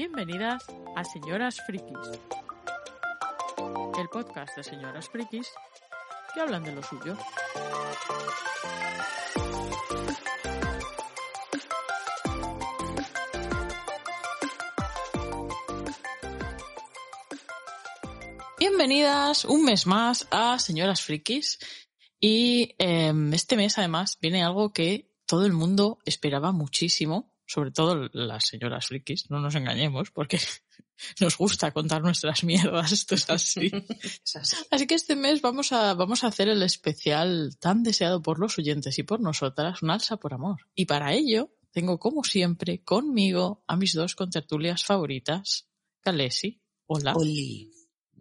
Bienvenidas a Señoras Frikis, el podcast de señoras frikis que hablan de lo suyo. Bienvenidas un mes más a Señoras Frikis y em, este mes además viene algo que todo el mundo esperaba muchísimo, sobre todo las señoras frikis, no nos engañemos, porque nos gusta contar nuestras mierdas, esto es así. Así que este mes vamos a, vamos a hacer el especial tan deseado por los oyentes y por nosotras, un alza por amor. Y para ello tengo como siempre conmigo a mis dos contertulias favoritas, Kalesi. Hola. Oli,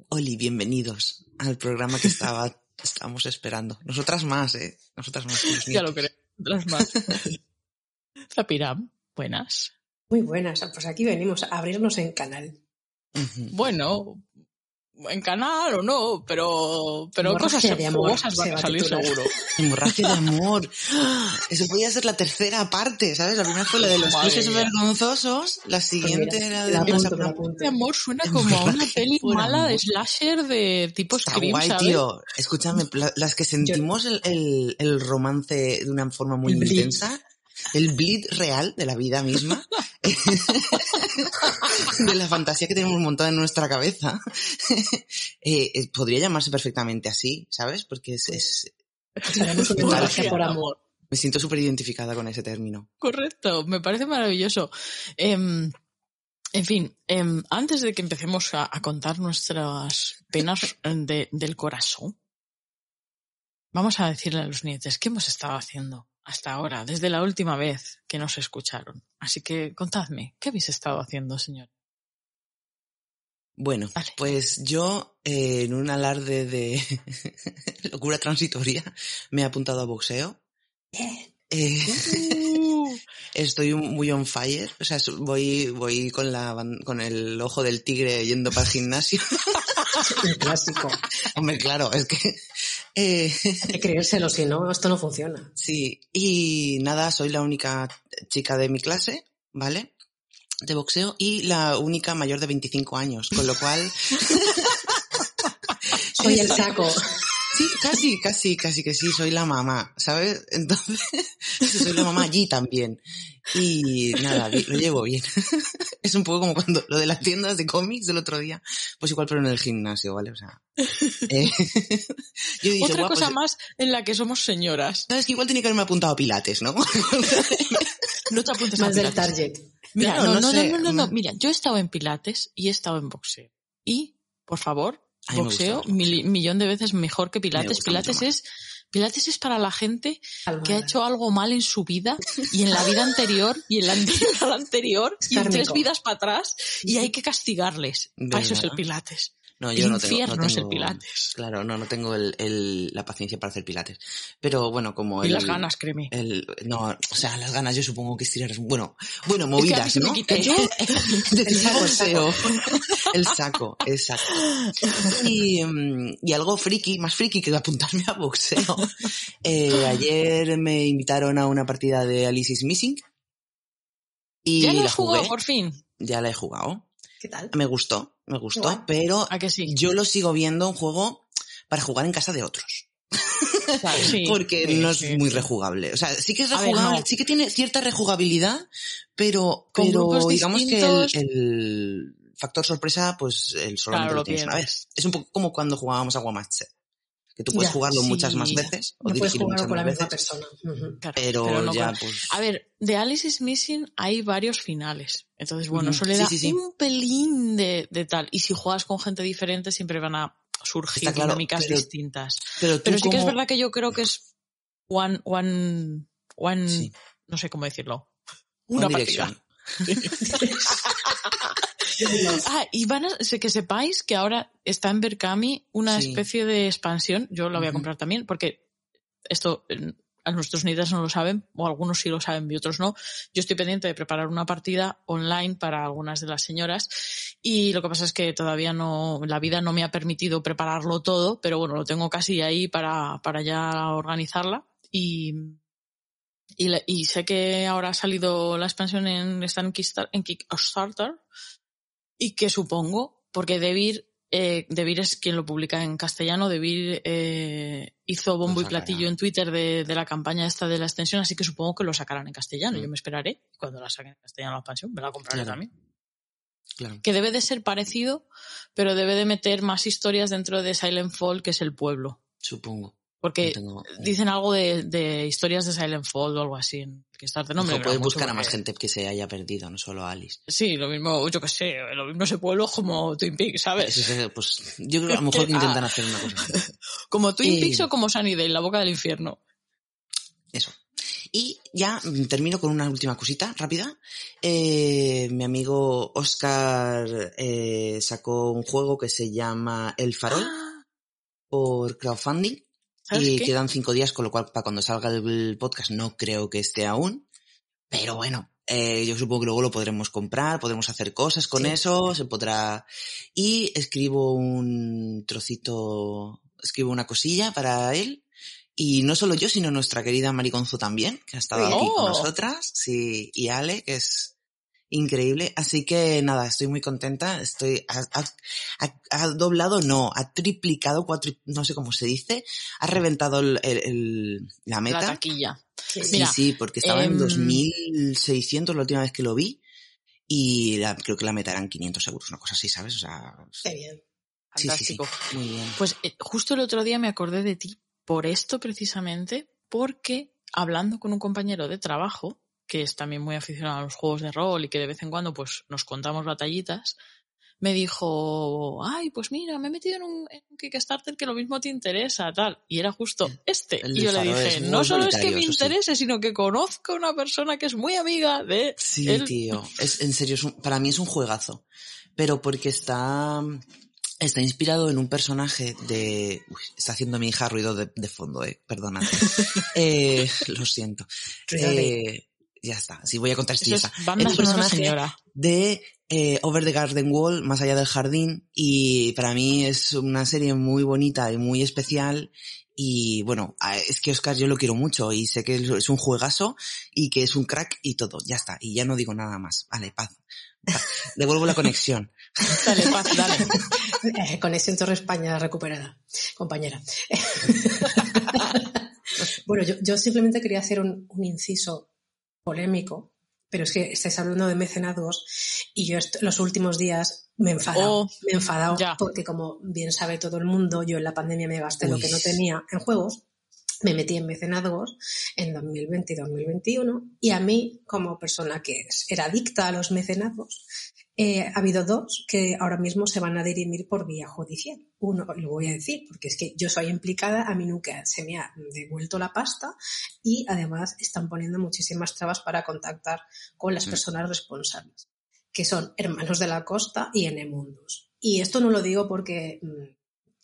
Oli, bienvenidos al programa que estaba, estábamos esperando. Nosotras más, eh. Nosotras más. Ya lo creo. Otras más. Zapiram, buenas. Muy buenas, pues aquí venimos a abrirnos en canal. Bueno, en canal o no, pero, pero cosas de amor, van se a va a salir titular. seguro. Hemorragia de amor. Eso podía ser la tercera parte, ¿sabes? La primera fue la de los cruces vergonzosos, la siguiente Pues mira, era de apunto. Este amor suena como a una peli mala de slasher de tipo Está Scream, guay, ¿sabes? tío. Escúchame, la- las que sentimos el, el, el romance de una forma muy intensa, el bleed real de la vida misma, de la fantasía que tenemos montada en nuestra cabeza, eh, eh, podría llamarse perfectamente así, ¿sabes? Porque es, es- hemorragia por amor. me siento súper identificada con ese término. Correcto, me parece maravilloso. Em, en fin, em, antes de que empecemos a, a contar nuestras penas de- del corazón, vamos a decirle a los nietes qué hemos estado haciendo hasta ahora, desde la última vez que nos escucharon. Así que contadme, ¿qué habéis estado haciendo, señor? Bueno, Vale. pues yo, eh, en un alarde de locura transitoria, me he apuntado a boxeo. Eh, Uh, estoy muy on fire, o sea, voy, voy con la, con el ojo del tigre yendo para el gimnasio. Clásico. Hombre, claro, es que, eh, Hay que creérselo, si no, esto no funciona. sí, y nada, soy la única chica de mi clase, ¿vale? De boxeo y la única mayor de 25 años, con lo cual, Soy el saco. sí, casi, casi, casi que sí, soy la mamá, ¿sabes? Entonces, soy la mamá allí también. Y nada, lo llevo bien. Es un poco como cuando lo de las tiendas de cómics del otro día, pues igual, pero en el gimnasio, ¿vale? O sea, eh, yo dije, Otra "Guau, cosa pues, más en la que somos señoras. ¿Sabes que igual tenía que haberme apuntado a Pilates, ¿no? No te apuntes a Más del Pilates. target. Mira, Claro, no, no no, sé, no, no, no, mm. mira, yo he estado en pilates y he estado en boxeo. Y, por favor, A boxeo gusta el mil- millón de veces mejor que pilates. Pilates es, pilates es para la gente que ha hecho algo mal en su vida y en la vida anterior y en la anterior anterior y en tres vidas para atrás y hay que castigarles. Para eso es el pilates. No, El yo no tengo, no infierno es el tengo- pilates. Claro, no, no tengo el, el- la paciencia para hacer pilates. Pero bueno, como Y el, las ganas, créeme. el, no, o sea, las ganas yo supongo que estirar, bueno, bueno, Es que a mí movidas, me ¿no? Yo, de El saco, el saco, exacto. Y, mm, y algo friki, más friki que apuntarme a boxeo. Eh, ayer me invitaron a una partida de Alice is Missing. Y ya la jugado, jugué, por fin. ya la he jugado. ¿Qué tal? Me gustó, me gustó, Guay. pero ¿A que sí? yo lo sigo viendo un juego para jugar en casa de otros. Sí. porque Sí, no es sí, muy rejugable. O sea, sí que es ver, rejugable, no. sí que tiene cierta rejugabilidad, pero, Con pero grupos digamos distintos. que el, el factor sorpresa, pues el solamente Claro, lo lo tienes una vez. Es un poco como cuando jugábamos a Guamache. Que tú puedes Ya, jugarlo sí. muchas más veces, o No dirigirlo muchas con la más misma veces. persona. Claro, Pero, no ya, con- pues. A ver, de Alice is Missing hay varios finales. Entonces, bueno, Ujú. eso le da sí, sí. un pelín de, de tal. Y si juegas con gente diferente, siempre van a surgir Está claro, dinámicas pero- distintas. Pero, sí que es verdad que yo creo que es one, one, one, Sí. no sé cómo decirlo. One Una Direction. partida. Ah, y van a, que sepáis que ahora está en Berkami una Sí. especie de expansión. Yo la voy a comprar también porque esto a nuestros nietas no lo saben, o algunos sí lo saben y otros no. Yo estoy pendiente de preparar una partida online para algunas de las señoras y lo que pasa es que todavía no, la vida no me ha permitido prepararlo todo, pero bueno, lo tengo casi ahí para, para ya organizarla y, y, la- y sé que ahora ha salido la expansión en, está en Kickstar- en Kickstarter y que supongo, porque Debir, eh, Debir es quien lo publica en castellano, Debir eh, hizo bombo y platillo en Twitter de, de la campaña esta de la extensión, así que supongo que lo sacarán en castellano. Mm. Yo me esperaré cuando la saquen en castellano la expansión, me la compraré Claro. también. Claro. Que debe de ser parecido, pero debe de meter más historias dentro de Silent Fall, que es el pueblo. Supongo. Porque No tengo- dicen algo de, de historias de Silent Fall o algo así en Kickstarter. No me Ojo, libra puedes buscar a más gente que se haya perdido, no solo a Alice. Sí, lo mismo, yo qué sé, lo mismo ese pueblo como Twin Peaks, ¿sabes? Pues, yo creo que a lo mejor que Ah. intentan hacer una cosa así. Como Twin Peaks o como Sunnydale, la boca del infierno. Eso. Y ya mm, termino con una última cosita rápida. Eh, mi amigo Oscar eh, sacó un juego que se llama El Farol Ah, por crowdfunding. ¿Sabes Y qué? quedan cinco días, con lo cual para cuando salga el podcast no creo que esté aún. Pero bueno, eh, yo supongo que luego lo podremos comprar, podremos hacer cosas con Sí. eso, se podrá... Y escribo un trocito, escribo una cosilla para él. Y no solo yo, sino nuestra querida Mariconzo también, que ha estado aquí con Oh. nosotras. Sí, y Ale, que es increíble. Así que nada, estoy muy contenta. Estoy, ha, ha- ha- ha doblado, no, ha triplicado, cuatro, no sé cómo se dice, ha reventado el, el- el- la La meta. taquilla. Sí, Sí, Mira, sí, porque estaba en em, 2600 la última vez que lo vi. Y la- creo que la meta eran 500 euros, una cosa así, ¿sabes? O sea, Qué bien. sí, sí, sí. Fantástico. Muy bien. Pues eh, justo el otro día me acordé de ti por esto precisamente, porque hablando con un compañero de trabajo, que es también muy aficionado a los juegos de rol y que de vez en cuando pues nos contamos batallitas, me dijo, ay, pues mira, me he metido en un, en un Kickstarter que lo mismo te interesa, tal. Y era justo este. el y yo le dije, no solo es que me eso sí". interese, sino que conozco a una persona que es muy amiga de Sí, él. tío. Es, en serio, es un- para mí es un juegazo. Pero porque está, está inspirado en un personaje de... Uy, está haciendo mi hija ruido de, de fondo, eh. Perdónate. eh, lo siento. Eh, ya está. Si voy a contar esto Eso ya es está. banda Es un sonora, personaje señora. de eh, Over the Garden Wall, más allá del jardín, y para mí es una serie muy bonita y muy especial. Y bueno, es que Oscar yo lo quiero mucho y sé que es un juegazo y que es un crack y todo, ya está. Y ya no digo nada más. Vale, paz. paz. Devuelvo la conexión. Dale, paz, dale. Eh, conexión Torre España recuperada, compañera. bueno, yo, yo simplemente quería hacer un, un inciso polémico, pero es que estáis hablando de mecenazgos y yo los últimos días me he enfadado. Oh, me he enfadado ya. porque como bien sabe todo el mundo, yo en la pandemia me gasté lo que no tenía en juegos. Me metí en mecenazgos en 2020 y 2021 y a mí, como persona que era adicta a los mecenazgos, eh, ha habido dos que ahora mismo se van a dirimir por vía judicial. Uno, lo voy a decir, porque es que yo soy implicada, a mí nunca se me ha devuelto la pasta y además están poniendo muchísimas trabas para contactar con las Mm. personas responsables, que son Hermanos de la Costa y Enemundus. Y esto no lo digo porque mm,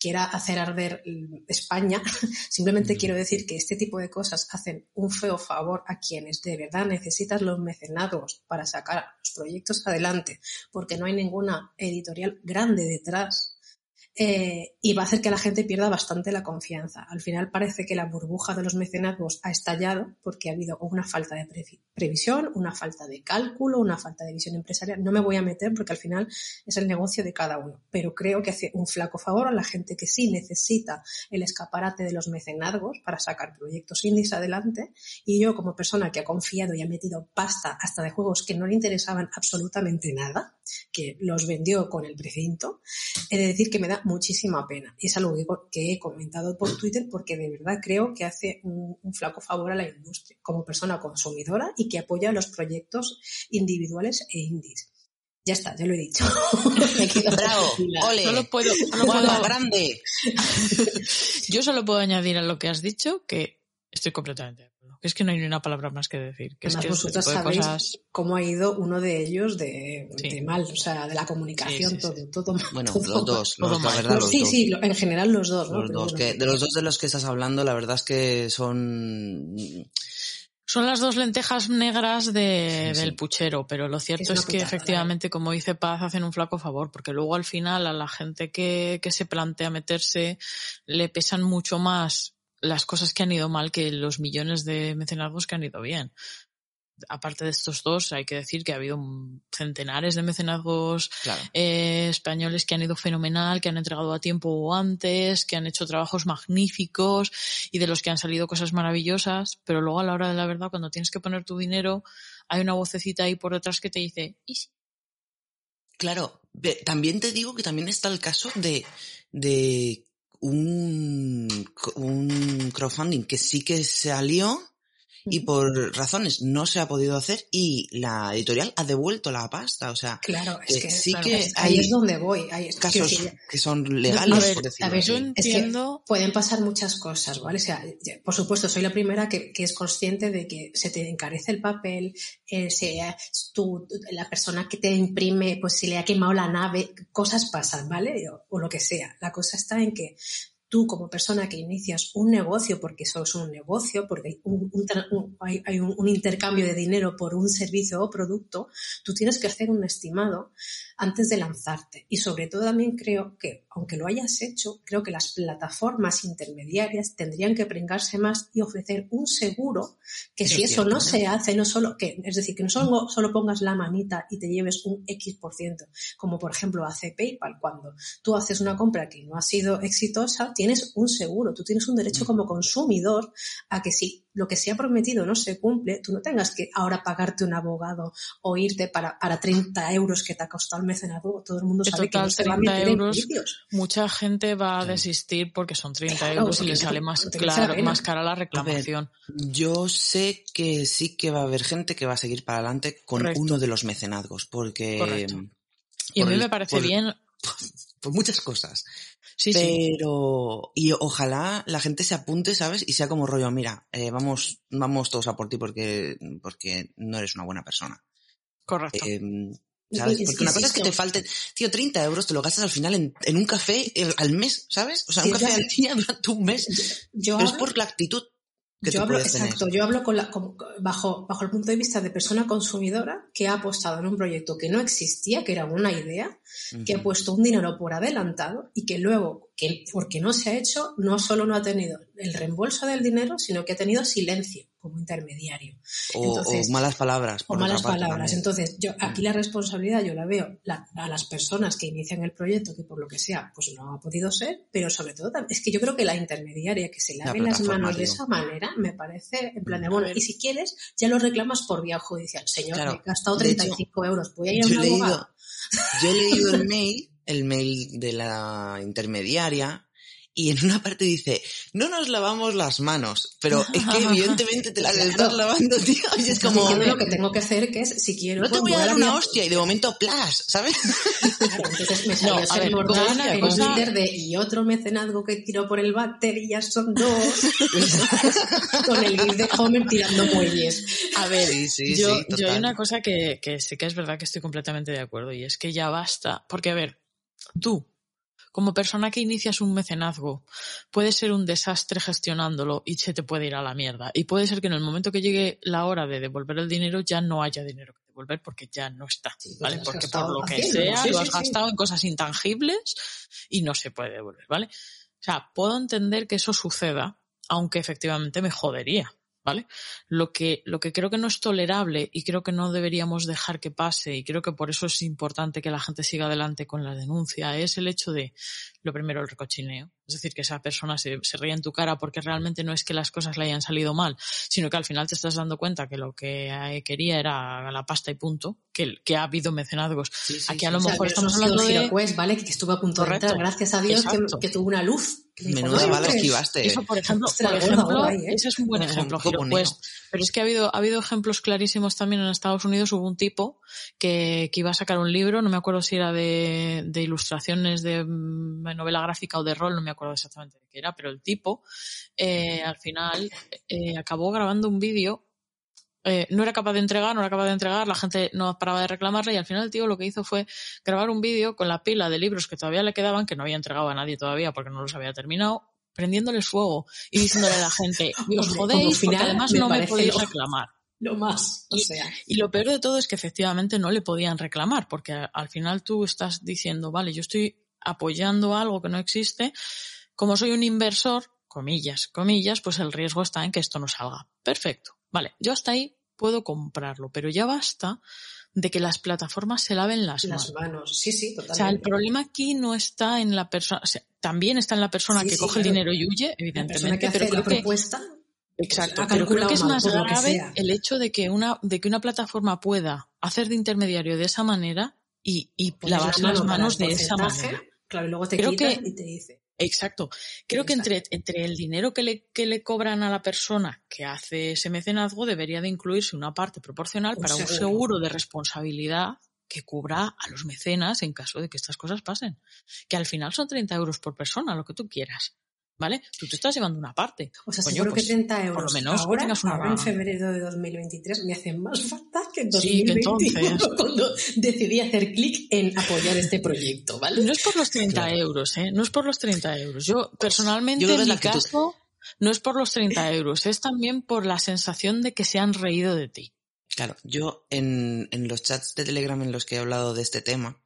quiera hacer arder mm, España, simplemente quiero decir que este tipo de cosas hacen un feo favor a quienes de verdad necesitan los mecenados para sacar los proyectos adelante, porque no hay ninguna editorial grande detrás. Eh, y va a hacer que la gente pierda bastante la confianza. Al final parece que la burbuja de los mecenazgos ha estallado porque ha habido una falta de previ- previsión, una falta de cálculo, una falta de visión empresarial. No me voy a meter porque al final es el negocio de cada uno, pero creo que hace un flaco favor a la gente que sí necesita el escaparate de los mecenazgos para sacar proyectos indies adelante y yo como persona que ha confiado y ha metido pasta hasta de juegos que no le interesaban absolutamente nada, que los vendió con el precinto, he de decir que me da muchísima pena. Y es algo que, que he comentado por Twitter porque de verdad creo que hace un, un flaco favor a la industria como persona consumidora y que apoya los proyectos individuales e indies. Ya está, ya lo he dicho. Me quedo ¡Bravo! ¡Ole! Solo puedo, solo ¡Guau, puedo- grande! yo solo puedo añadir a lo que has dicho que estoy completamente es que no hay ni una palabra más que decir. Que es Además, que este vosotros tipo de sabéis cosas... cómo ha ido uno de ellos de, Sí. de mal, o sea, de la comunicación, Sí, sí, todo, sí. todo mal. Bueno, todo los dos, todo los, la verdad, los sí, dos. sí, en general los dos, ¿no? Los dos, que, de los dos de los que estás hablando, la verdad es que son... Son las dos lentejas negras de- Sí, sí. del puchero, pero lo cierto Es es, que putada, efectivamente, como dice Paz, hacen un flaco favor, porque luego al final a la gente que, que se plantea meterse le pesan mucho más las cosas que han ido mal que los millones de mecenazgos que han ido bien. aparte de estos dos, hay que decir que ha habido centenares de mecenazgos Claro. eh, españoles que han ido fenomenal, que han entregado a tiempo o antes, que han hecho trabajos magníficos y de los que han salido cosas maravillosas, pero luego a la hora de la verdad, cuando tienes que poner tu dinero, hay una vocecita ahí por detrás que te dice, ¿y si? Claro, también te digo que también está el caso de, de un, un crowdfunding que sí que salió y por razones no se ha podido hacer y la editorial ha devuelto la pasta. O sea, Claro, es que, sí claro, que es- ahí hay es donde voy. Ahí es, casos que son a legales, ver, por decirlo a ver, Es que entiendo, pueden pasar muchas cosas, ¿vale? O sea, por supuesto, soy la primera que, que es consciente de que se te encarece el papel, eh, sea tú, la persona que te imprime, pues si le ha quemado la nave, cosas pasan, ¿vale? O, o lo que sea. La cosa está en que tú como persona que inicias un negocio, porque eso es un negocio, porque hay un, hay- un intercambio de dinero por un servicio o producto, tú tienes que hacer un estimado antes de lanzarte. Y sobre todo también creo que, aunque lo hayas hecho, creo que las plataformas intermediarias tendrían que pringarse más y ofrecer un seguro que si es eso no ¿eh? se hace, no solo que, es decir, que no solo, solo pongas la manita y te lleves un X por ciento, como por ejemplo hace PayPal, cuando tú haces una compra que no ha sido exitosa, tienes un seguro, tú tienes un derecho Mm. como consumidor a que si lo que se ha prometido no se cumple, tú no tengas que ahora pagarte un abogado o irte para, para 30 euros que te ha costado el mecenazgo. Todo el mundo sabe que no total, se va a 30 meter en euros. Mucha gente va a desistir porque son 30 Claro, euros y le sale más, claro, cara la reclamación. Yo sé que sí que va a haber gente que va a seguir para adelante con Correcto. uno de los mecenazgos, porque... Correcto. Y a mí el- me parece por- bien, Por muchas cosas. sí, sí, Pero, y ojalá la gente se apunte, ¿sabes? Y sea como rollo, mira, eh, vamos, vamos todos a por ti porque, porque no eres una buena persona. correcto. Eh, Porque que una cosa es que te insisto, falte, tío, 30 euros te lo gastas al final en, en un café eh, al mes, ¿sabes? O sea, un café al día durante un mes. Yo Pero es por la actitud que yo tú hablo, puedes tener. exacto, yo hablo con la, con- bajo, bajo el punto de vista de persona consumidora que ha apostado en un proyecto que no existía, que era una idea, que ha puesto un dinero por adelantado y que luego, que porque no se ha hecho, no solo no ha tenido el reembolso del dinero, sino que ha tenido silencio como intermediario. O, Entonces, o malas palabras. o por malas otra parte palabras. también. Entonces, yo aquí la responsabilidad yo la veo la- a las personas que inician el proyecto, que por lo que sea, pues no ha podido ser, pero sobre todo es que yo creo que la intermediaria que se La lave las plataforma, manos de esa manera me parece en plan de A bueno, y si quieres ya lo reclamas por vía judicial. Señor, Claro. me he gastado De hecho, 35 euros, voy a ir a un abogado. Yo he leído el mail, el mail de la intermediaria, y en una parte dice, no nos lavamos las manos, pero es que evidentemente te las estás lavando, tío, y es como, diciendo lo que tengo que hacer, que es, si quiero, no te pues voy a dar una hostia, y de momento, plas, ¿sabes? Claro, entonces me salió No, a ser cosa- en un Twitter de y otro mecenazgo que tiró por el váter y ya son dos. con el gif de Homer tirando muelles. A ver, Sí, sí, yo, sí, yo hay una cosa que, que sí que es verdad que estoy completamente de acuerdo y es que ya basta. Porque, a ver, tú, como persona que inicias un mecenazgo, puedes ser un desastre gestionándolo y se te puede ir a la mierda. Y puede ser que en el momento que llegue la hora de devolver el dinero ya no haya dinero que devolver porque ya no está. Sí, ¿Vale? Porque por lo que sea, sí, lo has sí. gastado en cosas intangibles y no se puede devolver, ¿vale? O sea, puedo entender que eso suceda, aunque efectivamente me jodería, ¿vale? Lo que, lo que creo que no es tolerable y creo que no deberíamos dejar que pase y creo que por eso es importante que la gente siga adelante con la denuncia es el hecho de, lo primero, el recochineo. Es decir, que esa persona se, se ríe en tu cara porque realmente no es que las cosas le hayan salido mal, sino que al final te estás dando cuenta que lo que eh, quería era la pasta y punto, que, que ha habido mecenazgos. Sí, sí, Aquí a sí, lo O sea, mejor estamos hablando de... Giroquest, ¿vale? Que estuvo a punto Correcto. de entrar. Gracias a Dios que, tuvo una luz. Menuda "No, bala pues, esquivaste. Eso, por ejemplo, Ostras, por ejemplo guay, ¿eh? ese es un buen Un ejemplo, GiroQuest. Pero es que ha habido, ha habido ejemplos clarísimos también en Estados Unidos. Hubo un tipo que, que iba a sacar un libro, no me acuerdo si era de, de ilustraciones de mm, novela gráfica o de rol, no me acuerdo exactamente de qué era, pero el tipo eh, al final eh, acabó grabando un vídeo eh, no era capaz de entregar, no era capaz de entregar, la gente no paraba de reclamarle y al final el tío lo que hizo fue grabar un vídeo con la pila de libros que todavía le quedaban, que no había entregado a nadie todavía porque no los había terminado, prendiéndoles fuego y diciéndole a la gente, os jodéis porque final además me no me podéis lo- reclamar. Lo más. O sea, Y lo peor de todo es que efectivamente no le podían reclamar, porque al final tú estás diciendo, vale, yo estoy apoyando algo que no existe, como soy un inversor, comillas, comillas, pues el riesgo está en que esto no salga. Perfecto. Vale, yo hasta ahí puedo comprarlo, pero ya basta de que las plataformas se laven las, Las manos. manos, sí, sí, O sea, el totalmente. problema aquí no está en la persona, o sea, también está en la persona Sí, que sí, coge el dinero y huye, La evidentemente, que pero la creo que propuesta, Exacto, ha pero creo que es más grave el hecho de que una de que una plataforma pueda hacer de intermediario de esa manera y, lavarse la las mano manos de esa manera. Claro, y luego te Creo quitan que- y te dice. Exacto. Creo que entre, entre el dinero que le, que le cobran a la persona que hace ese mecenazgo debería de incluirse una parte proporcional Un para un seguro. seguro de responsabilidad que cubra a los mecenas en caso de que estas cosas pasen. Que al final son 30 euros por persona, lo que tú quieras. ¿Vale? Tú te estás llevando una parte. O sea, Coño, seguro pues, que 30 por euros lo menos que ahora, tengas una- ahora en febrero de 2023 me hacen más falta que en Sí, que 2021 entonces. cuando decidí hacer clic en apoyar este proyecto, ¿vale? No es por los 30 Claro. euros, ¿eh? No es por los 30 euros. Yo, personalmente, Yo en mi la caso, no es por los 30 euros. Es también por la sensación de que se han reído de ti. Claro, yo en, en los chats de Telegram en los que he hablado de este tema,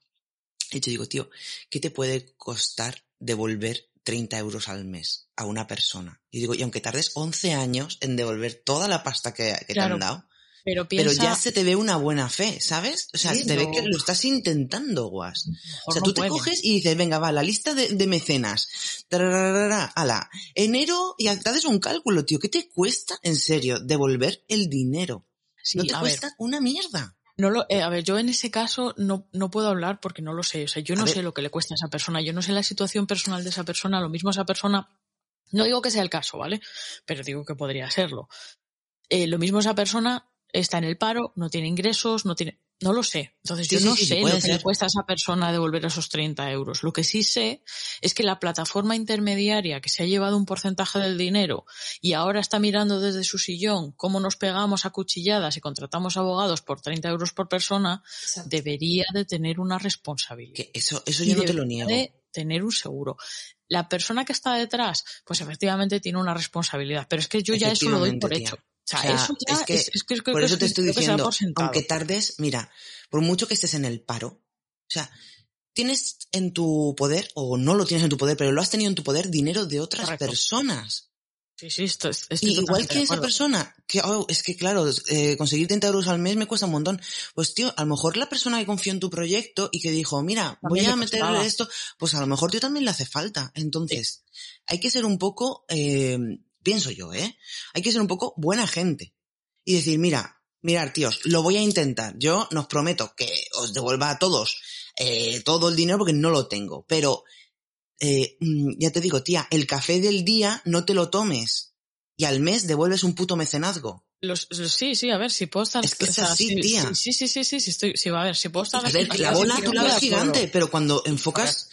he dicho, digo, tío, ¿qué te puede costar devolver 30 euros al mes a una persona? Y digo, y aunque tardes 11 años en devolver toda la pasta que, que te han dado, Pero pero piensa, ya se te ve una buena fe, ¿sabes? O sea, Sí, se te ve que lo estás intentando, guas. O sea, no tú te coges y dices, venga, va, la lista de, de mecenas. Ala, enero, y haces un cálculo, tío. ¿Qué te cuesta, en serio, devolver el dinero? Sí, no te ver, cuesta una mierda. No lo, eh, a ver, yo en ese caso no, no puedo hablar porque no lo sé. O sea, yo no sé lo que le cuesta a esa persona. Yo no sé la situación personal de esa persona. Lo mismo esa persona. No digo que sea el caso, ¿vale? Pero digo que podría serlo. Eh, lo mismo esa persona está en el paro, no tiene ingresos, no tiene. No lo sé. Entonces Sí, yo sí, no sí, sí, sé puede lo que le cuesta a esa persona devolver esos 30 euros. Lo que sí sé es que la plataforma intermediaria que se ha llevado un porcentaje del dinero y ahora está mirando desde su sillón cómo nos pegamos a cuchilladas y contratamos abogados por 30 euros por persona, Exacto. debería de tener una responsabilidad. Que eso, eso Y yo no te lo niego. de tener un seguro. La persona que está detrás, pues efectivamente tiene una responsabilidad, pero es que yo ya eso lo doy por hecho. Sea, O sea, eso ya es que es, es que Por que eso es- te estoy diciendo, por aunque tardes, mira, por mucho que estés en el paro, o sea, tienes en tu poder, o no lo tienes en tu poder, pero lo has tenido en tu poder, dinero de otras Correcto. personas. Sí, sí, esto, es- estoy Y igual que esa persona, que oh, es que claro, eh, conseguir 30 euros al mes me cuesta un montón. Pues tío, a lo mejor la persona que confió en tu proyecto y que dijo, mira, voy También le a meterle esto, pues a lo mejor tío también le hace falta. Entonces, hay que ser un poco, eh, pienso yo, ¿eh? Hay que ser un poco buena gente. Y decir, mira, mirar, tíos, lo voy a intentar. Yo nos prometo que os devuelva a todos eh, todo el dinero porque no lo tengo. Pero, eh, mm, ya te digo, tía, el café del día no te lo tomes. Y al mes devuelves un puto mecenazgo. Los- los- sí, sí, a ver, si puedo estar... Es que es o sea, así, sí, tía. Sí, sí, sí, sí, sí, estoy, sí, a ver, si puedo estar... A ver, la bola tú la ves gigante, pero cuando enfocas,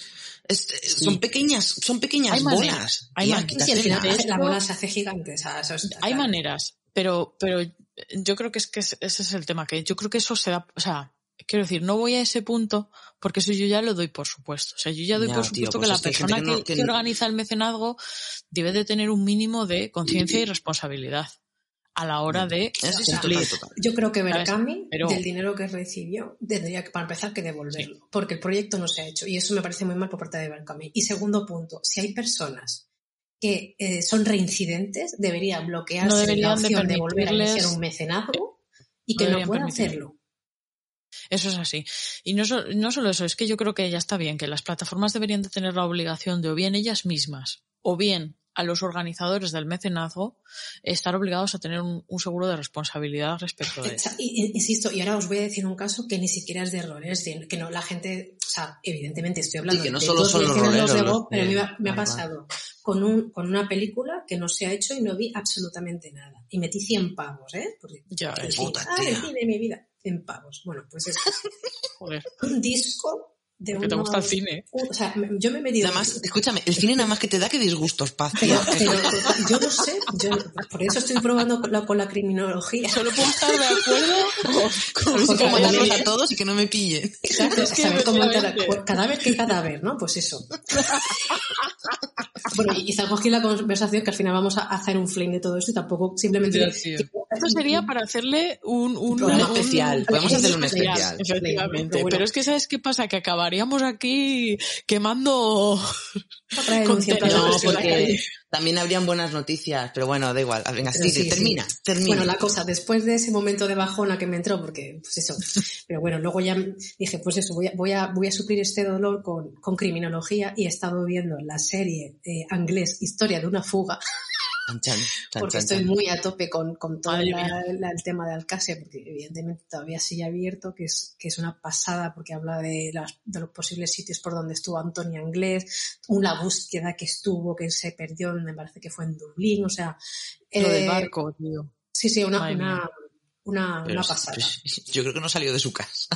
es- son pequeñas, son pequeñas Hay bolas. maneras, hay maneras. Al final de hace- la hecho, bola se hace gigante. o sea, eso está Hay claro. maneras, pero, pero yo creo que es que es- ese es el tema, que yo creo que eso se da, o sea, quiero decir, no voy a ese punto porque eso yo ya lo doy por supuesto. O sea, yo ya doy Ya, por tío, supuesto pues que la que persona que no- que, organiza el mecenazgo debe de tener un mínimo de conciencia y responsabilidad a la hora de sí, cumplir. total, total. Yo creo que. Berkami, Pero- del dinero que recibió, tendría que, para empezar, que devolverlo. Porque el proyecto no se ha hecho. Y eso me parece muy mal por parte de Berkami. Y segundo punto, si hay personas que eh, son reincidentes, debería bloquearse No la deberían de opción de, volver a iniciar un mecenazgo y no que no, deberían pueda permitirlo. hacerlo. Eso es así. Y no, so- no solo eso, es que yo creo que ya está bien, que las plataformas deberían de tener la obligación de o bien ellas mismas o bien a los organizadores del mecenazgo estar obligados a tener un, un seguro de responsabilidad respecto de eso. insisto, y ahora os voy a decir un caso que ni siquiera es de errores, que no la gente, o sea, evidentemente estoy hablando Sí, que no de solo dos son los de los pero a mí que- me, ha- me ha pasado con, un, con una película que no se ha hecho y no vi absolutamente nada. Y metí 100 pavos, ¿eh? Porque, Ya cine, Puta, ah, el tía. cine de mi vida, 100 pavos. Bueno, pues es Joder, un disco de que te gusta el cine. o sea, yo me he medido... Nada más, escúchame, el cine nada más que te da que disgustos, paz, Pero, yo no sé, yo, por eso estoy probando con la, con la criminología. Solo puedo estar de acuerdo con, con, matarlos a todos y que no me pillen. Exacto, Es que saber cómo cadáver que cadáver, ¿no? Pues eso. Bueno, y y estamos aquí en la conversación que al final vamos a hacer un flame de todo esto y tampoco simplemente esto sería para hacerle un, un, Un especial, podemos hacer un especial. Efectivamente. Pero bueno. Pero es que, ¿sabes qué pasa? Que acabaríamos aquí quemando No, porque también habrían buenas noticias, pero bueno, da igual. Venga, sí, sí. termina, termina. Bueno, la cosa, después de ese momento de bajona que me entró, porque, pues eso, pero bueno, luego ya dije, pues eso, voy a, voy a, voy a suplir este dolor con, con criminología y he estado viendo la serie eh, inglés Historia de una fuga, Chan, chan, chan, porque estoy chan. muy a tope con, con todo la- la- el tema de Alcácer, porque evidentemente todavía sigue abierto, que es, que es una pasada, porque habla de, las, de los posibles sitios por donde estuvo Antonia Inglés, una búsqueda que estuvo, que se perdió, me parece que fue en Dublín, o sea... lo del eh, barco, tío. Sí, sí, una, una, una, pasada. pues, yo creo que no salió de su casa.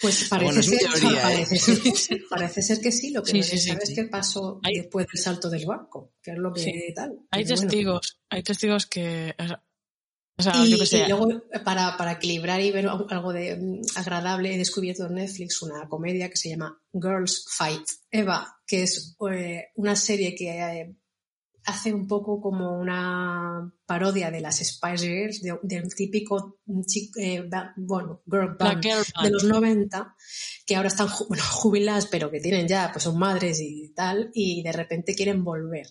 Pues parece, Bueno, ser, teoría, ¿eh? parece, ser que sí, parece ser que sí, lo que Sí, no se sí, sabe es qué pasó Hay- después del salto del barco, que es lo que tal. Hay Pero bueno. testigos, hay testigos que... O sea, Y, yo que y luego, para, para equilibrar y ver algo de mm, agradable, he descubierto en Netflix una comedia que se llama Girls Fight Eva, que es eh, una serie que eh, hace un poco como una parodia de las Spice Girls, de- del típico chico, eh, bueno, girl band girl de los 90 que ahora están bueno, jubiladas pero que tienen ya pues son madres y tal y de repente quieren volver.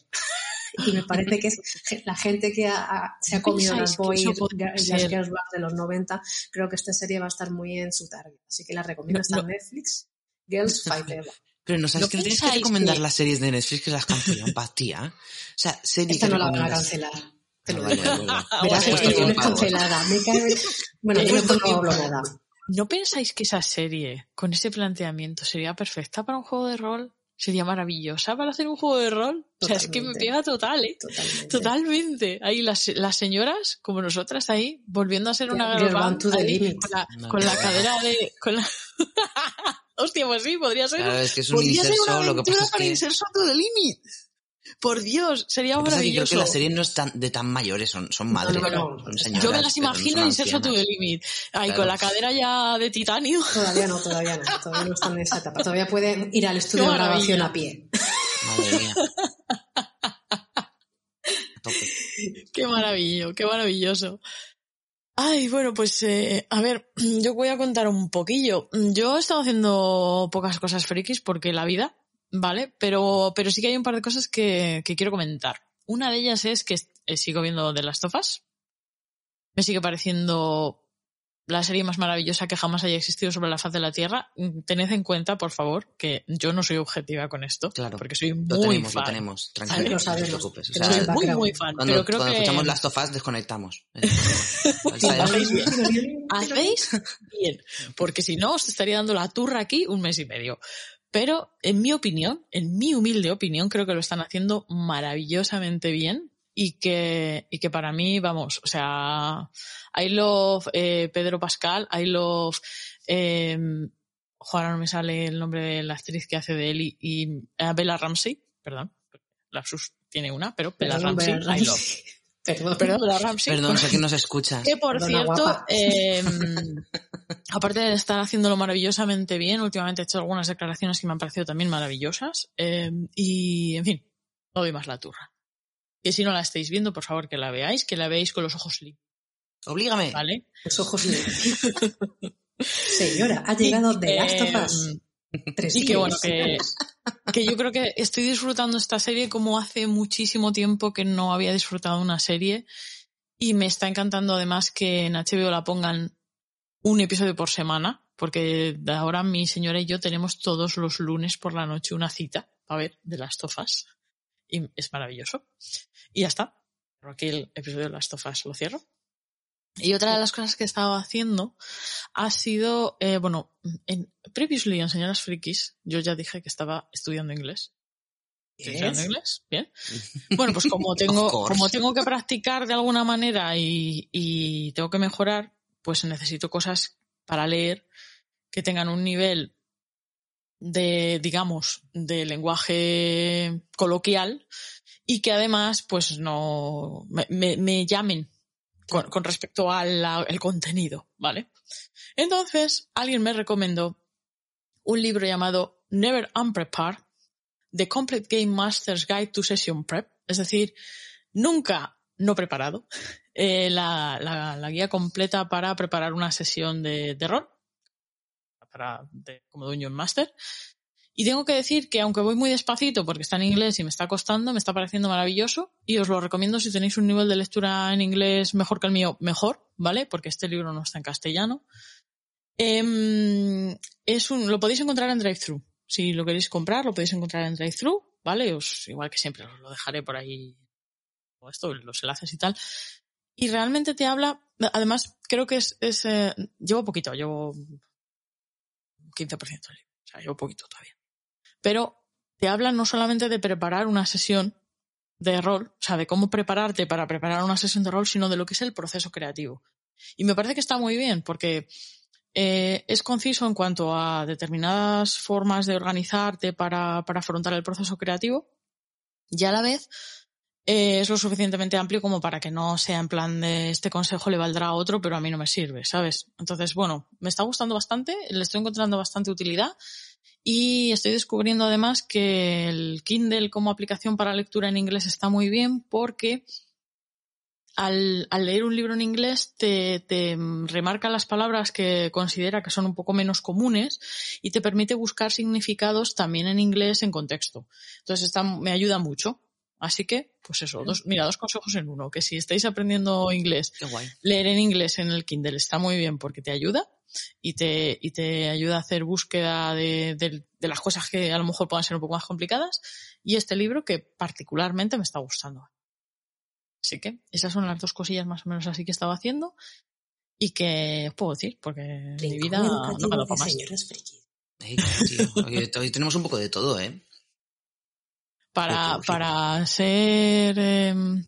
Y me parece que es la gente que ha- se ha ¿No comido las boys las girls band de los 90 creo que esta serie va a estar muy en su target así que la recomiendo No, está en no. Netflix Girls Fight Eva Pero no sabes ¿No que no tienes que recomendar que- las series de Netflix que las cancelan para tía. O sea, serie esta que no la van a cancelar te Ah, lo digo verás es bueno. cancelada me cae bueno Eh, bueno, no hablo nada ¿No pensáis que esa serie, con ese planteamiento, sería perfecta para un juego de rol? ¿Sería maravillosa para hacer un juego de rol? O sea, es que me Totalmente. pega total, ¿eh? totalmente Totalmente. Ahí las, las señoras, como nosotras, ahí, volviendo a ser una Girl girl band band, to the ahí, limit. con la, No, con la no. cadera de... Con la... Hostia, pues sí, podría ser. Claro, es que es un podría ser una inserso, lo que aventura pasa es para que... Inserso to the limit. Por Dios, sería es que creo maravilloso. que las series no están de tan mayores, son, son madres, no, no. señoras. Yo me las no imagino en Inserso to the limit. Ahí Claro. con la cadera ya de titanio. Todavía no, todavía no, todavía no están en esa etapa. Todavía pueden ir al estudio de grabación a pie. Madre mía. Qué maravilloso, qué maravilloso. Ay, bueno, pues eh, a ver, yo voy a contar un poquillo. Yo he estado haciendo pocas cosas frikis porque la vida, ¿vale? Pero, pero sí que hay un par de cosas que, que quiero comentar. Una de ellas es que eh, sigo viendo The Last of Us. Me sigue pareciendo la serie más maravillosa que jamás haya existido sobre la faz de la Tierra. Mm, Tened en cuenta, por favor, que yo no soy objetiva con esto. Claro. Porque soy Lo muy tenemos, lo fan. tenemos. Lo Tranquilo, no te sabemos. preocupes. O sea, Soy muy, muy fan. cuando pero creo cuando que... escuchamos Last of Us, desconectamos. Hacéis bien. Hacéis bien, porque si no os estaría dando la turra aquí un mes y medio. Pero en mi opinión, en mi humilde opinión, creo que lo están haciendo maravillosamente bien y que, y que para mí, vamos, o sea, I love eh, Pedro Pascal, I love, eh, ojo, ahora no me sale el nombre de la actriz que hace de Ellie y eh, Bella Ramsey, perdón, la sus tiene una, pero Bella Ramsey, Bella I love. Perdón. Perdón, Bella Ramsey. Perdón, sé que nos escuchas. Que por Perdona, cierto, eh, aparte de estar haciéndolo maravillosamente bien, últimamente he hecho algunas declaraciones que me han parecido también maravillosas. eh, y, en fin, no doy más la turra. Que si no la estáis viendo, por favor que la veáis, que la veáis con los ojos limpios, Oblígame. ¿vale? Los ojos negros. Señora, ha llegado de Last of Us. Tres y que bueno, que, que yo creo que estoy disfrutando esta serie como hace muchísimo tiempo que no había disfrutado una serie y me está encantando además que en HBO la pongan un episodio por semana porque de ahora mi señora y yo tenemos todos los lunes por la noche una cita para ver de las tofas y es maravilloso y ya está. Aquí el episodio de las tofas lo cierro. Y otra de las cosas que he estado haciendo ha sido, eh, bueno, en Previously en Señoras Frikis, yo ya dije que estaba estudiando inglés. ¿Estoy estudiando inglés? Bien. Bueno, pues como tengo, como tengo que practicar de alguna manera y, y tengo que mejorar, pues necesito cosas para leer que tengan un nivel de, digamos, de lenguaje coloquial y que además, pues no, me, me- me llamen con, respecto al contenido, ¿vale? Entonces, alguien me recomendó un libro llamado Never Unprepared, The Complete Game Master's Guide to Session Prep, es decir, nunca no preparado, eh, la, la- la guía completa para preparar una sesión de, de rol, para, de- como Dungeon Master. Y tengo que decir que aunque voy muy despacito porque está en inglés y me está costando, me está pareciendo maravilloso y os lo recomiendo si tenéis un nivel de lectura en inglés mejor que el mío, mejor, ¿vale? Porque este libro no está en castellano. Em, es un, lo podéis encontrar en DriveThru. Si lo queréis comprar, lo podéis encontrar en DriveThru, ¿vale? Os, igual que siempre, os lo dejaré por ahí, o esto, los enlaces y tal. Y realmente te habla, además, creo que es, es eh, llevo poquito, llevo un 15% del libro, o sea, llevo poquito todavía. Pero te habla no solamente de preparar una sesión de rol, o sea, de cómo prepararte para preparar una sesión de rol, sino de lo que es el proceso creativo. Y me parece que está muy bien, porque eh, es conciso en cuanto a determinadas formas de organizarte para, para afrontar el proceso creativo y a la vez eh, es lo suficientemente amplio como para que no sea en plan de este consejo le valdrá a otro, pero a mí no me sirve, ¿sabes? Entonces, bueno, me está gustando bastante, le estoy encontrando bastante utilidad y estoy descubriendo además que el Kindle como aplicación para lectura en inglés está muy bien porque al, al leer un libro en inglés te, te remarca las palabras que considera que son un poco menos comunes y te permite buscar significados también en inglés en contexto. Entonces está, me ayuda mucho. Así que, pues eso, dos, mira, dos consejos en uno, que si estáis aprendiendo inglés, leer en inglés en el Kindle está muy bien porque te ayuda y te, y te ayuda a hacer búsqueda de, de- de las cosas que a lo mejor puedan ser un poco más complicadas. Y este libro que particularmente me está gustando. Así que esas son las dos cosillas más o menos así que estaba haciendo y que os puedo decir porque mi Rincón vida no me ha dado de para más. señoras frikis. Ey, tío, hoy, hoy tenemos un poco de todo, ¿eh? Para, para ser em,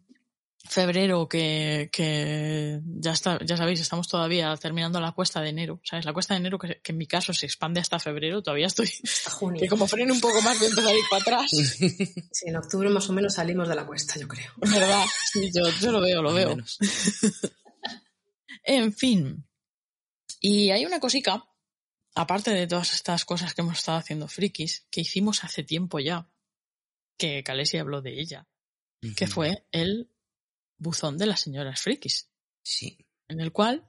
febrero que, que ya está, ya sabéis, estamos todavía terminando la cuesta de enero, ¿sabes? La cuesta de enero que, que en mi caso se expande hasta febrero, todavía estoy, Hasta junio. que como frene un poco más de empezar a ir para atrás. Sí, en octubre más o menos salimos de la cuesta, yo creo. Es verdad, sí, yo, yo lo veo, lo Más veo. menos. En fin. Y hay una cosica, aparte de todas estas cosas que hemos estado haciendo frikis, que hicimos hace tiempo ya, que Calesi habló de ella, que fue el buzón de las señoras frikis, Sí. en el cual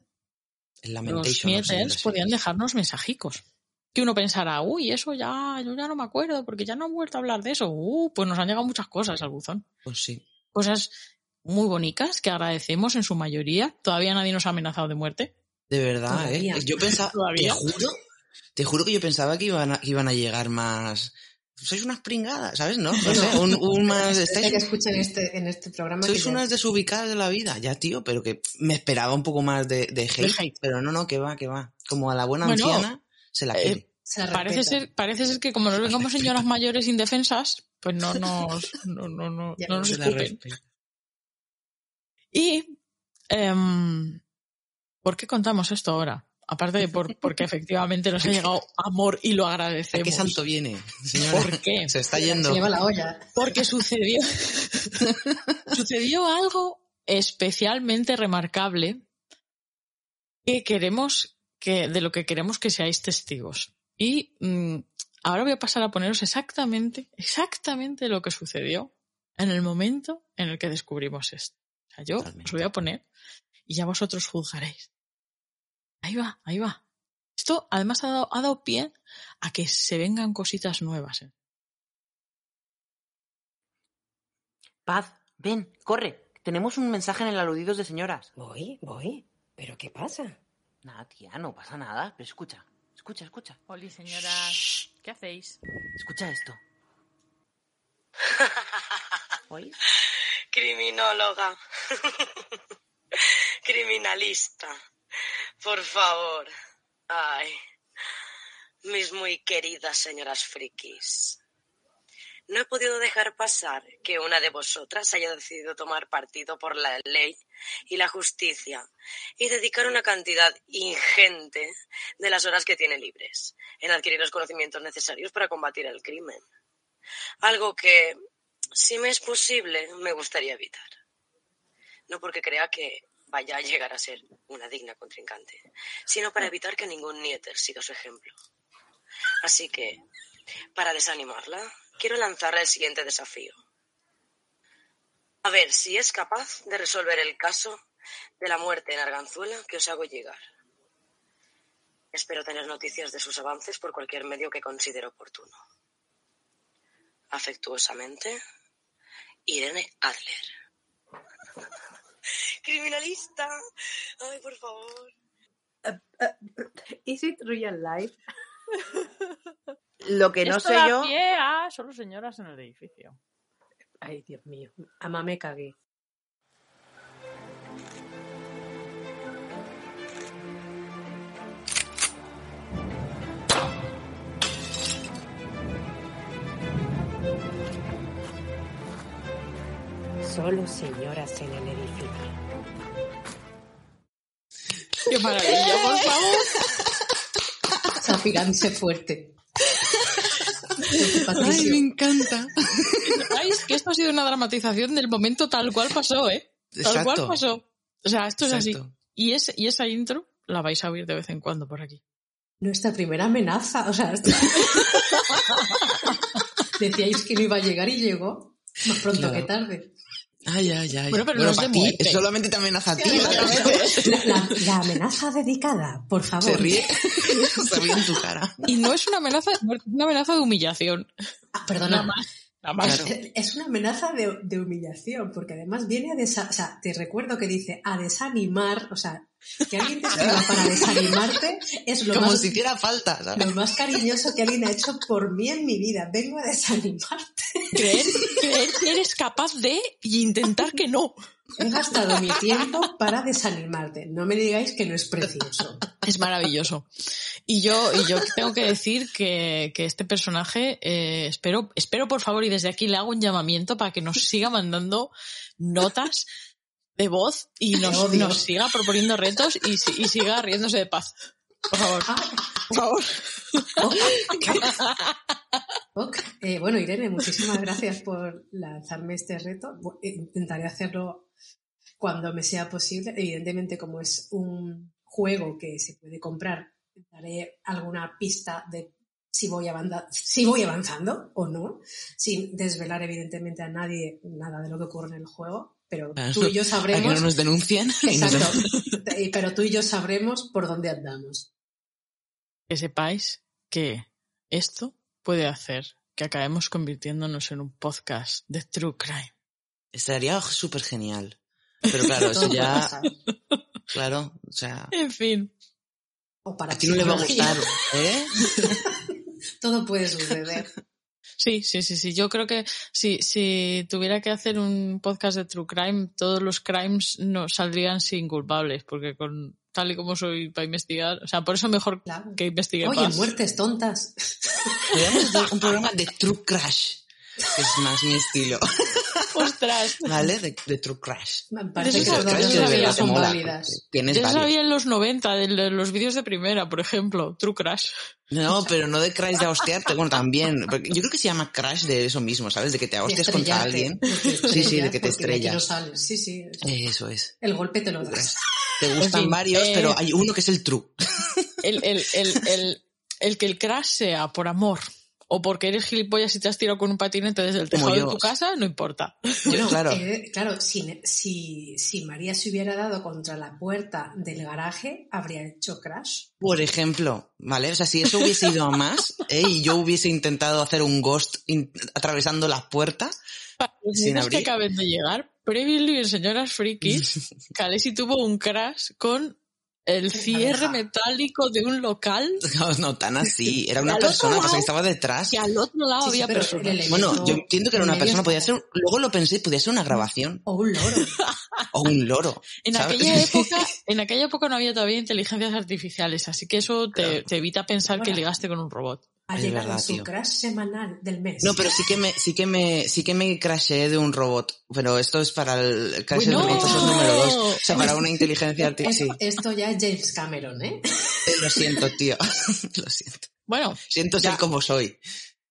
los Señoras podían dejarnos mensajicos. Que uno pensará, uy, eso ya, yo ya no me acuerdo, porque ya no han vuelto a hablar de eso. Uh, pues nos han llegado muchas cosas al buzón. Pues sí. Cosas muy bonitas que agradecemos en su mayoría. Todavía nadie nos ha amenazado de muerte. De verdad, Todavía. ¿eh? Yo pensaba, te juro, te juro que yo pensaba que iban a, que iban a llegar más... Sois unas pringadas, ¿sabes? No, no sé, un, un más... Estáis, que escuchen este, en este programa. sois que ya- unas desubicadas de la vida, ya, tío, pero que me esperaba un poco más de, de hate, hate. pero no, no, que va, que va. Como a la buena Bueno, anciana se la eh, quiere. se la Parece ser, parece ser que como nos vengamos señoras mayores indefensas, pues no nos, no, no, no, Ya no nos escupen. respeta. Y, em, ¿por qué contamos esto ahora? Aparte de por, porque efectivamente nos ha llegado amor y lo ¿A agradecemos. qué santo viene, señora? ¿Por qué? Se está Se yendo. lleva la olla. Porque sucedió, sucedió algo especialmente remarcable que queremos que, de lo que queremos que seáis testigos. Y mm, ahora voy a pasar a poneros exactamente, exactamente lo que sucedió en el momento en el que descubrimos esto. O sea, yo Totalmente. os voy a poner y ya vosotros juzgaréis. Ahí va, ahí va. Esto además ha dado, ha dado pie a que se vengan cositas nuevas. ¿eh? Paz, ven, corre. Tenemos un mensaje en el aludidos de señoras. Voy, voy. ¿Pero qué pasa? Nada, tía, no pasa nada. Pero escucha, escucha, escucha. Hola, señoras. ¿Qué hacéis? Escucha esto. ¿Oís? Criminóloga. Criminalista. Por favor. Ay. Mis muy queridas señoras frikis. No he podido dejar pasar que una de vosotras haya decidido tomar partido por la ley y la justicia y dedicar una cantidad ingente de las horas que tiene libres en adquirir los conocimientos necesarios para combatir el crimen. Algo que, si me es posible, me gustaría evitar. No porque crea que vaya a llegar a ser una digna contrincante, sino para evitar que ningún nieter siga su ejemplo. Así que, para desanimarla, quiero lanzarle el siguiente desafío. A ver si es capaz de resolver el caso de la muerte en Arganzuela que os hago llegar. Espero tener noticias de sus avances por cualquier medio que considere oportuno. Afectuosamente, Irene Adler. Criminalista. Ay, por favor. ¿Is it real life? Lo que no Esto sé da yo. pie a solo señoras en el edificio. Ay, Dios mío. Ama me cagué. Solo señoras en el edificio. ¡Qué maravilla, por favor! Zafirán, fuerte. Ay, me encanta. Sepáis que esto ha sido una dramatización del momento tal cual pasó, ¿eh? Tal cual pasó. O sea, esto es así. Y, ese, y esa intro la vais a oír de vez en cuando por aquí. Nuestra primera amenaza. O sea, esto- decíais que no iba a llegar y llegó. Más pronto Claro. que tarde. Ay, ay, ay. Bueno, pero no es para de ti, muerte. solamente te amenaza a ti. La, la- la amenaza dedicada, por favor. Se ríe, se ríe en tu cara. Y no es una amenaza, no es una amenaza de humillación. Ah, perdona. Nada más. Nada más. Claro. Es una amenaza de, de humillación, porque además viene a desa- o sea, te recuerdo que dice a desanimar, o sea, que alguien te escriba para desanimarte es lo Como más, si hiciera falta, ¿sabes? lo más cariñoso que alguien ha hecho por mí en mi vida. Vengo a desanimarte. Creer, creer que eres capaz de y intentar que no. He gastado mi tiempo para desanimarte. No me digáis que no es precioso. Es maravilloso. Y yo, y yo tengo que decir que, que este personaje, eh, espero, espero por favor, y desde aquí le hago un llamamiento para que nos siga mandando notas de voz y nos, siga proponiendo retos y, y siga riéndose de paz. Por favor, Ah, por favor. ok. Eh, bueno, Irene, muchísimas gracias por lanzarme este reto. Eh, Intentaré hacerlo cuando me sea posible. Evidentemente, como es un juego que se puede comprar, daré alguna pista de si voy, avanza- si voy avanzando o no, sin desvelar evidentemente a nadie nada de lo que ocurre en el juego, pero tú y yo Para que sabremos. no nos nos Exacto. Pero tú y yo sabremos por dónde andamos. Que sepáis que esto puede hacer que acabemos convirtiéndonos en un podcast de True Crime. Estaría súper genial. Pero claro, eso ya, claro, o sea, En fin. O para a ti no le va a gustar, ¿eh? Todo puede suceder. Sí, sí, sí, sí. Yo creo que si, si tuviera que hacer un podcast de True Crime, todos los crimes no saldrían sin culpables, porque con tal y como soy para investigar, o sea, por eso mejor Claro. que investigue Oye, más. muertes tontas. Podríamos hacer un programa de True Crash, que es más mi estilo, Ostras. ¿vale? De, de True Crash. Me parece De que eso las sab- dos de verdad teorías te son mola, válidas. Yo sabía en los 90, de los vídeos de primera, por ejemplo, True Crash. No, pero no de crash de hostiarte, bueno, también. Yo creo que se llama crash de eso mismo, ¿sabes? De que te hostias contra alguien. Sí, sí, de que te no estrellas. sales. Sí, sí. Eso es. El golpe te lo das. Te gustan fin, varios, eh, pero hay uno que es el true. El, el, el, el, el que el crash sea por amor o porque eres gilipollas y te has tirado con un patinete desde el tejado de tu casa, no importa. Bueno, claro. eh, claro, si, si, si María se hubiera dado contra la puerta del garaje, habría hecho crash. Por ejemplo, ¿vale? O sea, si eso hubiese ido a más, ¿eh? y yo hubiese intentado hacer un ghost in- atravesando la puerta, Para los Sin niños que abrir. acaben de llegar, previously en Señoras Frikis, Kalesi tuvo un crash con el cierre metálico de un local no, no tan así, era Y una persona, pasa que estaba detrás. que al otro lado Sí, había personas. Bueno, yo entiendo que era una persona, podía ser, luego lo pensé, podía ser una grabación O un loro. o un loro. En ¿sabes? aquella época, en aquella época no había todavía inteligencias artificiales, así que eso te, Claro. te evita pensar que ligaste con un robot. Ha Es llegado verdad, su tío. crash semanal del mes. No, pero sí que me, sí que me, sí que me crasheé de un robot. Pero esto es para el crash Bueno. de robots, eso es número dos. O sea, para una inteligencia artificial. Esto ya es James Cameron, ¿eh? Sí. Lo siento, tío. Lo siento. Bueno, Siento Ya. ser como soy.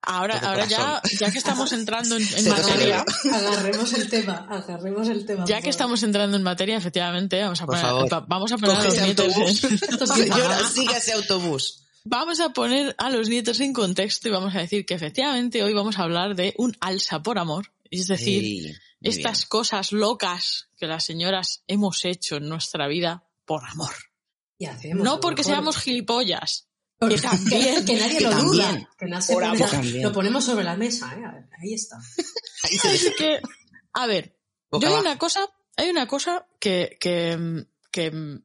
ahora, ahora ya, ya que estamos entrando en, materia. Agarremos el tema, agarremos el tema. ya que estamos entrando en materia, efectivamente, vamos a Por poner, favor. va- vamos a poner los nietos Señora, siga ese autobús. Vamos a poner a los nietos en contexto y vamos a decir que efectivamente hoy vamos a hablar de un alza por amor, es decir, Sí. Estas cosas locas que las señoras hemos hecho en nuestra vida por amor. Y hacemos No porque mejor. seamos gilipollas. Porque- que también, que nadie que lo también. duda. Que no se Por pone- amor. También. lo ponemos sobre la mesa, ¿eh? Ahí está. Ahí se deja. que, a ver, Boca yo hay una cosa, hay una cosa que, que, que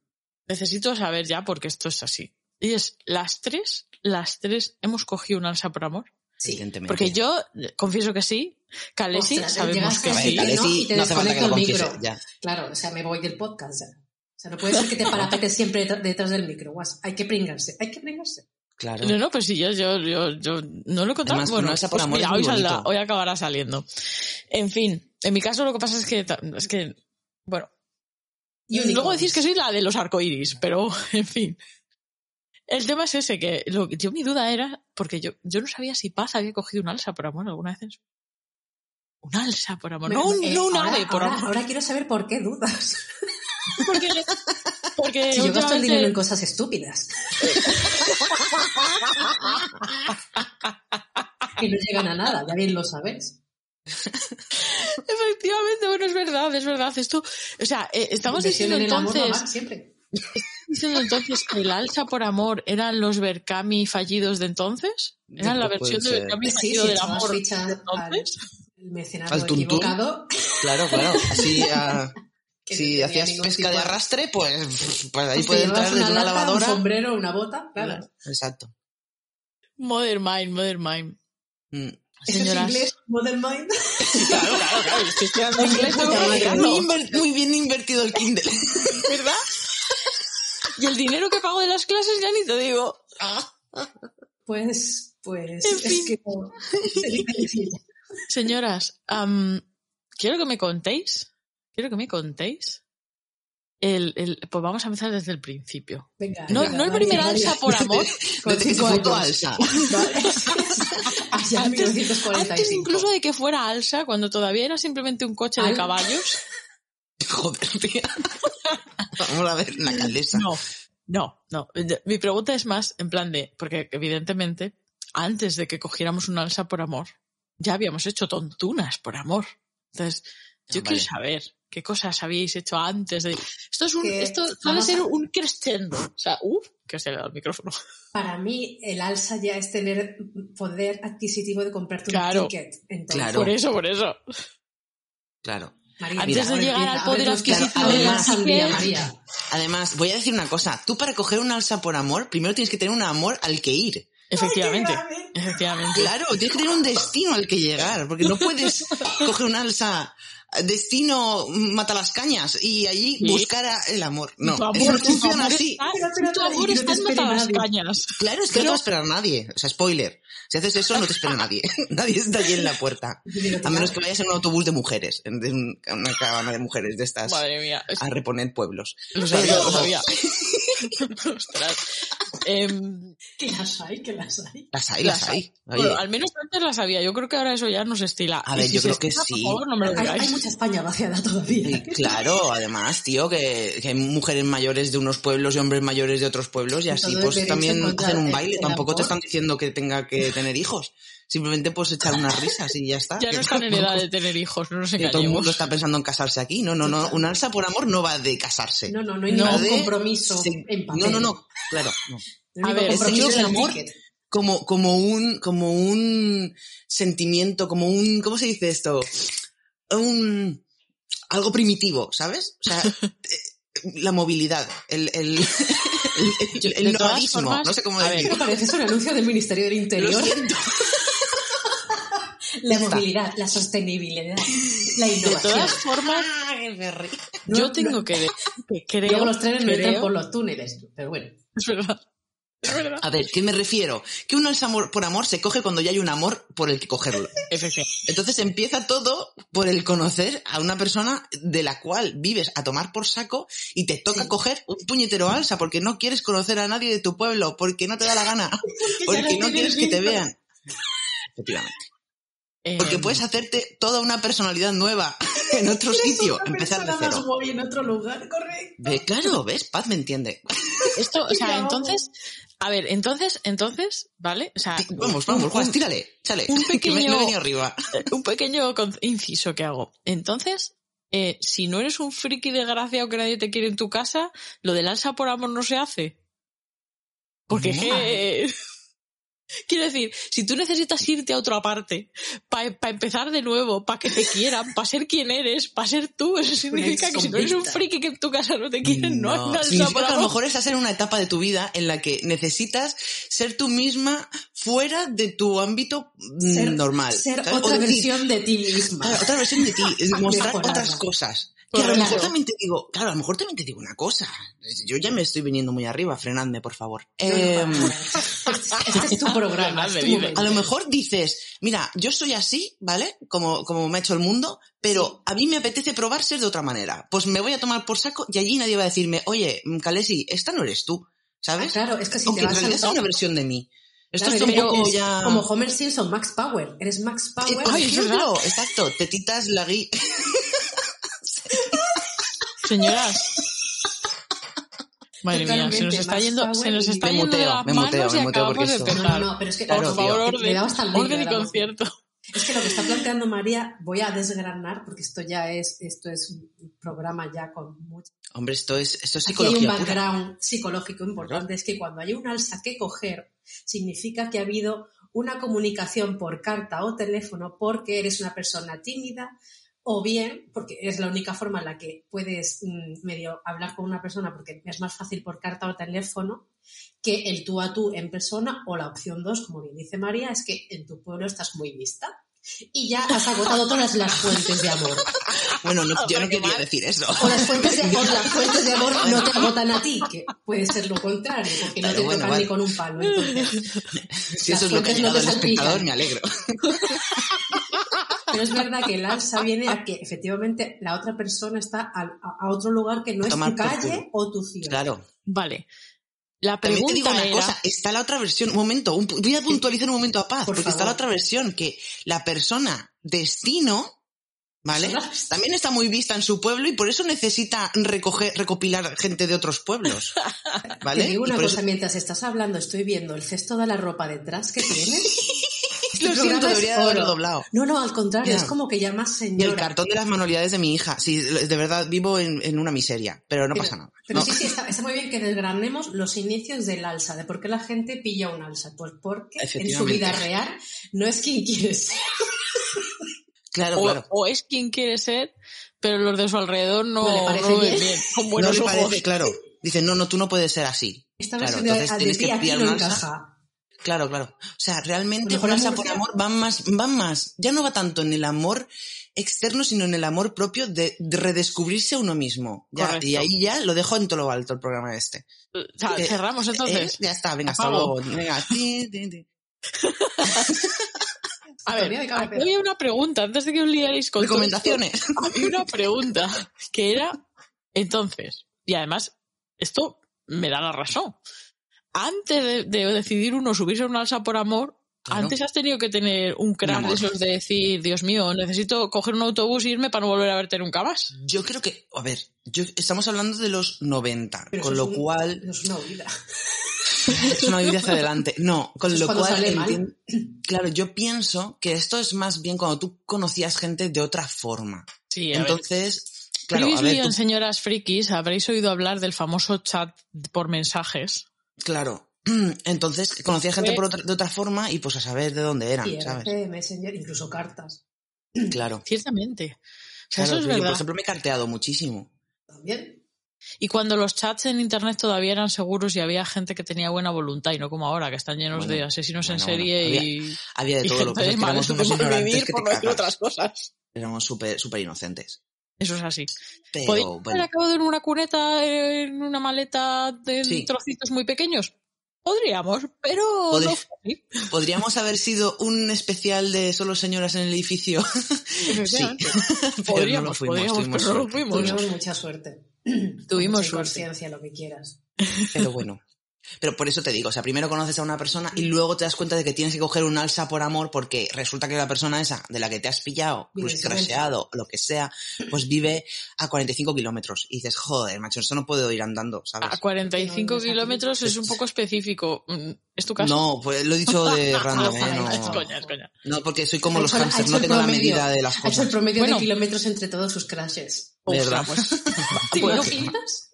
necesito saber ya porque esto es así. Y es, las tres, las tres hemos cogido un alza por amor. Sí. Evidentemente. Porque yo confieso que sí, Calesi Ostras, sabemos llegaste que ver, sí. no y te no desconecto el confiese, micro. ya. Claro, o sea, me voy del podcast ya. O sea, no puede ser que te parapetes siempre detrás, del micro. guas. Hay que pringarse, hay que pringarse. Claro. No, no, pues sí, yo, yo, yo, yo no lo he contado. Además, bueno, por pues amor mira, hoy, saldrá- bonito. hoy acabará saliendo. En fin, en mi caso lo que pasa es que, es que, bueno, Unicorns. luego decís que soy la de los arcoiris, pero, en fin. El tema es ese, que lo, que- yo mi duda era, porque yo, yo no sabía si Paz había cogido un alza por amor alguna vez en su- Un alza por amor, no, Eh, no un ahora- ave por ahora- amor. Ahora quiero saber por qué dudas. Porque, porque Si yo gasto el dinero en cosas estúpidas. que no llegan a nada, ya bien lo sabes. Efectivamente, bueno, es verdad, es verdad. Esto, o sea, eh, estamos diciendo en el amor, entonces, mamá, siempre. Diciendo entonces que el alza por amor eran los Berkami fallidos de entonces. Eran la versión de. Berkami Sí, fallido si del echabas amor. ficha de al entonces. el mecenado Al tuntún. equivocado. Claro, claro. Así, ah, si hacías pesca de arrastre, pues, pues ahí Pues puede entrar desde una lavadora. Un sombrero, una bota, claro. Exacto. Mother Mind, Mother Mind. Mm. Eso Señoras. es inglés, Modern Mind. Claro, claro, claro. Estoy estudiando inglés. Muy, muy bien invertido el Kindle. ¿Verdad? Y el dinero que pago de las clases ya ni te digo. Pues, pues, En es fin. que no. Señoras, am, quiero que me contéis, quiero que me contéis, el, el, pues vamos a empezar desde el principio. Venga, No, venga, no el primer María. alza por amor, Con Desde que se cinco. Vale. Allá en Antes- 1945. antes incluso de que fuera Alsa, cuando todavía era simplemente un coche de Al- caballos. Joder, tía. Vamos a ver, la calesa. No, no, no. Mi pregunta es más en plan de, porque evidentemente, antes de que cogiéramos un alza por amor, ya habíamos hecho tontunas por amor. Entonces, yo Ah, quiero saber qué cosas habíais hecho antes de. Esto es un, esto vamos ser a- un crescendo. O sea, uff, que se le da el micrófono. Para mí, el alza ya es tener poder adquisitivo de comprarte Claro. un ticket. Entonces, Claro. Por eso, por eso. Claro. María, Antes de llegar al poder adquisitivo de la. María. Además, voy a decir una cosa. Tú para coger un alza por amor, primero tienes que tener un amor al que ir. Efectivamente. Efectivamente. Claro, tienes que tener un destino al que llegar, porque no puedes coger un alza destino mata las cañas y allí Sí. buscar a- el amor. No, Tu amor- eso no funciona amor así. está- tu amor no las cañas. Claro, es que no te va a esperar nadie. O sea, spoiler. Si haces eso, no te espera nadie. nadie está allí en la puerta. A menos que vayas en un autobús de mujeres, en de un- una caravana de mujeres de estas, Madre mía. es- a reponer pueblos. Lo sabía, Pero- lo sabía. Ostras. Em, Que las hay, que las hay. Las hay, las Las hay. Bueno, al menos antes la sabía. Yo creo que ahora eso ya no se estila. A ver, si yo creo que sí. Por favor, no me lo Hay, digáis. hay mucha España vaciada todavía. Sí, claro, además, tío, que, que hay mujeres mayores de unos pueblos y hombres mayores de otros pueblos y así todo pues también hacen un baile. el Tampoco te están diciendo que tenga que tener hijos. Simplemente pues echar unas risas y ya está. Ya no están en edad de tener hijos, no nos que todo el engañemos. mundo está pensando en casarse aquí. No, no, no. Un alza por amor no va de casarse. No, no, no hay No, ningún de- compromiso en papel. No, no, no. Claro, no. A ver, compromiso es en el el amor ticket. Como, como un, como un sentimiento, como un, ¿cómo se dice esto? Un, algo primitivo, ¿sabes? O sea, eh, la movilidad, el, el, el, el, el nomadismo, formas, no sé cómo a ver, decirlo. Parece un anuncio del Ministerio del Lo Interior. siento. La está. movilidad, la sostenibilidad, la De innovación. todas formas, yo tengo que decir que creo... Luego los trenes no entran por los túneles, pero bueno. Es verdad. Es verdad. A ver, ¿qué me refiero? Que un alza amor por amor se coge cuando ya hay un amor por el que cogerlo. Entonces empieza todo por el conocer a una persona de la cual vives a tomar por saco y te toca Sí. coger un puñetero alza porque no quieres conocer a nadie de tu pueblo, porque no te da la gana, porque no quieres que te vean. Efectivamente. Porque puedes hacerte toda una personalidad nueva en otro sitio, empezar de más cero. guay en otro lugar, correcto. Claro, ¿ves? Paz me entiende. Esto, o sea, entonces, a ver, entonces, entonces, ¿vale? O sea, Vamos, un- vamos, Juan, tírale, chale, un que me, pequeño- arriba. un pequeño inciso que hago. Entonces, eh, si no eres un friki desgraciado que nadie te quiere en tu casa, lo del alza por amor no se hace. Porque que... Quiero decir, si tú necesitas irte a otra parte, para empezar de nuevo, para que te quieran, para ser quien eres, para ser tú, eso significa que si no eres un friki que en tu casa no te quieren, no, significa que a lo mejor estás en una etapa de tu vida en la que necesitas ser tú misma fuera de tu ámbito mm, Ser- normal. Ser ¿sabes? O otra decir, versión de ti misma. Otra versión de ti, mostrar otras cosas. A lo mejor también te digo, claro, a lo mejor también te digo una cosa. Yo ya me estoy viniendo muy arriba, frenadme, por favor. Em, Este es tu programa. es tu a lo mejor dices, mira, yo soy así, ¿vale? Como, como me ha hecho el mundo, pero a mí me apetece probar ser de otra manera. Pues me voy a tomar por saco y allí nadie va a decirme, oye, mm, Kalesi, esta no eres tú, ¿sabes? Claro, es que si Aunque te en vas a realidad es una versión de mí. Esto Claro, está un poco ya... Como Homer Simpson, Max Power. Eres Max Eh, Power. Ay, es ejemplo, exacto, tetitas la gui... Señoras. Madre mía, se nos está yendo, se nos está Me yendo de muteo, las me muteo, manos y me muteo acabamos porque de esto- No, empezar. no, no, pero es que Claro, Por favor, orden, orden y concierto. Es que lo que está planteando María, voy a desgranar porque esto ya es, esto es un programa ya con mucho. Hombre, esto es, esto es Aquí hay un psicología pura. background psicológico importante, es que cuando hay un alza que coger, significa que ha habido una comunicación por carta o teléfono porque eres una persona tímida o bien porque es la única forma en la que puedes mm, medio hablar con una persona porque es más fácil por carta o teléfono que el tú a tú en persona o la opción dos, como bien dice María, es que en tu pueblo estás muy vista y ya has agotado todas las fuentes de amor. Bueno, no, yo no quería decir eso. O las fuentes de, o las fuentes de amor no te agotan a ti, que puede ser lo contrario, porque no te bueno, tocan vale. ni con un palo. Entonces, Si eso es lo que ha no llegado te al espectador, me alegro. pero es verdad que el alza viene a que efectivamente la otra persona está a, a otro lugar que no es tu calle o tu ciudad. Claro. Vale. La También te digo pregunta una era... cosa, está la otra versión, un momento, un- voy a puntualizar un momento a paz, Por porque está favor. la otra versión, que la persona destino, ¿vale? También está muy vista en su pueblo y por eso necesita recoger, recopilar gente de otros pueblos, ¿vale? Te digo una cosa, eso- mientras estás hablando, estoy viendo el cesto de la ropa detrás que tienes. Este Lo siento, debería haberlo oro. doblado. No, no, al contrario, es como que ya más Y el señora. cartón de las manualidades de mi hija. Sí, de verdad, vivo en, en una miseria, pero no Pero- pasa nada. Pero No. sí, sí, está, está muy bien que desgranemos los inicios del alza, de por qué la gente pilla un alza. Pues porque en su vida real no es quien quiere ser. Claro, o, claro. o es quien quiere ser, pero los de su alrededor no, No le parece no bien. bien, con No le ojos. parece, claro. Dicen, no, no, tú no puedes ser así. Esta Claro, de, entonces de tienes que ti aquí pillar no un alza. Claro, claro. O sea, realmente la alza por amor va más, va más, ya no va tanto en el amor externo, sino en el amor propio de, de redescubrirse uno mismo. Ya, y ahí ya lo dejo en todo lo alto el programa este. Sea, Eh, cerramos entonces. Eh, ya está, venga, hasta luego. Venga, ti, ti, ti. A ver, había una pregunta, antes de que os liarais con Recomendaciones. había una pregunta que era, entonces, y además, esto me da la razón. Antes de, de decidir uno subirse a una alza por amor, Claro. antes has tenido que tener un crash amor. de esos de decir, Dios mío, necesito coger un autobús e irme para no volver a verte nunca más. Yo creo que, a ver, yo, estamos hablando de los 90, Pero con lo es un- cual eso es una huida. es una vida hacia adelante. No, con Eso lo cual claro, yo pienso que esto es más bien cuando tú conocías gente de otra forma. Sí, a ver. Entonces, claro, a ver, tú- Señoras Frikis habréis oído hablar del famoso chat por mensajes. Claro. Entonces, conocías gente por otra, de otra forma y pues a saber de dónde eran, ¿sabes? Messenger, incluso cartas. Claro. Ciertamente. O sea, Claro, eso es yo, por ejemplo, me he carteado muchísimo. También. Y cuando los chats en internet todavía eran seguros y había gente que tenía buena voluntad y no como ahora, que están llenos Bueno, de asesinos en serie bueno, y, Había de y todo lo que éramos unos ignorantes vivir, que por te no decir cagas. otras cosas. Éramos súper súper inocentes. Eso es así. Pero ¿Podéis haber bueno, acabado en una cuneta, en una maleta de Sí. trocitos muy pequeños? Podríamos, pero Podri- no fue así. podríamos haber sido un especial de solo señoras en el edificio. sí. Efectivamente. Pero Podríamos, no lo fuimos, podríamos, tuvimos pero no lo suerte. fuimos. Tuvimos mucha suerte. Tuvimos Mucha suerte. inconsciencia, lo que quieras. Pero bueno. Pero por eso te digo, o sea, primero conoces a una persona y luego te das cuenta de que tienes que coger un alza por amor porque resulta que la persona esa de la que te has pillado, pues crasheado, lo que sea, pues vive a 45 kilómetros. Y dices, joder, macho, esto no puedo ir andando, ¿sabes? A 45 No, no es kilómetros es un poco específico. Mm, ¿Es tu caso? No, pues lo he dicho de random, ¿eh? No, Es coña, es coña. no, porque soy como los hamsters, no tengo la medida de las Ha hecho el cosas. promedio Bueno. de kilómetros entre todos sus crashes. ¿Verdad? Pues, ¿Te Bueno, imaginas?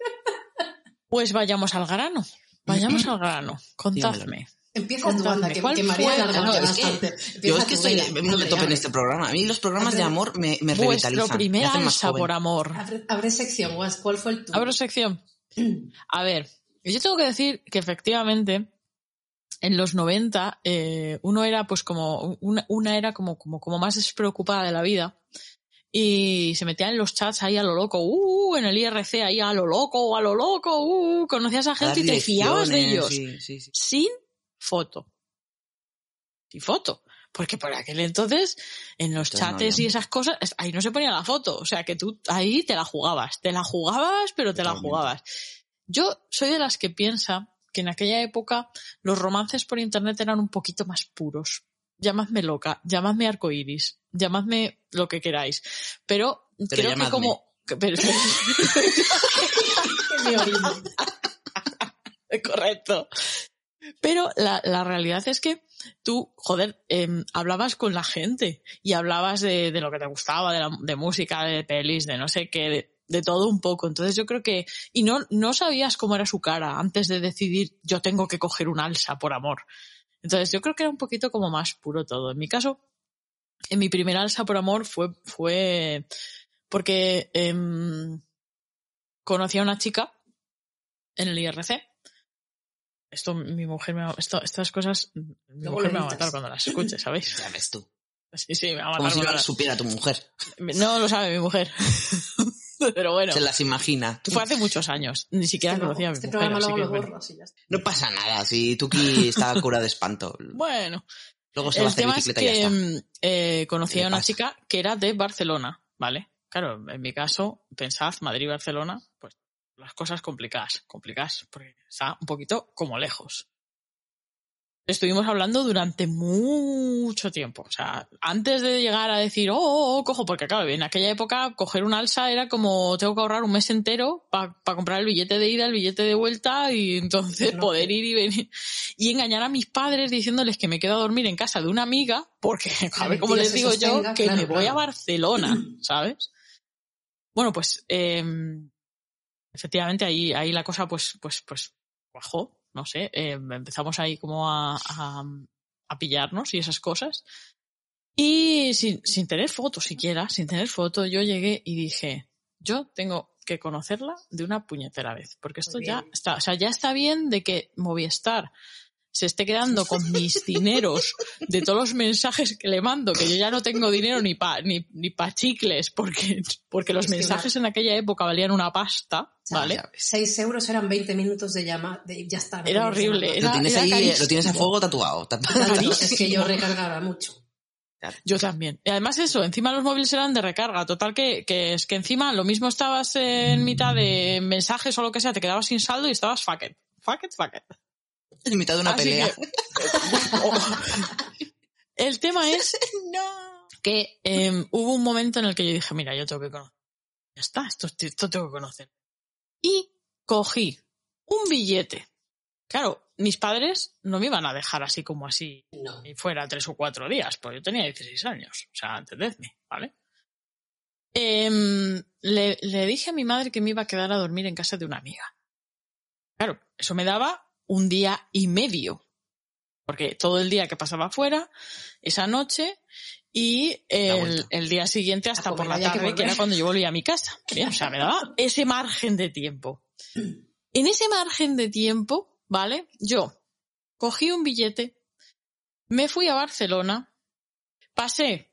pues vayamos al grano. Vayamos al grano. Contadme. Empieza tú, anda, que, ¿cuál que María fue? alarga No, es que- bastante. Yo es que estoy muy abre, tope en este programa. A mí los programas Abre. de amor me, me Vuestro revitalizan. me primer alza por amor. Abre, abre sección, Guas. ¿Cuál fue el tuyo? Abro sección. A ver, yo tengo que decir que efectivamente en los 90 eh, uno era pues como una, una era como, como, como más despreocupada de la vida y se metía en los chats ahí a lo loco, uh, en el IRC ahí a lo loco, a lo loco, uh, conocías a gente y te fiabas de ellos direcciones, sí, sí, sí. sin foto. Sin foto. Porque por aquel entonces, en los Entonces no chates había. y esas cosas, ahí no se ponía la foto. O sea que tú ahí te la jugabas. Te la jugabas, pero te la jugabas. Yo soy de las que piensa que en aquella época los romances por internet eran un poquito más puros. Llamadme loca, llamadme arcoiris, llamadme lo que queráis. Pero, creo que como. pero-. Correcto. Pero la, la realidad es que tú, joder, em, hablabas con la gente y hablabas de, de lo que te gustaba, de, la- de música, de pelis, de no sé qué, de, de todo un poco. Entonces yo creo que... Y no, no sabías cómo era su cara antes de decidir yo tengo que coger un alza por amor. Entonces yo creo que era un poquito como más puro todo. En mi caso, en mi primer alza por amor fue, fue porque em, conocí a una chica en el IRC. Esto, mi mujer me va, esto, estas cosas, mi mujer me va a matar cuando las escuche, ¿sabéis? Ya ves tú. Sí, sí, me va a Como matar. si no lo las- supiera tu mujer. No lo sabe mi mujer. Pero bueno, Se las imagina. fue hace muchos años. Ni siquiera Este, conocía a mi este mujer. programa luego que lo ya está. No pasa nada, si Tuki está cura de espanto. Bueno, Luego se va a el hacer tema es bicicleta y ya que está. mm, eh, conocí ¿Qué a una pasa? chica que era de Barcelona, ¿vale? Claro, en mi caso, pensad Madrid-Barcelona, pues las cosas complicadas, complicadas, porque está un poquito como lejos. Estuvimos hablando durante mucho tiempo. O sea, antes de llegar a decir, oh, oh, oh, cojo, porque claro, en aquella época coger un alza era como tengo que ahorrar un mes entero para comprar el billete de ida, el billete de vuelta y entonces No, poder ir y venir. Y engañar a mis padres diciéndoles que me quedo a dormir en casa de una amiga, porque a ver cómo les digo yo que claro, me voy a. Barcelona, ¿sabes? Bueno, pues em, efectivamente ahí, ahí la cosa pues, pues, pues bajó, no sé, em, empezamos ahí como a, a, a pillarnos y esas cosas. Y sin, sin tener foto siquiera, sin tener foto, yo llegué y dije, yo tengo que conocerla de una puñetera vez, porque esto ya está, o sea, ya está bien de que Movistar se esté quedando con mis dineros de todos los mensajes que le mando, que yo ya no tengo dinero ni pa, ni, ni pa chicles, porque, porque los Es que mensajes en aquella época valían una pasta, ¿vale? Ya ves. 6 euros eran 20 minutos de llamada. De, ya está. Era horrible. Lo tienes era ahí, carísimo. lo tienes a fuego tatuado. tatuado. Claro, es que yo recargaba mucho. Yo también. Y además eso, encima los móviles eran de recarga. Total que, que es que encima lo mismo estabas en mitad de mensajes o lo que sea, te quedabas sin saldo y estabas fuck it. Fuck it, fuck it. En mitad de una Así pelea. que- el tema es que eh, hubo un momento en el que yo dije, mira, yo tengo que conocer. Ya está, esto, esto tengo que conocer. Y cogí un billete. Claro, mis padres no me iban a dejar así como así No. y fuera tres o cuatro días, pues yo tenía 16 años, o sea, entendedme, ¿vale? Em, le, le dije a mi madre que me iba a quedar a dormir en casa de una amiga. Claro, eso me daba un día y medio, porque todo el día que pasaba afuera, esa noche, y el, el día siguiente hasta A por la que tarde, que, volver. era cuando yo volvía a mi casa. Bien, o sea, me daba ese margen de tiempo. En ese margen de tiempo, ¿vale? Yo cogí un billete, me fui a Barcelona, pasé,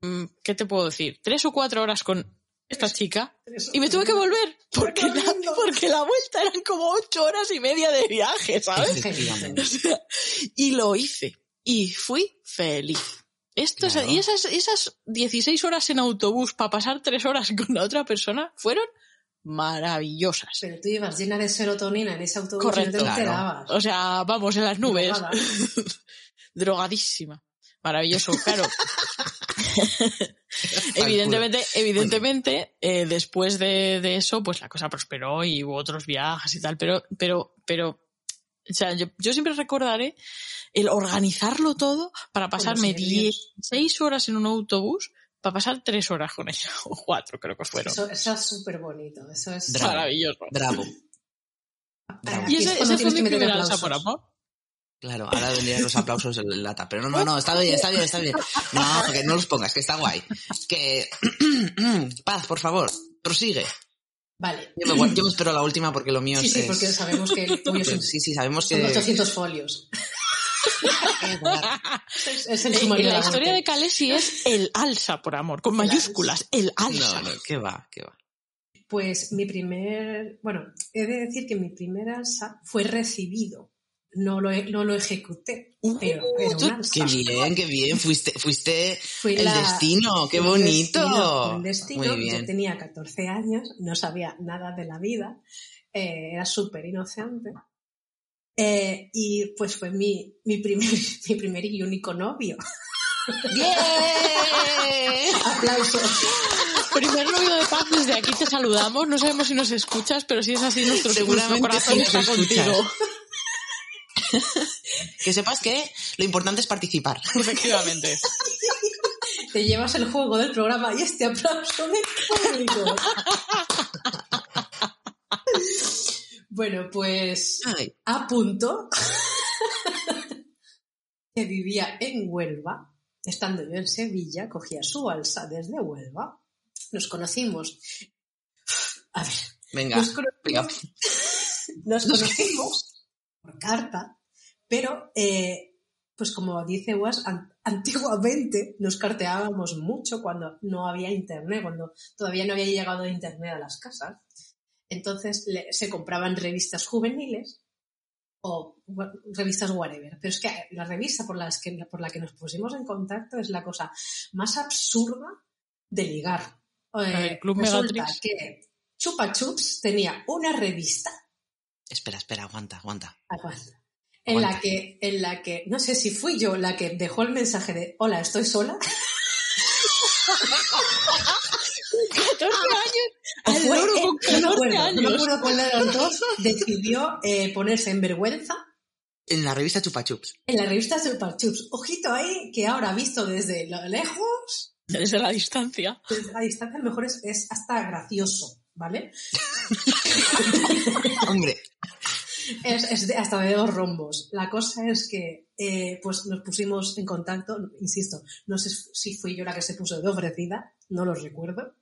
mm, ¿qué te puedo decir? Tres o cuatro horas con esta chica y me tuve que volver porque la, porque la vuelta eran como ocho horas y media de viaje, ¿sabes? Efectivamente. O sea, y lo hice y fui feliz. Esto Claro. y esas, esas 16 horas en autobús para pasar tres horas con la otra persona fueron maravillosas. Pero tú ibas llena de serotonina en ese autobús y Correcto. no te Claro. enterabas. O sea, vamos, en las nubes. Drogada. Drogadísima. Maravilloso, claro. Evidentemente, evidentemente, eh, después de, de eso, pues la cosa prosperó y hubo otros viajes y tal, pero, pero, pero, o sea, yo, yo siempre recordaré el organizarlo todo para pasarme nervios. 16 horas en un autobús para pasar 3 horas con ella, o 4 creo que fueron. Eso, eso es súper bonito. Eso es. Bravo. Maravilloso. Bravo. Y es ese, ese fue mi primer alza por amor. Claro, ahora vendrían los aplausos en lata. Pero no, no, no, está bien, está bien, está bien. No, que no los pongas, que está guay. Que. Paz, por favor, prosigue. Vale. Yo me, guardo- yo me espero la última porque lo mío Sí, es. sí, porque sabemos que el tuyo son, Sí, sí, sabemos son que. 800 folios. Es, es el sumario la historia de Calesi es el alza por amor, con mayúsculas, el alza. No, no, que va, que va. Pues mi primer, bueno, he de decir que mi primer alza fue recibido. No lo, e- no lo ejecuté, Uh, pero, pero tú-. Qué bien, qué bien. Fuiste, fuiste el la- destino, qué el bonito. destino, fue el destino. Muy Yo tenía 14 años, no sabía nada de la vida, eh, era súper inocente. Eh, y pues fue mi, mi, primer, mi primer y único novio. ¡Bien! Aplausos. Primer novio de paz, desde aquí te saludamos. No sabemos si nos escuchas, pero si es así, nuestro, Seguramente corazón sí está escuchas. contigo. Que sepas que lo importante es participar. Efectivamente. Te llevas el juego del programa y este aplauso del público. Bueno, pues Ay, a punto que vivía en Huelva, estando yo en Sevilla, cogía su alza desde Huelva. Nos conocimos. A ver, venga, nos conocimos, venga. nos conocimos por carta, pero eh, pues como dice Was, an- antiguamente nos carteábamos mucho cuando no había internet, cuando todavía no había llegado internet a las casas. Entonces le- se compraban revistas juveniles o bueno, revistas whatever. Pero es que la revista por, las que, por la que nos pusimos en contacto es la cosa más absurda de ligar. Eh, El Club resulta Megatrix. que Chupa Chups tenía una revista Espera, espera, aguanta, aguanta. Aguanta. En la que, en la que, no sé si fui yo la que dejó el mensaje de hola, estoy sola. 14 años. O Al fue, loro con no me 14 acuerdo, no me años. acuerdo cuál de los dos decidió eh, ponerse en vergüenza En la revista Chupa Chups. en la revista Super Chups. Ojito ahí, que ahora visto desde lo lejos, Desde la distancia. desde la distancia, a lo mejor es, es hasta gracioso, ¿vale? Hombre, Es, es de- hasta de dos rombos. La cosa es que eh, pues nos pusimos en contacto, insisto, no sé si fui yo la que se puso de ofrecida, no lo recuerdo,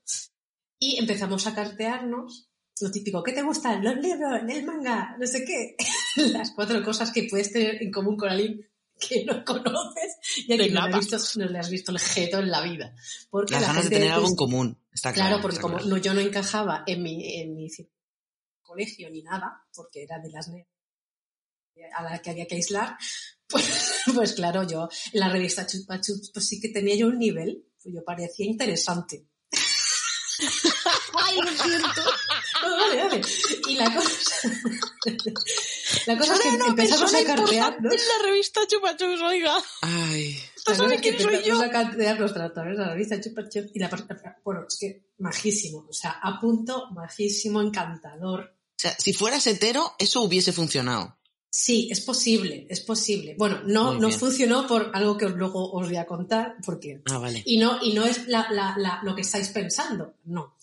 y empezamos a cartearnos. Lo típico, ¿qué te gustan? Los libros, el manga, no sé qué. Las cuatro cosas que puedes tener en común con alguien que no conoces y a De quien no visto, no le has visto el jeto en la vida. Porque las la ganas de gente tener algo en común. Está claro. Claro, porque está como claro. no, yo no encajaba en mi, en mi colegio ni nada, porque era de las ne- a la que había que aislar, pues, pues claro, yo en la revista Chupa Chups pues sí que tenía yo un nivel, pues yo parecía interesante. Ay, lo siento. No, vale, vale. Y la cosa, la cosa es que empezamos a cartear, importante en la revista Chupa Chups, oiga. Ay, La cosa sabe es que quién soy empezamos yo? a cartear los tratadores de la revista Chupa Chups y la bueno, es que majísimo, o sea, a punto, majísimo, encantador. O sea, si fueras hetero, eso hubiese funcionado. Sí, es posible, es posible. Bueno, no, no funcionó por algo que os- luego os voy a contar, porque... Ah, vale. Y no, y no es la, la, la- lo que estáis pensando, no.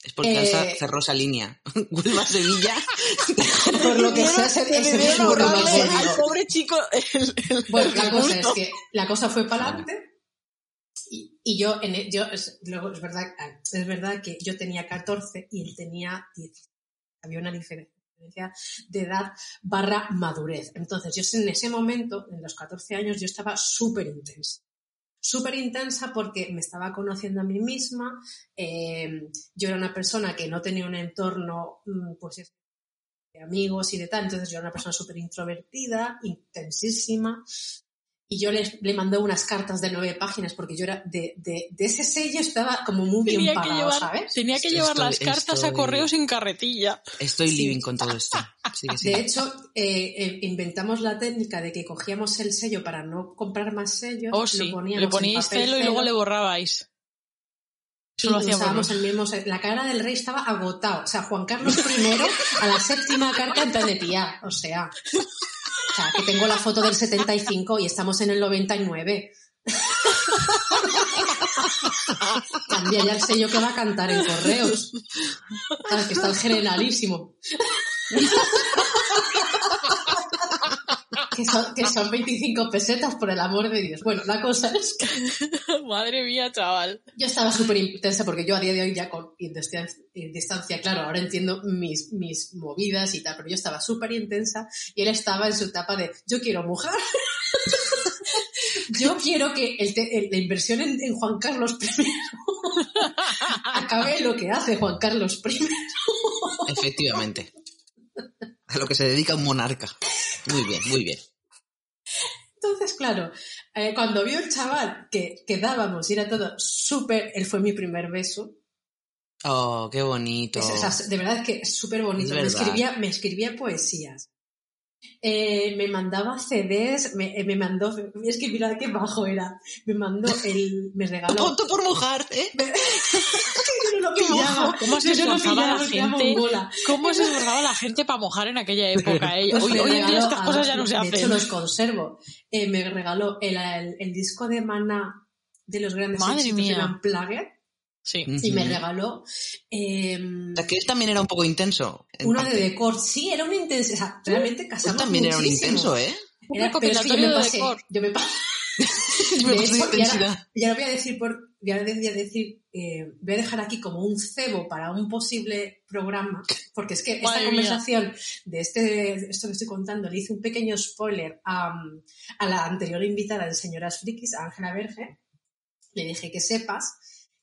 Es porque Eh, cerró esa línea. Huelva Sevilla. Por lo que sea, ese Debieron mismo ahorrarle romántico. al pobre chico el, el- Bueno, el la cosa es que la cosa fue para adelante y, y yo, en el- yo es, luego es verdad, es verdad que yo tenía 14 y él tenía 10. Había una diferencia de edad barra madurez. Entonces, yo en ese momento, en los 14 años, yo estaba súper intensa. Súper intensa porque me estaba conociendo a mí misma. eh, yo era una persona que no tenía un entorno, mm, pues, de amigos y de tal. Entonces, yo era una persona súper introvertida, intensísima. Y yo le, le mandé unas cartas de nueve páginas porque yo era de, de, de ese sello estaba como muy bien Tenía pagado, llevar, ¿sabes? tenía que Estoy- llevar las cartas a estoy- correo sin carretilla. Estoy Sí. living con todo esto. Sí que sí. De hecho, eh, eh, inventamos la técnica de que cogíamos el sello para no comprar más sellos, Oh, sí. lo poníamos Le en poníais celo y luego le borrabais. y Eso lo hacíamos. usábamos el mismo. La cara del rey estaba agotado. O sea, Juan Carlos I a la séptima carta en plan de tía. O sea, sea, que tengo la foto del 75 y estamos en el 99. Cambia ya el sello que va a cantar en correos. Sabes que está el generalísimo. Que, son, que son 25 pesetas, por el amor de Dios. Bueno, la cosa es que Madre mía, chaval. yo estaba súper intensa porque yo a día de hoy ya con distancia, distancia, claro, ahora entiendo mis, mis movidas y tal, pero yo estaba súper intensa y él estaba en su etapa de yo quiero mujer. yo quiero que el te- el- la inversión en, en Juan Carlos I acabe lo que hace Juan Carlos I. Efectivamente. A lo que se dedica un monarca. Muy bien, muy bien. Entonces, claro, eh, cuando vio el chaval que quedábamos y era todo súper, él fue mi primer beso, Oh, qué bonito. Es- o sea, de verdad que es súper bonito. Es Me escribía, me escribía poesías. Eh, me mandaba CDs, me, eh, me mandó, es que mirad qué bajo era. Me mandó el, me regaló. Tonto por mojar, ¿eh? Yo no lo pillaba. ¿Cómo se no esforzaba la gente? ¿Cómo se esforzaba la gente para mojar en aquella época? eh? Pues hoy, hoy en día estas cosas ya no se De hecho, hacen. los conservo. Eh, me regaló el, el, el disco de Mana de los grandes Madre éxitos mía. de Unplugged Sí. y me regaló eh, O sea, que él también era un poco intenso. en uno parte. de Decor. Sí, era un intenso. O sea, realmente Él casamos también era un intenso, ¿eh? Un Era, pero es que yo recopilatorio me de pasé, Decor. yo me pasé. Me De pasé de intensidad. y ahora voy a decir, por, voy a decir, eh, voy a dejar aquí como un cebo para un posible programa, porque es que esta Madre mía. conversación de este, de esto que estoy contando, le hice un pequeño spoiler a, a la anterior invitada en Señoras Frikis, a Ángela Verge, le dije que sepas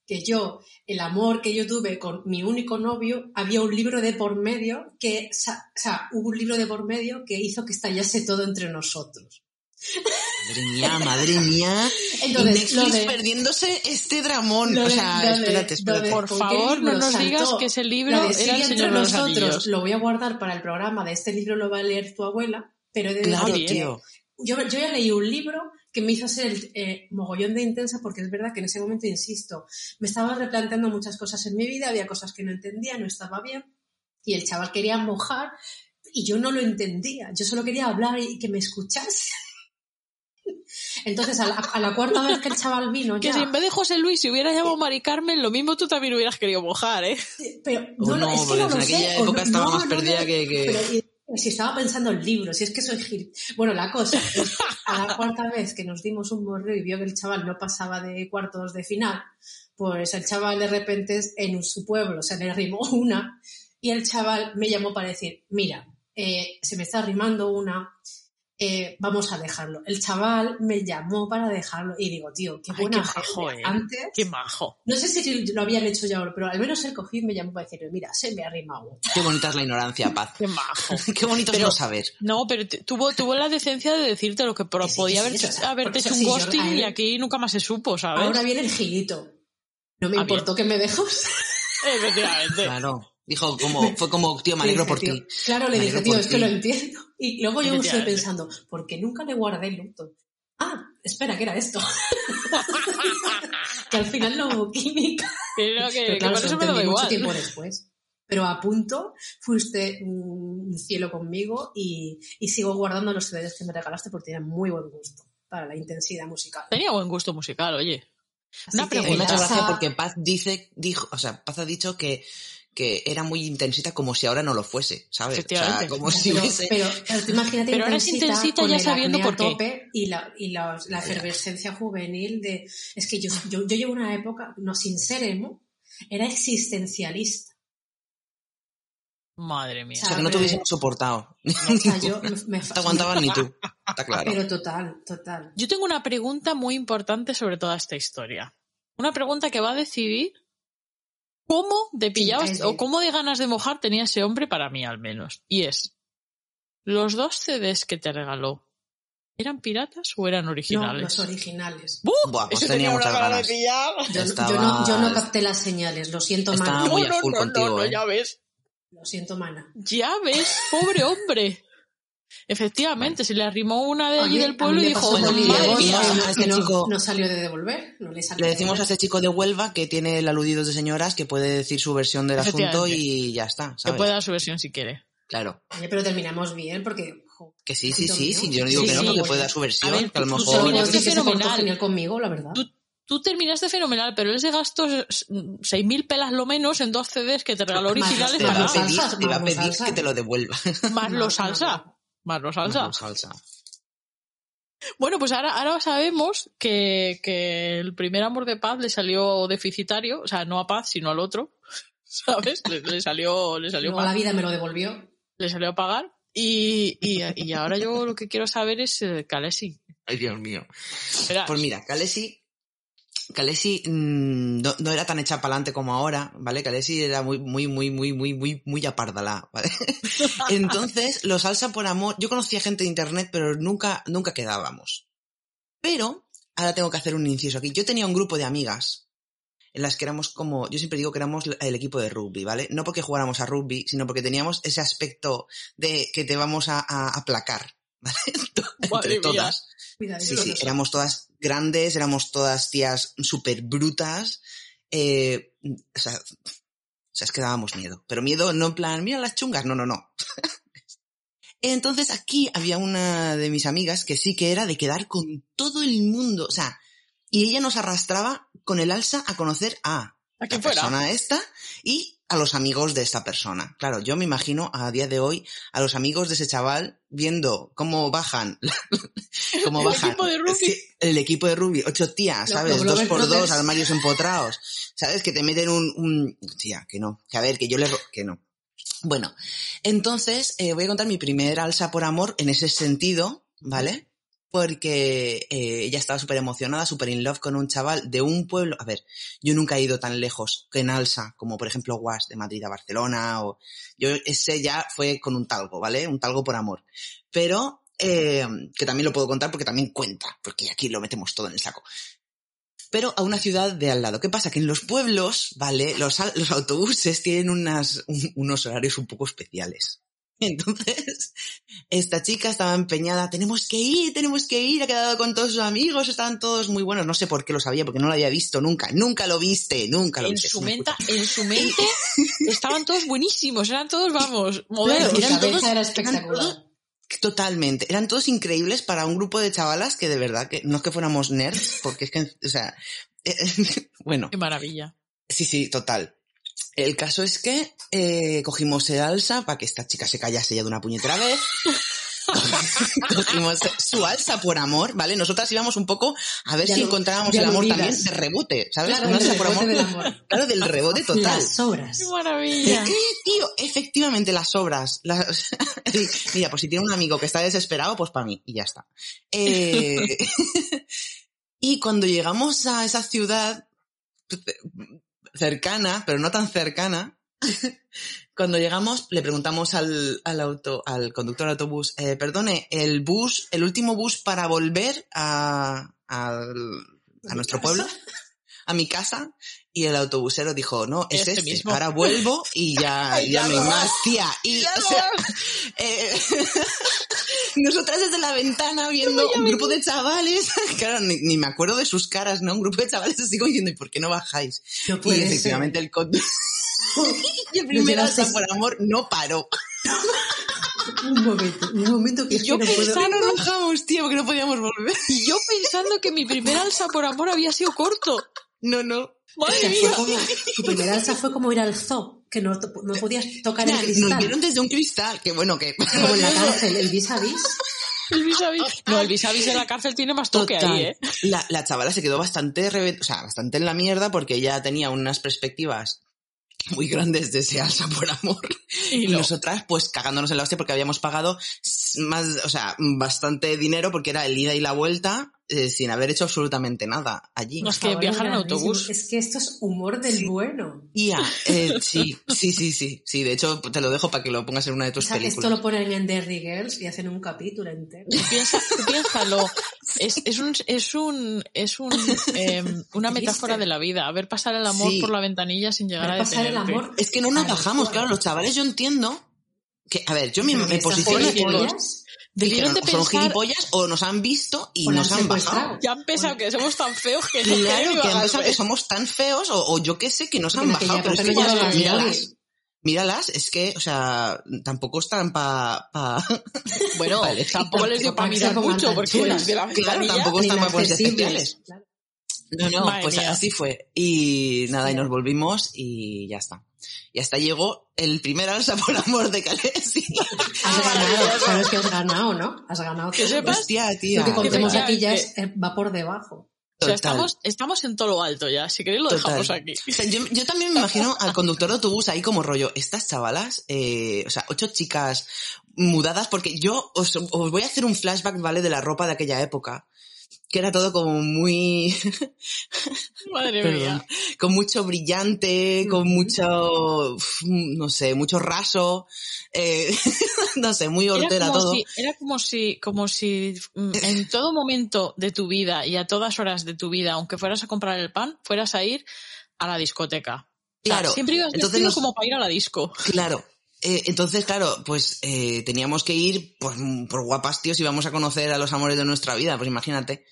que yo, el amor que yo tuve con mi único novio, había un libro de por medio que, o sea, hubo un libro de por medio que hizo que estallase todo entre nosotros. Madre mía, madre mía. Entonces, y Netflix de- perdiéndose este dramón. O sea, de- espérate, espérate. de Por favor, no nos saltó. digas que ese libro era el entre Señor de los nosotros lo voy a guardar para el programa de este libro lo va a leer tu abuela, pero de Claro, tío. yo, yo ya leí un libro que me hizo ser el eh, mogollón de intensa porque es verdad que en ese momento, insisto, me estaba replanteando muchas cosas en mi vida, había cosas que no entendía, no estaba bien y el chaval quería mojar y yo no lo entendía, yo solo quería hablar y que me escuchase. Entonces, a la, a la cuarta vez que el chaval vino Que ya, si en vez de José Luis se hubiera llamado Mari Carmen, lo mismo tú también hubieras querido mojar, ¿eh? pero O no, no, no, es que no lo en sé, época no- estaba no, más no, perdida no, que- que- pero, y- si estaba pensando en libros, si es que soy gil... Bueno, la cosa a la cuarta vez que nos dimos un morreo y vio que el chaval no pasaba de cuartos de final, pues el chaval de repente en su pueblo se le arrimó una y el chaval me llamó para decir, mira, eh, se me está arrimando una, eh, vamos a dejarlo. El chaval me llamó para dejarlo y digo, tío, qué Ay, buena qué majo, gente. eh. Antes, Qué majo. no sé si lo habían hecho ya, pero al menos cogió y me llamó para decir, mira, se me ha arrimado. Qué bonita es la ignorancia, Paz. Qué majo. Qué bonito es no saber. No, pero tuvo, tuvo la decencia de decirte lo que pero Que sí, podía haber, sí, o sea, haberte hecho un ghosting él- y aquí nunca más se supo, ¿sabes? Ahora viene el gilito. No me Ah, importó que me dejas. Efectivamente. Claro. Dijo, como, fue como, tío, me alegro Le por ti. Claro, le dije, tío, es que lo entiendo. Y luego yo estoy pensando, ¿por qué nunca le guardé el luto? Ah, espera, que era esto. que al final no hubo química. Pero que, Pero que claro, por se eso lo me da entendí mucho igual. tiempo después. Pero a punto fuiste un cielo conmigo y, y sigo guardando los CDs que me regalaste porque tienen muy buen gusto para la intensidad musical. Tenía buen gusto musical, oye. Así Una que pregunta. hecho esa- gracia porque Paz dice, dijo, o sea, Paz ha dicho que, que era muy intensita como si ahora no lo fuese, ¿sabes? O sea, como si pero, hubiese... pero, pero tú imagínate Pero ahora es intensita con ya el sabiendo por qué. tope y la, y la, la efervescencia juvenil de es que yo, yo, yo llevo una época no sin ser emo era existencialista Madre mía. O sea, que no te hubiésemos soportado. o sea yo me, te aguantaban ni tú. Está claro. pero total total Yo tengo una pregunta muy importante sobre toda esta historia. Una pregunta que va a decidir cómo de pillados es o de- cómo de ganas de mojar tenía ese hombre para mí al menos. Y es, los dos CDs que te regaló, ¿Eran piratas o eran No, originales? los originales. ¡Buh! Buah, pues Ese tenía una muchas de ganas. pillar. Yo, yo no, yo no capté las señales, lo siento, Estaba mana. muy No, a no, full no, contigo, no, no, ¿eh? ya ves. Lo siento, mana. Ya ves, pobre hombre. Efectivamente, se le arrimó una de allí del pueblo y dijo, Bueno, madre mía. Que este no, chico- no salió de devolver. No le, salió Le de decimos a ese chico de Huelva que tiene el aludidos de señoras que puede decir su versión del asunto y ya está, Que ¿sabes? puede dar su versión si quiere. Claro. Oye, pero terminamos bien porque... Que sí, sí, sí, sí, yo no digo Sí, que no, sí. porque puede dar su versión, A ver, que a lo tú- mejor... terminaste que fenomenal. genial conmigo, la verdad. Tú, tú terminaste fenomenal, pero él se gastó 6.000 pelas lo menos en dos CDs que te regaló Más originales te va a Más para los pedir, te va a pedir salsa. que te lo devuelva. más No, no, salsa. Más los salsa. Más salsa. Bueno, pues ahora, ahora sabemos que, que el primer amor de Paz le salió deficitario, o sea, no a Paz, sino al otro, ¿sabes? Le, le salió, le salió Luego la vida me lo devolvió. le salió a pagar. Y, y, y ahora yo lo que quiero saber es eh, Kalesi. Ay, Dios mío. Verás, Pues mira, Kalesi, Kalesi mm, no, no era tan hecha para adelante como ahora, ¿vale? Kalesi era muy, muy, muy, muy, muy, muy, muy apardalá, ¿vale? Entonces, los salsa por amor, yo conocía gente de internet, pero nunca, nunca quedábamos. Pero, ahora tengo que hacer un inciso aquí. Yo tenía un grupo de amigas en las que éramos como, yo siempre digo que éramos el equipo de rugby, ¿vale? No porque jugáramos a rugby, sino porque teníamos ese aspecto de que te vamos a, aplacar, Entre todas. Cuidadito Sí, sí, éramos todas grandes, éramos todas tías súper brutas. Eh, o, sea, o sea, es que dábamos miedo. Pero miedo no en plan, mira las chungas, no, no, no. Entonces aquí había una de mis amigas que sí que era de quedar con todo el mundo. O sea, y ella nos arrastraba con el alza a conocer a a la fuera. persona esta y a los amigos de esta persona. Claro, yo me imagino a día de hoy a los amigos de ese chaval viendo cómo bajan, cómo El bajan equipo de rugby. sí, el equipo de rugby, ocho tías, ¿sabes? dos por dos, armarios empotrados, ¿sabes? Que te meten un, un, tía, que no, que a ver, que yo le, que no. Bueno, entonces eh, voy a contar mi primer alza por amor en ese sentido, ¿vale? Porque eh, ella estaba súper emocionada, súper in love con un chaval de un pueblo. A ver, yo nunca he ido tan lejos que en alza, como por ejemplo Was de Madrid a Barcelona, o yo ese ya fue con un talgo, ¿vale? Un talgo por amor. Pero, eh, que también lo puedo contar porque también cuenta, porque aquí lo metemos todo en el saco. Pero a una ciudad de al lado. ¿Qué pasa? Que en los pueblos, ¿vale? Los, autobuses tienen unos horarios un poco especiales. Entonces, esta chica estaba empeñada, tenemos que ir, tenemos que ir, ha quedado con todos sus amigos, estaban todos muy buenos, no sé por qué lo sabía, porque no lo había visto nunca, nunca lo viste, nunca lo En viste. su, ¿me menta, en su mente estaban todos buenísimos, eran todos, vamos, modelos. eran todos- era eran todos- Totalmente. Eran todos increíbles para un grupo de chavalas que de verdad que no es que fuéramos nerds, porque es que, o sea, eh, bueno, Qué maravilla. sí, sí, total. El caso es que eh, cogimos el alza para que esta chica se callase ya de una puñetera vez. cogimos su alza por amor, ¿vale? Nosotras íbamos un poco a ver si encontrábamos el amor también de rebote, ¿sabes? Claro, alza por rebote amor. del amor. Claro, del rebote total. Las obras. Qué maravilla. Eh, tío, efectivamente, las obras. las- Mira, pues si tiene un amigo que está desesperado, pues para mí, y ya está. Eh, y cuando llegamos a esa ciudad cercana, pero no tan cercana, cuando llegamos le preguntamos al, al auto, al conductor del autobús, eh, perdone, el bus, el último bus para volver a, a nuestro pueblo, a mi casa, y el autobusero dijo, no, es Este este, mismo. ahora vuelvo y ya, Ay, ya ya no hay más, tía. Y, o no. sea, eh, nosotras desde la ventana viendo un grupo de chavales, claro, ni, ni me acuerdo de sus caras, ¿no? Un grupo de chavales así como diciendo, ¿y por qué no bajáis? No Y ser. efectivamente el conductor... y el primer llegaste- alza por amor no paró. Un momento, un momento que es Yo que no nos tío, porque no podíamos volver. Y yo pensando que mi primer alza por amor había sido corto. No, no. Madre mía. como, tu primera alza fue como ir al zoo, que no, no podías tocar el nos cristal. vieron desde un cristal, que bueno, que... Como en la cárcel, el vis a vis. El vis a vis. No, el vis a vis de la cárcel tiene más toque Total. ahí, ¿eh? La, la chavala se quedó bastante, reve- o sea, bastante en la mierda porque ella tenía unas perspectivas muy grandes de ese alza por amor. Y Y no. nosotras, pues cagándonos en la hostia porque habíamos pagado más, o sea, bastante dinero porque era el ida y la vuelta eh, sin haber hecho absolutamente nada allí. No, es que viajar en autobús. Es que esto es humor del Sí. bueno. Ya, eh, sí, sí, sí, sí, sí. De hecho, te lo dejo para que lo pongas en una de O tus sea, películas. esto lo ponen en Derry Girls y hacen un capítulo entero. Piensa, piénsalo. Es, es un, es un, es un, em, una metáfora de la vida. A ver pasar el amor Sí. por la ventanilla sin llegar Ver a pasar el amor. Es que no nos bajamos, claro, los chavales yo entiendo que, a ver, yo me, Pero me Debieron de son gilipollas o nos han visto y nos han bajado. ya han pensado que somos tan feos que no Claro, que han pensado que somos tan feos o, o yo qué sé, que nos han bajado. Pero es que ya, llevaban míralas, míralas, es que, o sea, tampoco están pa... pa... Bueno, Vale. tampoco les dio para para mirar mucho porque las de la Claro, tampoco están para ponerse especiales. Claro. No, no, Madre pues mía. así fue. Y nada, y nos volvimos y ya está. Y hasta llegó el primer alza por amor de Calesi. Has ganado, sabes que has ganado, ¿no? Has ganado. Que sepas Hostia, tía. Lo que contemos aquí ya es, va por debajo. O sea, estamos, estamos en todo lo alto ya. Si queréis lo Total. dejamos aquí. O sea, yo, yo también me imagino al conductor de autobús ahí como rollo, estas chavalas, eh, o sea, ocho chicas mudadas, porque yo os, os voy a hacer un flashback, ¿vale? De la ropa de aquella época, que era todo como muy, Madre Perdón. mía. con mucho brillante, con mucho, no sé, mucho raso, eh, no sé, muy Era hortera todo. si, era como si, como si mm, en todo momento de tu vida y a todas horas de tu vida, aunque fueras a comprar el pan, fueras a ir a la discoteca. O sea, Claro. siempre ibas Entonces nos- como para ir a la disco. Claro. Eh, entonces, claro, pues eh, teníamos que ir pues, por guapas, tíos, y vamos a conocer a los amores de nuestra vida. Pues imagínate.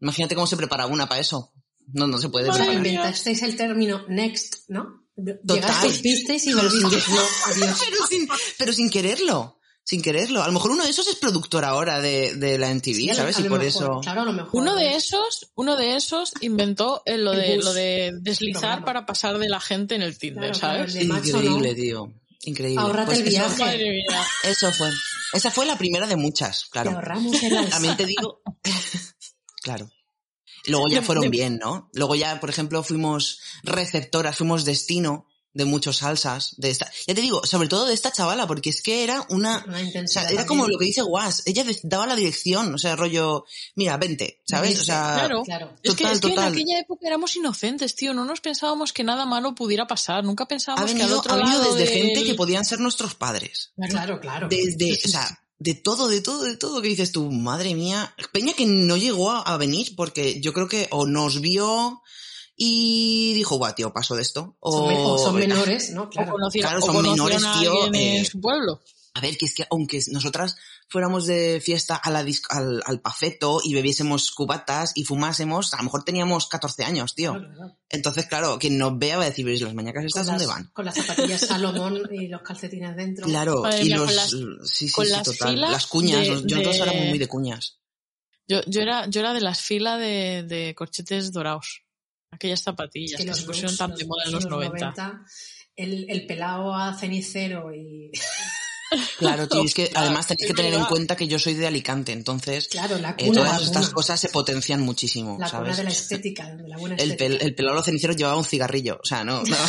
Imagínate cómo se prepara una para eso. No, no se puede mía. inventasteis el término next, ¿no? Total. Llegasteis, visteis y Pero sin, volvisteis. No, adiós. pero, sin, pero sin quererlo. Sin quererlo. A lo mejor uno de esos es productor ahora de, de la MTV, Sí, a lo- ¿sabes? Y por mejor, eso. Claro, a lo mejor. Uno de esos, uno de esos inventó eh, lo El de, bus. lo de deslizar para pasar de la gente en el Tinder, Claro, claro, ¿sabes? el Increíble, ¿no? tío. Increíble. Ahórrate Pues el eso- viaje. Madre mía. Eso fue. Esa fue la primera de muchas, Te claro. ahorramos el. También te digo. claro. Luego ya fueron bien, ¿no? Luego ya, por ejemplo, fuimos receptoras, fuimos destino de muchos salsas. De esta, ya te digo, sobre todo de esta chavala, porque es que era una. Una O sea, era como lo que dice Guas. Ella daba la dirección, o sea, rollo, mira, vente, ¿sabes? O sea, Claro. Claro. Es que, Total, es que en aquella época éramos inocentes, tío. No nos pensábamos que nada malo pudiera pasar. Nunca ha pensábamos que al otro ha venido lado desde del- gente que podían ser nuestros padres. Claro, claro. Desde, o sea, de todo, de todo, de todo que dices tú, madre mía. Peña que no llegó a, a venir porque yo creo que o nos vio y dijo, guau, tío, paso de esto. O, Son, men- o son menores, ¿no? Claro. Claro, son menores, tío, eh, en su pueblo. A ver, que es que aunque nosotras fuéramos de fiesta a la dis- al, al pafeto y bebiésemos cubatas y fumásemos, a lo mejor teníamos 14 años, tío. Claro, claro. Entonces, claro, quien nos vea va a decir, ¿veis las mañacas estas las, dónde van? con las zapatillas Salomón y los calcetines dentro. Claro, Madre y mía, los... con las- sí, sí, con sí, las total. filas Las cuñas, de- nos- nosotros de- éramos muy de cuñas. Yo, yo, era, yo era de las filas de, de corchetes dorados. Aquellas zapatillas que que, los se pusieron tan de moda en los 90. el, el pelado a cenicero y... Claro, que además tenéis que tener en cuenta que yo soy de Alicante, entonces Claro, la eh, cuna, la todas estas cuna. cosas se potencian muchísimo, La cuna ¿sabes? de la estética, de la buena El, estética. pel, el pelado ceniceros llevaba un cigarrillo, o sea, no... no.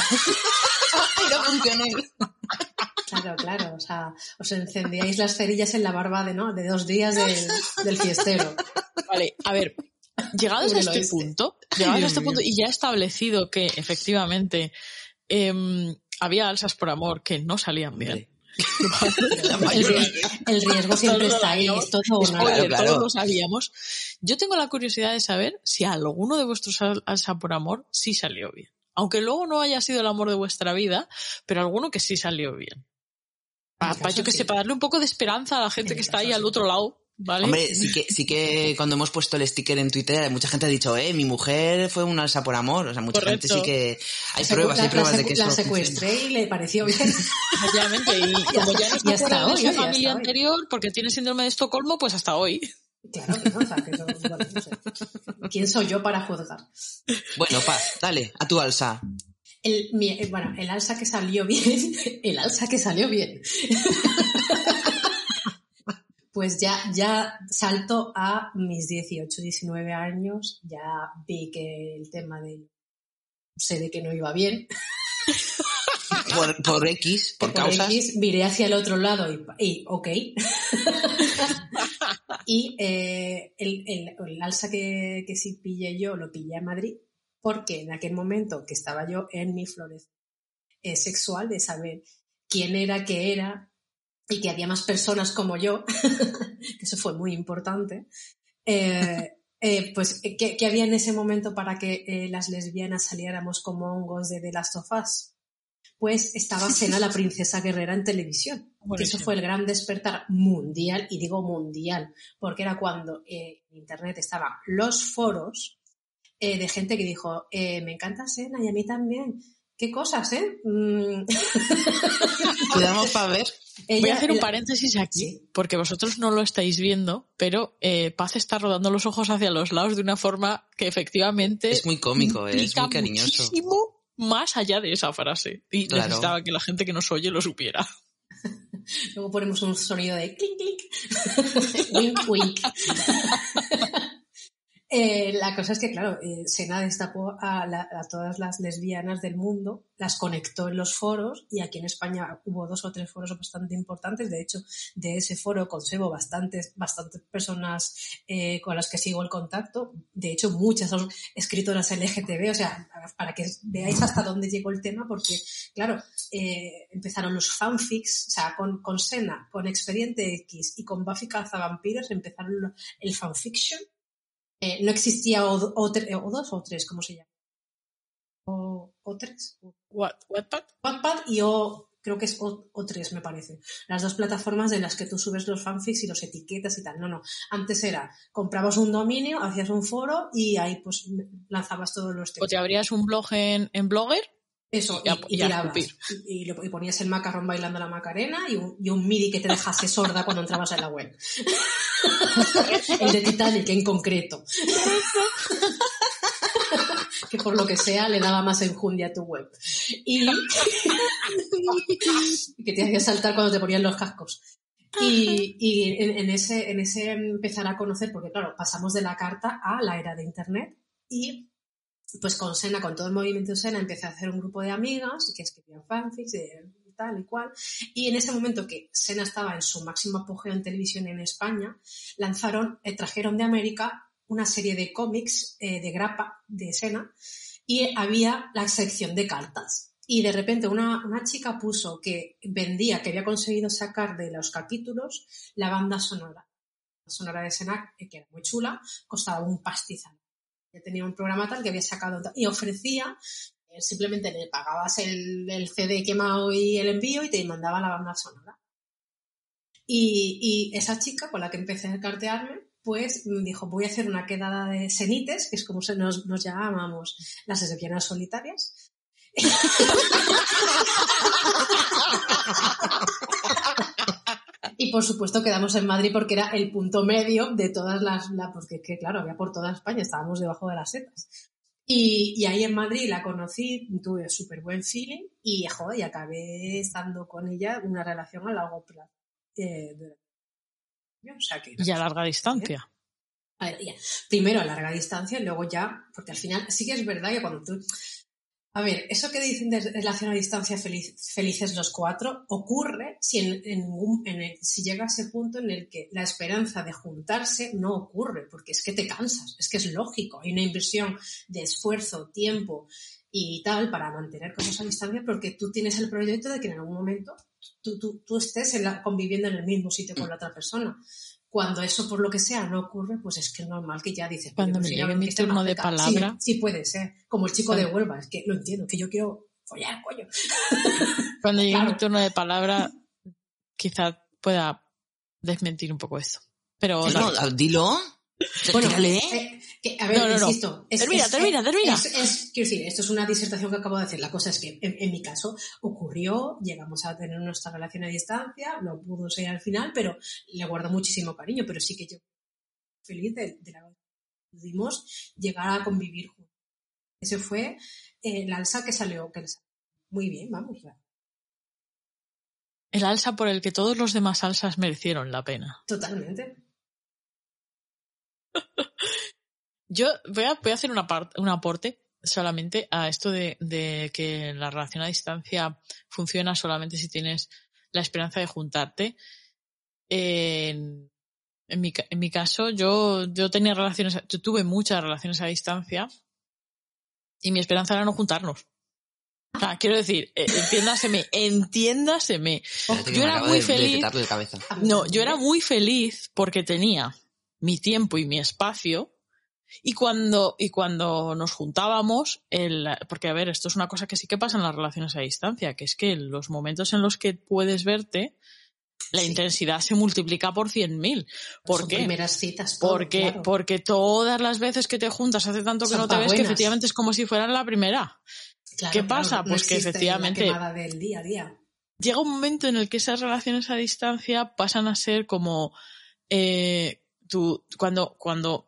Claro, claro. O sea, os encendíais las cerillas en la barba de, ¿no? de dos días del, del fiestero. Vale, a ver, llegados a este punto, llegados a este punto y ya establecido que efectivamente em, había alzas por amor que no salían bien. La El, mayoría. ri- el riesgo siempre está ahí. Es todo o nada. Spoiler, claro. todos lo sabíamos. Yo tengo la curiosidad de saber si alguno de vuestros al- alza por amor sí salió bien. Aunque luego no haya sido el amor de vuestra vida, pero alguno que sí salió bien. Para, caso, yo que sí. sé, para darle un poco de esperanza a la gente En que está ahí al otro lado, ¿vale? Hombre, sí que, sí que cuando hemos puesto el sticker en Twitter, mucha gente ha dicho, eh, mi mujer fue una alza por amor. O sea, mucha gente sí que hay La pruebas, la- hay pruebas la de que La secuestré y le pareció bien. Efectivamente, y como ya no está de hoy, su familia hoy. anterior porque tiene síndrome de Estocolmo, pues hasta hoy. Claro, que no, o sea, que eso, bueno, no sé. ¿Quién soy yo para juzgar? Bueno, Paz, dale, a tu alza. El, mi- eh, bueno, el alza que salió bien, el alza que salió bien. Pues ya, ya salto a mis 18, 19 años, ya vi que el tema de sé de que no iba bien. por, por X, por, por causas. X, miré hacia el otro lado y, y ok. y eh, el, el, el alza que, que sí pillé yo, lo pillé a Madrid, porque en aquel momento que estaba yo en mi florez eh, sexual de saber quién era, qué era, y que había más personas como yo, que eso fue muy importante, eh, eh, pues, ¿qué, ¿qué, había en ese momento para que eh, las lesbianas saliéramos como hongos de The Last of Us? Pues estaba Sena la princesa guerrera en televisión. Que eso fue el gran despertar mundial, y digo mundial, porque era cuando eh, en Internet estaban los foros eh, de gente que dijo, eh, me encanta Sena y a mí también. ¿Qué cosas, eh? Mm. Cuidamos para ver. Ella, Voy a hacer un paréntesis aquí, sí. porque vosotros no lo estáis viendo, pero eh, Paz está rodando los ojos hacia los lados de una forma que efectivamente... Es muy cómico, es muy cariñoso. Muchísimo más allá de esa frase. Y claro. necesitaba que la gente que nos oye lo supiera. Luego ponemos un sonido de clink, clink. wink, wink. Eh, la cosa es que, claro, eh, Sena destapó a, la, todas las lesbianas del mundo, las conectó en los foros y aquí en España hubo dos o tres foros bastante importantes. De hecho, de ese foro conservo bastantes, bastantes personas eh, con las que sigo el contacto. De hecho, muchas son escritoras LGTB, o sea, para que veáis hasta dónde llegó el tema, porque, claro, eh, empezaron los fanfics, o sea, con, con Sena, con Expediente X y con Buffy Cazavampiros empezaron el fanfiction eh, no existía o, o, o, dos o tres, ¿cómo se llama? O, o tres. What, Wattpad. Wattpad y o, creo que es o, o, tres, me parece. Las dos plataformas de las que tú subes los fanfics y los etiquetas y tal. No, no. Antes era, comprabas un dominio, hacías un foro y ahí pues lanzabas todos los textos. O te abrías un blog en, en Blogger. Eso, y, y, y, tirabas. Y, ponías el macarrón bailando la macarena un, y un MIDI que te dejase sorda cuando entrabas en la web. el de Titanic en concreto. que por lo que sea le daba más enjundia a tu web. Y que te hacía saltar cuando te ponían los cascos. Y, y en, ese, en ese empezar a conocer, porque claro, pasamos de la carta a la era de Internet y pues con Sena, con todo el movimiento Sena, empecé a hacer un grupo de amigas que escribían fanfics tal y cual. Y en ese momento que Sena estaba en su máximo apogeo en televisión en España, lanzaron, eh, trajeron de América una serie de cómics eh, de grapa de Sena y había la sección de cartas. Y de repente una, una chica puso que vendía, que había conseguido sacar de los capítulos la banda sonora. La sonora de Sena, que era muy chula, costaba un pastizal ya tenía un programa tal que había sacado y ofrecía, eh, simplemente le pagabas el, el, CD quemado y el envío y te mandaba la banda sonora. Y, esa chica con la que empecé a cartearme, pues dijo, voy a hacer una quedada de senites, que es como se nos, nos llamamos las lesbianas solitarias. Y por supuesto quedamos en Madrid porque era el punto medio de todas las, la, porque que, claro, había por toda España, estábamos debajo de las setas. Y, y ahí en Madrid la conocí, tuve súper buen feeling y, joder, y acabé estando con ella una relación a largo plazo. Eh, o sea que, y a larga distancia. A ver, ya. Primero a larga distancia y luego ya, porque al final sí que es verdad que cuando tú a ver, eso que dicen de relación a distancia felices los cuatro ocurre si, en, en, en si llega a ese punto en el que la esperanza de juntarse no ocurre, porque es que te cansas, es que es lógico, hay una inversión de esfuerzo, tiempo y tal para mantener como esa distancia porque tú tienes el proyecto de que en algún momento tú estés en la, conviviendo en el mismo sitio con la otra persona cuando eso por lo que sea no ocurre, pues es que es normal que ya dices. Cuando me llegue mi turno de palabra. Sí, sí, puede ser. Como el chico de Huelva, es que lo entiendo, que yo quiero follar, coño. Cuando llegue claro. mi turno de palabra, quizá pueda desmentir un poco esto. Pero. No, no, dilo. Bueno, eh, que, a ver, no, no, insisto. Es, termina, es, termina, termina. Es, es, quiero decir, esto es una disertación que acabo de hacer. La cosa es que, en, en, mi caso, ocurrió, llegamos a tener nuestra relación a distancia, no pudo ser al final, pero le guardo muchísimo cariño, pero sí que yo feliz de, de la pudimos llegar a convivir juntos. Ese fue eh, el alza que salió, que salió. Muy bien, vamos. El alza por el que todos los demás alzas merecieron la pena. Totalmente. Yo voy a, voy a hacer una part, un aporte solamente a esto de, de que la relación a distancia funciona solamente si tienes la esperanza de juntarte. En, en mi, ca- en mi caso, yo, yo tenía relaciones, a- yo tuve muchas relaciones a distancia y mi esperanza era no juntarnos. O sea, quiero decir, eh, entiéndaseme, entiéndaseme. Yo me era muy de- feliz. No, yo era muy feliz porque tenía mi tiempo y mi espacio. Y cuando, y cuando nos juntábamos, el, porque a ver, esto es una cosa que sí que pasa en las relaciones a distancia, que es que en los momentos en los que puedes verte, la Sí. intensidad se multiplica por 100.000. ¿Por Son qué? primeras citas. todo, Porque, claro. porque todas las veces que te juntas hace tanto que Son no te ves que efectivamente es como si fueran la primera. Claro, ¿qué pasa? no Pues que efectivamente- del día a día. llega un momento en el que esas relaciones a distancia pasan a ser como eh, tú cuando cuando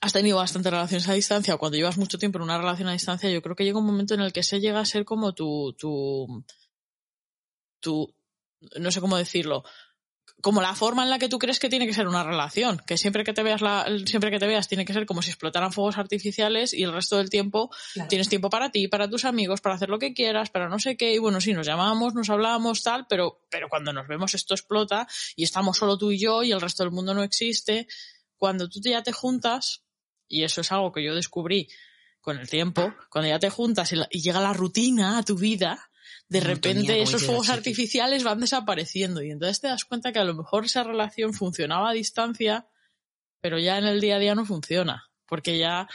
has tenido bastantes relaciones a distancia o cuando llevas mucho tiempo en una relación a distancia yo creo que llega un momento en el que se llega a ser como tu tu tu no sé cómo decirlo como la forma en la que tú crees que tiene que ser una relación, que siempre que te veas la, siempre que te veas tiene que ser como si explotaran fuegos artificiales y el resto del tiempo Claro. tienes tiempo para ti, para tus amigos, para hacer lo que quieras, para no sé qué, y bueno, sí, nos llamamos, nos hablábamos, tal, pero, pero cuando nos vemos esto explota y estamos solo tú y yo y el resto del mundo no existe. Cuando tú ya te juntas, y eso es algo que yo descubrí con el tiempo, cuando ya te juntas y, la- y llega la rutina a tu vida, de repente esos fuegos artificiales van desapareciendo y entonces te das cuenta que a lo mejor esa relación funcionaba a distancia, pero ya en el día a día no funciona, porque ya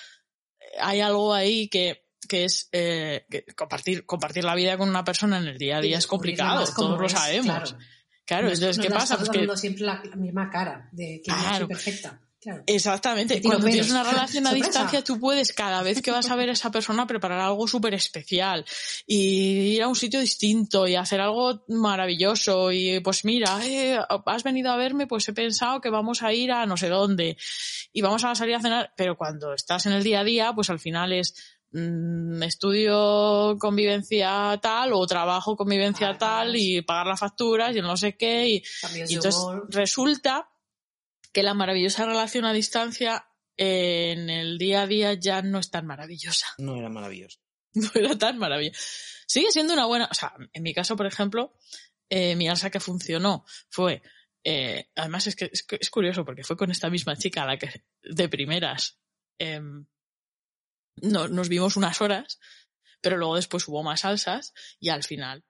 hay algo ahí que, que es eh, que compartir, compartir la vida con una persona en el día a día es complicado, todos lo es, sabemos. claro. Claro, No- entonces, no ¿qué pasa? estás Pues que siempre la, la misma cara de que Claro. soy perfecta. Claro. Exactamente. Tiro Cuando tienes una relación a distancia, tú puedes cada vez que vas a ver a esa persona preparar algo súper especial y ir a un sitio distinto y hacer algo maravilloso y pues mira, eh, has venido a verme, pues he pensado que vamos a ir a no sé dónde y vamos a salir a cenar, pero cuando estás en el día a día, pues al final es mm, estudio convivencia tal o trabajo convivencia tal y pagar las facturas y no sé qué y y entonces humor. resulta que la maravillosa relación a distancia eh, en el día a día ya no es tan maravillosa. No era maravilloso. No era tan maravillosa. Sigue siendo una buena, o sea, en mi caso, por ejemplo, eh, mi alza que funcionó fue, eh, además es que es, es curioso porque fue con esta misma chica a la que de primeras em, no, nos vimos unas horas, pero luego después hubo más salsas y al final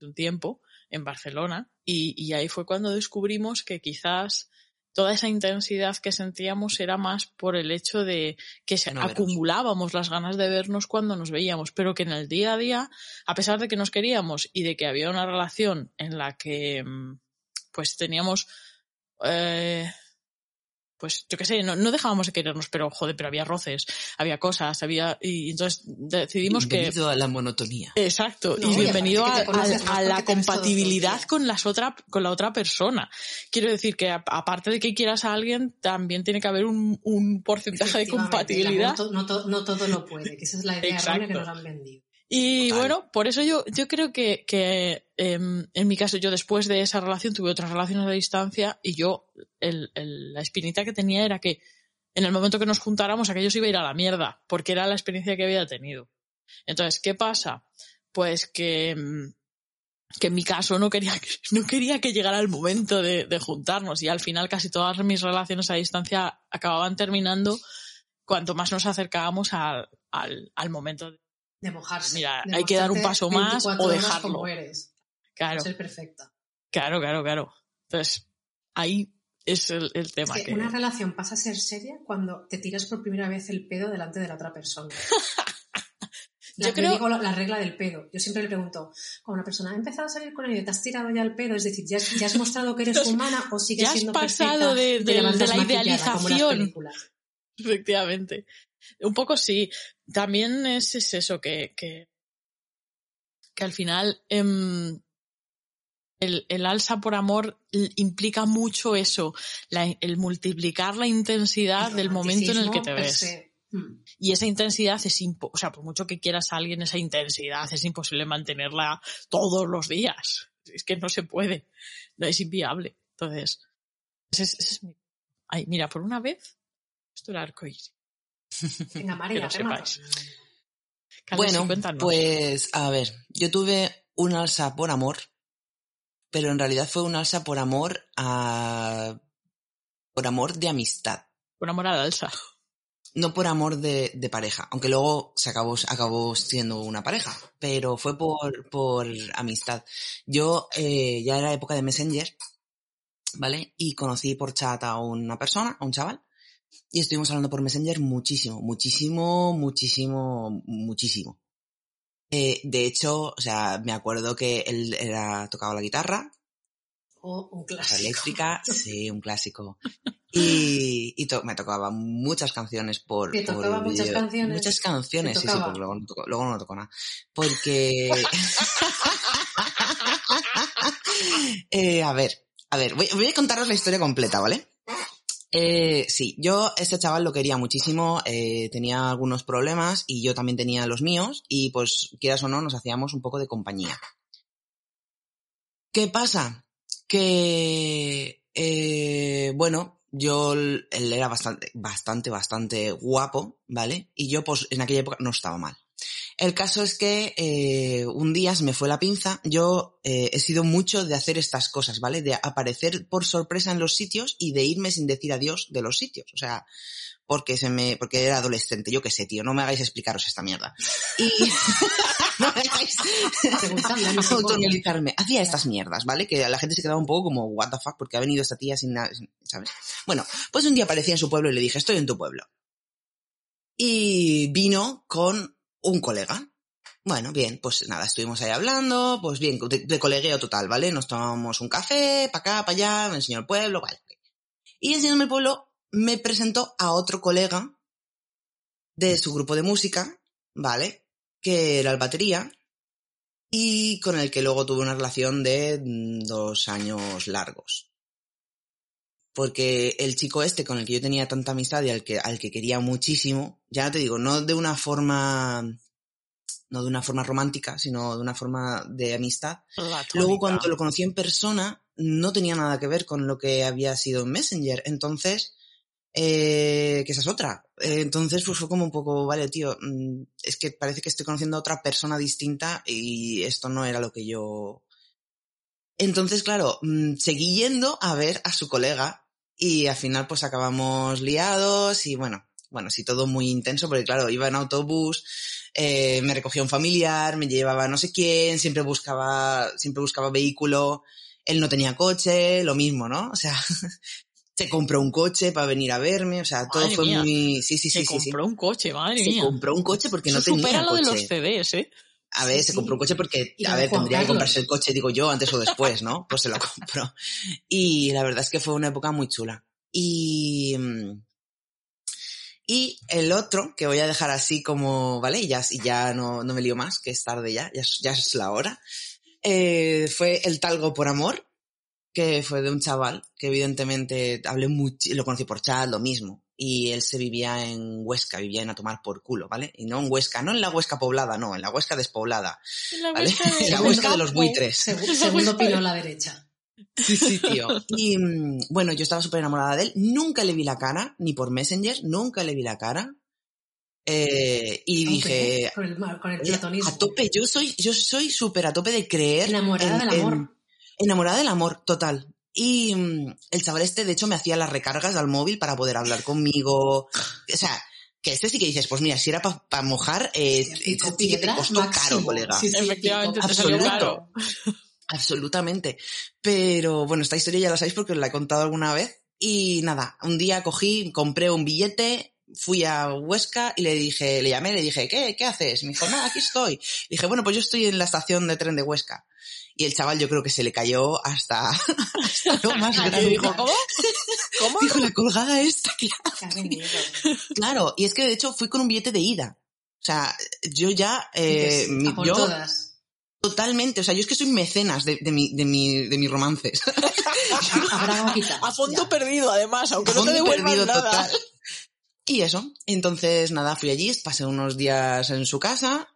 un tiempo en Barcelona y, y ahí fue cuando descubrimos que quizás toda esa intensidad que sentíamos era más por el hecho de que se No acumulábamos las ganas de vernos cuando nos veíamos, pero que en el día a día, a pesar de que nos queríamos y de que había una relación en la que mm, pues teníamos eh, pues yo qué sé, no, no dejábamos de querernos, pero joder, pero había roces, había cosas, había y entonces decidimos que Bienvenido a la monotonía. Exacto, No, y bienvenido a, conoces la compatibilidad con las otra, con la otra persona. Quiero decir que a- aparte de que quieras a alguien, también tiene que haber un, un porcentaje de compatibilidad. no, to- no todo lo puede, que esa es la idea errónea que nos han vendido. Y Total. bueno, por eso yo, yo creo que, que em, en mi caso, yo después de esa relación tuve otras relaciones a distancia y yo, el, el- la espinita que tenía era que en el momento que nos juntáramos aquello se iba a ir a la mierda, porque era la experiencia que había tenido. Entonces, ¿qué pasa? Pues que, em, que en mi caso no quería que, no quería que llegara el momento de, de juntarnos y al final casi todas mis relaciones a distancia acababan terminando cuanto más nos acercábamos al, al, al momento de De mojarse. Mira, de hay que dar un paso más 24 o dejarlo. como eres. Claro, Ser perfecta. claro, claro, claro. Entonces, ahí es el, el Es tema que que... una relación pasa a ser seria cuando te tiras por primera vez el pedo delante de la otra persona. La, Yo creo- digo la, la regla del pedo. Yo siempre le pregunto, cuando una persona ha empezado a salir con él y te has tirado ya el pedo, es decir, ya, has- ya has mostrado que eres humana o sigues ya has siendo pasado perfecta de- de- de la como las idealización. Efectivamente. Un poco sí. También es, es eso, que, que, que al final em, el, el alza por amor implica mucho eso, la- el multiplicar la intensidad El del momento en el que te ves. Mm. Y esa intensidad es impo o sea, por mucho que quieras a alguien, esa intensidad es imposible mantenerla todos los días. Es que no se puede. No es inviable. Entonces, ese es, ese es mi... Ay, mira, por una vez, esto era arcoíris. Venga, que María, lo remata. sepáis. Bueno, cuéntanos. pues a ver, yo tuve un alza por amor, pero en realidad fue un alza por amor a... por amor de amistad, Por amor a la alza. no por amor de, de pareja, aunque luego se acabó, acabó siendo una pareja, pero fue por, por amistad. Yo eh, ya era época de Messenger, ¿vale? Y conocí por chat a una persona, a un chaval, y estuvimos hablando por Messenger muchísimo, muchísimo, muchísimo, muchísimo. Eh, de hecho, o sea, me acuerdo que él era, tocaba la guitarra, O un la clásico. eléctrica, sí, un clásico. Y, y to- me tocaba muchas canciones por, ¿Te por tocaba muchas canciones? Muchas canciones, ¿Te sí, sí, porque luego no tocó, luego no tocó nada. Porque... Eh, a ver, a ver, voy, voy a contaros la historia completa, ¿vale? Eh, sí, yo este chaval lo quería muchísimo, eh, tenía algunos problemas y yo también tenía los míos y pues quieras o no nos hacíamos un poco de compañía. ¿Qué pasa? Que, eh, bueno, yo, él era bastante, bastante, bastante guapo, ¿vale? Y yo pues en aquella época no estaba mal. El caso es que eh, un día se me fue la pinza. Yo eh, he sido mucho de hacer estas cosas, ¿vale? De aparecer por sorpresa en los sitios y de irme sin decir adiós de los sitios. O sea, porque se me, porque era adolescente, yo qué sé, tío, no me hagáis explicaros esta mierda. Y no me hagáis autoanalizarme. Hacía estas mierdas, ¿vale? Que la gente se quedaba un poco como, what the fuck, porque ha venido esta tía sin nada, ¿sabes? Bueno, pues un día aparecí en su pueblo y le dije, estoy en tu pueblo. Y vino con un colega. Bueno, bien, pues nada, estuvimos ahí hablando, pues bien, de, de total, ¿vale? Nos tomamos un café, para acá, para allá, me enseñó el pueblo, vale. Y enseñándome el pueblo, me presentó a otro colega de su grupo de música, ¿vale? Que era el batería, y con el que luego tuve una relación de mm, dos años largos. Porque el chico este con el que yo tenía tanta amistad y al que, al que quería muchísimo, ya te digo, no de una forma, no de una forma romántica, sino de una forma de amistad. Luego cuando lo conocí en persona, no tenía nada que ver con lo que había sido en Messenger. Entonces, eh, que esa es otra. Eh, entonces, pues fue como un poco, vale, tío, mm, es que parece que estoy conociendo a otra persona distinta y esto no era lo que yo... Entonces, claro, mm, seguí yendo a ver a su colega y al final pues acabamos liados y bueno, bueno, sí, todo muy intenso porque claro, iba en autobús, eh, me recogía un familiar, me llevaba no sé quién, siempre buscaba, siempre buscaba vehículo, él no tenía coche, lo mismo, ¿no? O sea, se compró un coche para venir a verme, o sea, todo Madre fue mía. muy... Sí, sí, Se sí, sí. compró un coche, madre Se mía. compró un coche porque no tenía supera lo de los CDs, ¿eh? A ver, Sí, se compró un coche porque, a ver, tendría que comprarse el coche, digo yo, antes o después, ¿no? Pues se lo compró. Y la verdad es que fue una época muy chula. Y, mm, y el otro, que voy a dejar así como, ¿vale? Y ya, y ya no, no me lío más, que es tarde ya, ya, es- ya es la hora. Eh, fue el Talgo por Amor, que fue de un chaval que evidentemente hablé mucho, lo conocí por chat, lo mismo. Y él se vivía en Huesca, vivía en a tomar por culo, ¿vale? Y no en Huesca, no en la Huesca poblada, no, en la Huesca despoblada, La ¿vale? Huesca de- En la Huesca de los buitres. Segu- segundo pino a la derecha. Sí, sí, tío. Y mm, bueno, yo estaba súper enamorada de él. Nunca le vi la cara, ni por Messenger, nunca le vi la cara. Eh, y dije, Con el, mar- con el "Oye, platonismo. a tope, yo soy, yo soy súper a tope de creer. Enamorada en- del amor. en- enamorada del amor, total. Y mm, el chaval este, de hecho, me hacía las recargas al móvil para poder hablar conmigo. O sea, que este sí que dices, pues mira, si era para mojar, eh, este sí que te costó máximo. caro, colega. Sí, sí, Efectivamente, te salió caro. Absolutamente. Pero bueno, esta historia ya la sabéis porque os la he contado alguna vez. Y nada, un día cogí, compré un billete, fui a Huesca y le dije, le llamé, le dije, ¿qué, qué haces? Me dijo, nada, aquí estoy. Le dije, bueno, pues yo estoy en la estación de tren de Huesca. Y el chaval yo creo que se le cayó hasta, hasta lo más grande. Dijo, ¿cómo? ¿Cómo? Dijo, la colgada esta, claro. Claro, y es que de hecho fui con un billete de ida. O sea, yo ya, eh, mi- a por yo todas. totalmente, o sea, yo es que soy mecenas de, de mi, de mi, de mis romances. A fondo Ya. perdido, además, aunque no te devuelvan nada. total. Y eso, entonces nada, fui allí, pasé unos días en su casa,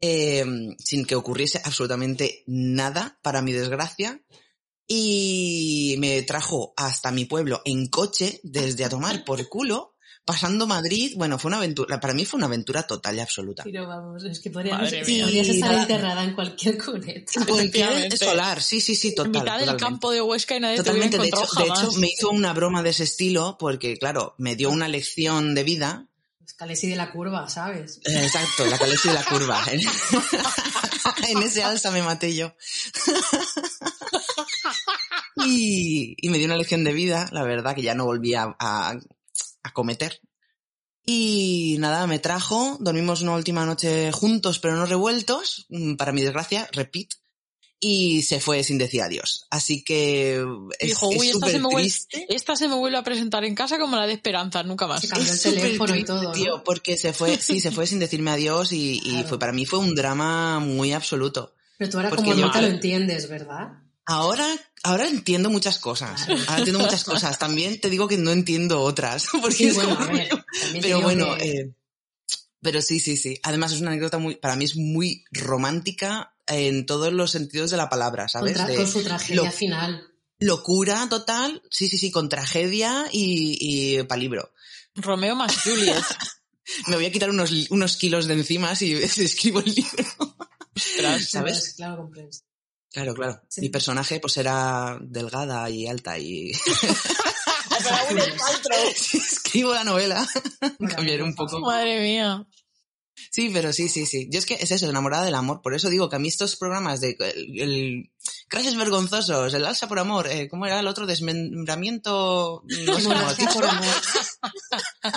eh, sin que ocurriese absolutamente nada, para mi desgracia, y me trajo hasta mi pueblo en coche, desde a tomar por culo, pasando Madrid. Bueno, fue una aventura, para mí fue una aventura total y absoluta. Pero vamos, es que podríamos, podrías estar nada. enterrada en cualquier cuneta. Cualquier solar, sí, sí, sí, total. en mitad del totalmente. campo de Huesca y nadie Totalmente, te de hecho, de me hizo una broma de ese estilo porque, claro, me dio una lección de vida. Calesi de la curva, ¿sabes? Eh, Exacto, la calesi de la curva. en ese alza me maté yo. y, y me dio una lección de vida, la verdad, que ya no volví a, a- a cometer. Y nada, me trajo, dormimos una última noche juntos pero no revueltos, mm, para mi desgracia, repeat, y se fue sin decir adiós. Así que es, Dijo, es uy, esta se, me vuelve, esta se me vuelve a presentar en casa como la de Esperanza, nunca más. Se cambió el Es súper teléfono y todo, ¿no? tío, porque se fue, sí, se fue sin decirme adiós y, y Claro. fue para mí fue un drama muy absoluto. Pero tú ahora Porque como yo- no te lo entiendes, ¿verdad? Ahora, ahora entiendo muchas cosas. Ahora entiendo muchas cosas. También te digo que no entiendo otras. Porque Sí, es bueno, como- a ver, pero bueno, que- eh, pero sí, sí, sí. Además es una anécdota muy, para mí es muy romántica en todos los sentidos de la palabra, con, ¿sabes? tra- De con su tragedia lo- final. locura total, sí, sí, sí, con tragedia y, y palibro. Romeo más Juliet. Me voy a quitar unos, unos kilos de encima si, si escribo el libro. ¿Sabes? Claro, comprenso. Claro, claro. Sí. Mi personaje pues era delgada y alta y si escribo la novela Bueno, cambiaré un poco. Madre mía. Sí, pero sí, sí, sí. Yo es que es eso, enamorada del amor. Por eso digo que a mí estos programas de el, el crashes vergonzosos, el alza por amor, eh, ¿cómo era el otro? Desmembramiento, no sé cómo por amor.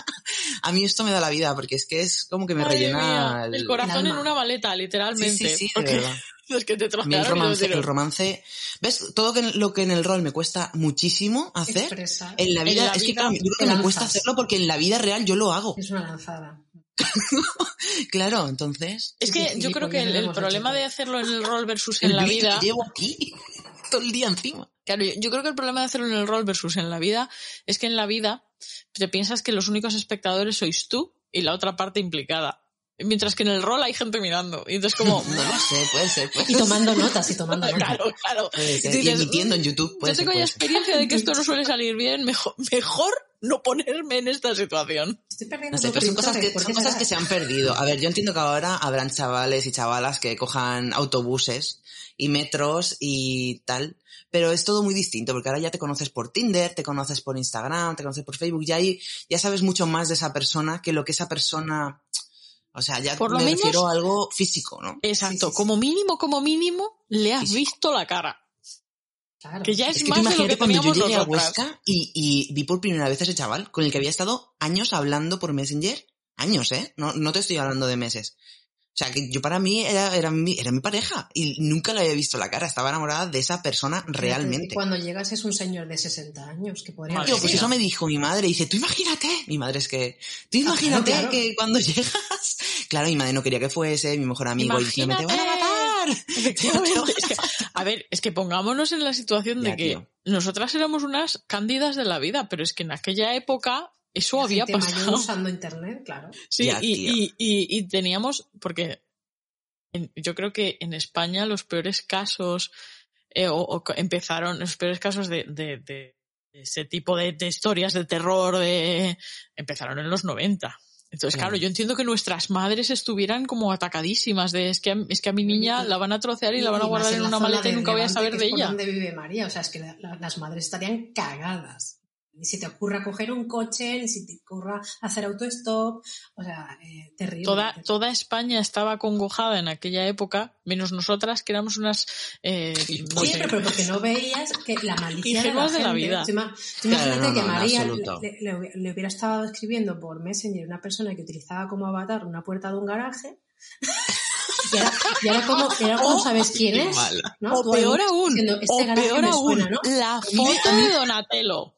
A mí esto me da la vida porque es que es como que me Madre rellena mía. El corazón el en alma. una maleta, Sí, literalmente. sí, sí, Porque verdad. es que te el romance, el romance, ¿ves? Todo que- lo que en el rol me cuesta muchísimo hacer, Expresa. en la En vida, la es que claro, yo creo que me cuesta hacerlo porque en la vida real yo lo hago. Es una lanzada. Claro, entonces. Es que sí, yo creo que gilipollas el, problema hecho de hacerlo en el rol versus el en la vida. que llevo aquí todo el día encima. Claro, yo, yo creo que el problema de hacerlo en el rol versus en la vida es que en la vida te piensas que los únicos espectadores sois tú y la otra parte implicada. Mientras que en el rol hay gente mirando. Y entonces como... No lo sé, puede ser, puede Y ser. tomando notas, y tomando notas. Claro, claro. Y emitiendo en "Mm, YouTube, puede Yo ser, tengo ya puede ser. experiencia de que esto no suele salir bien. Mejor, mejor no ponerme en esta situación. Estoy perdiendo No sé, pero son cosas, que, ¿por son cosas que se han perdido. A ver, yo entiendo que ahora habrán chavales y chavalas que cojan autobuses y metros y tal, pero es todo muy distinto porque ahora ya te conoces por Tinder, te conoces por Instagram, te conoces por Facebook, ya ahí ya sabes mucho más de esa persona que lo que esa persona, o sea, ya Por lo me menos- refiero a algo físico, ¿no? Exacto. sí, sí. Como mínimo, como mínimo, le has Físico. visto la cara. Claro. Que ya es, Es que más de lo imagínate que cuando yo llegué a. Huesca y, y vi por primera vez a ese chaval con el que había estado años hablando por Messenger. Años, ¿eh? No, no te estoy hablando de meses. O sea, que yo para mí era, era, mi, era mi pareja y nunca le había visto la cara. Estaba enamorada de esa persona realmente. Cuando llegas es un señor de 60 años, que podría ser. pues eso me dijo mi madre. Dice, tú imagínate. Mi madre es que, tú Ah, imagínate claro, claro. que cuando llegas. Claro, mi madre no quería que fuese, mi mejor amigo diciéndome, te van a Imagínate. matar. Efectivamente. Es que, a ver, es que pongámonos en la situación de que tío. nosotras éramos unas cándidas de la vida, pero es que en aquella época eso La había gente mayor pasado. usando internet, claro. Sí, Ya, y, y, y, y teníamos, porque en- yo creo que en España los peores casos, eh, o, empezaron, los peores casos de, de, de ese tipo de, de historias de terror, de, empezaron en los 90. Entonces, Claro. yo entiendo que nuestras madres estuvieran como atacadísimas de es que, a- es que a mi niña la van a trocear y la van a guardar en una maleta y nunca voy a saber de ella. vive María, o sea, es que la- la- las madres estarían cagadas. Ni se te ocurra coger un coche, ni se te ocurra hacer autostop, o sea, eh, terrible. Toda, toda España estaba congojada en aquella época, menos nosotras, que éramos unas... eh, no Sí, sé, pero, pero porque no veías que la malicia de la, de la vida. Tú ima- tú Claro, imagínate no, que no, en María le, le- le hubiera estado escribiendo por Messenger una persona que utilizaba como avatar una puerta de un garaje. Y ahora, y ahora como, y ahora como sabes quién es. O peor aún, diciendo, este o peor aún, suena, ¿no? la foto de Donatello.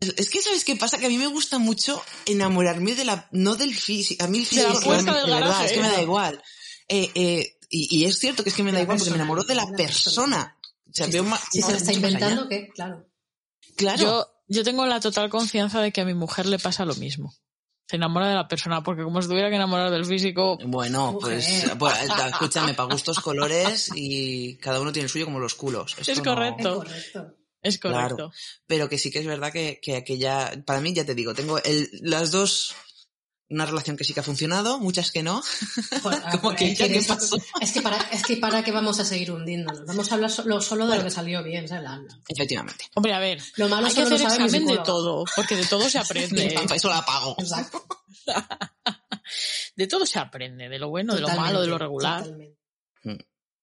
Es que, ¿sabes qué pasa? Que a mí me gusta mucho enamorarme de la, no del físico, a mí el De la físico, puerta de del verdad, garaje, es que me da igual. Eh, eh, y, y es cierto que es que me da La igual porque me enamoro de la la persona. O sea, Si, veo más, si se la está inventando, ¿qué? Claro. Claro. Yo, yo tengo la total confianza de que a mi mujer le pasa lo mismo. Se enamora de la persona, porque como se tuviera que enamorar del físico, Bueno, pues, pues, escúchame, para gustos colores y cada uno tiene el suyo como los culos. Esto Es no- correcto. Es correcto. Claro. Pero que sí que es verdad que, que aquella, para mí ya te digo, tengo el, las dos, una relación que sí que ha funcionado, muchas que no. Joder, Como que es ya, ¿qué eso- pasó? Es que, para, es que para qué vamos a seguir hundiéndonos. Vamos a hablar solo, solo de lo que salió bien, ¿sabes? La- Efectivamente. Hombre, a ver, Lo malo hay que hacer examen de todo, porque de todo se aprende. Eso la pago. Exacto. de todo se aprende, de lo bueno, de lo malo, de lo regular. totalmente.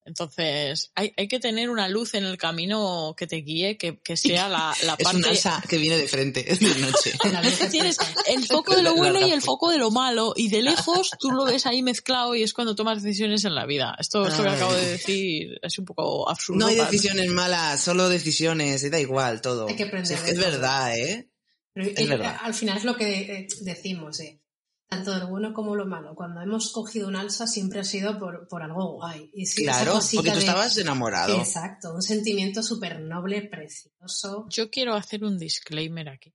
Entonces, hay, hay que tener una luz en el camino que te guíe, que, que sea la, la Es parte... alza que viene de frente, de noche. Es Tienes el foco de lo bueno y el foco de lo malo, y de lejos tú lo ves ahí mezclado y es cuando tomas decisiones en la vida. Esto, esto que acabo de decir es un poco absurdo. No hay decisiones malas, solo decisiones, y da igual todo. Hay que aprender es es verdad, ¿eh? Pero, Es verdad. Al final es lo que eh, decimos, eh. Tanto lo bueno como lo malo. Cuando hemos cogido un alza siempre ha sido por, por algo guay. Y sí, claro, porque tú de- estabas enamorado. Exacto, un sentimiento súper noble, precioso. Yo quiero hacer un disclaimer aquí.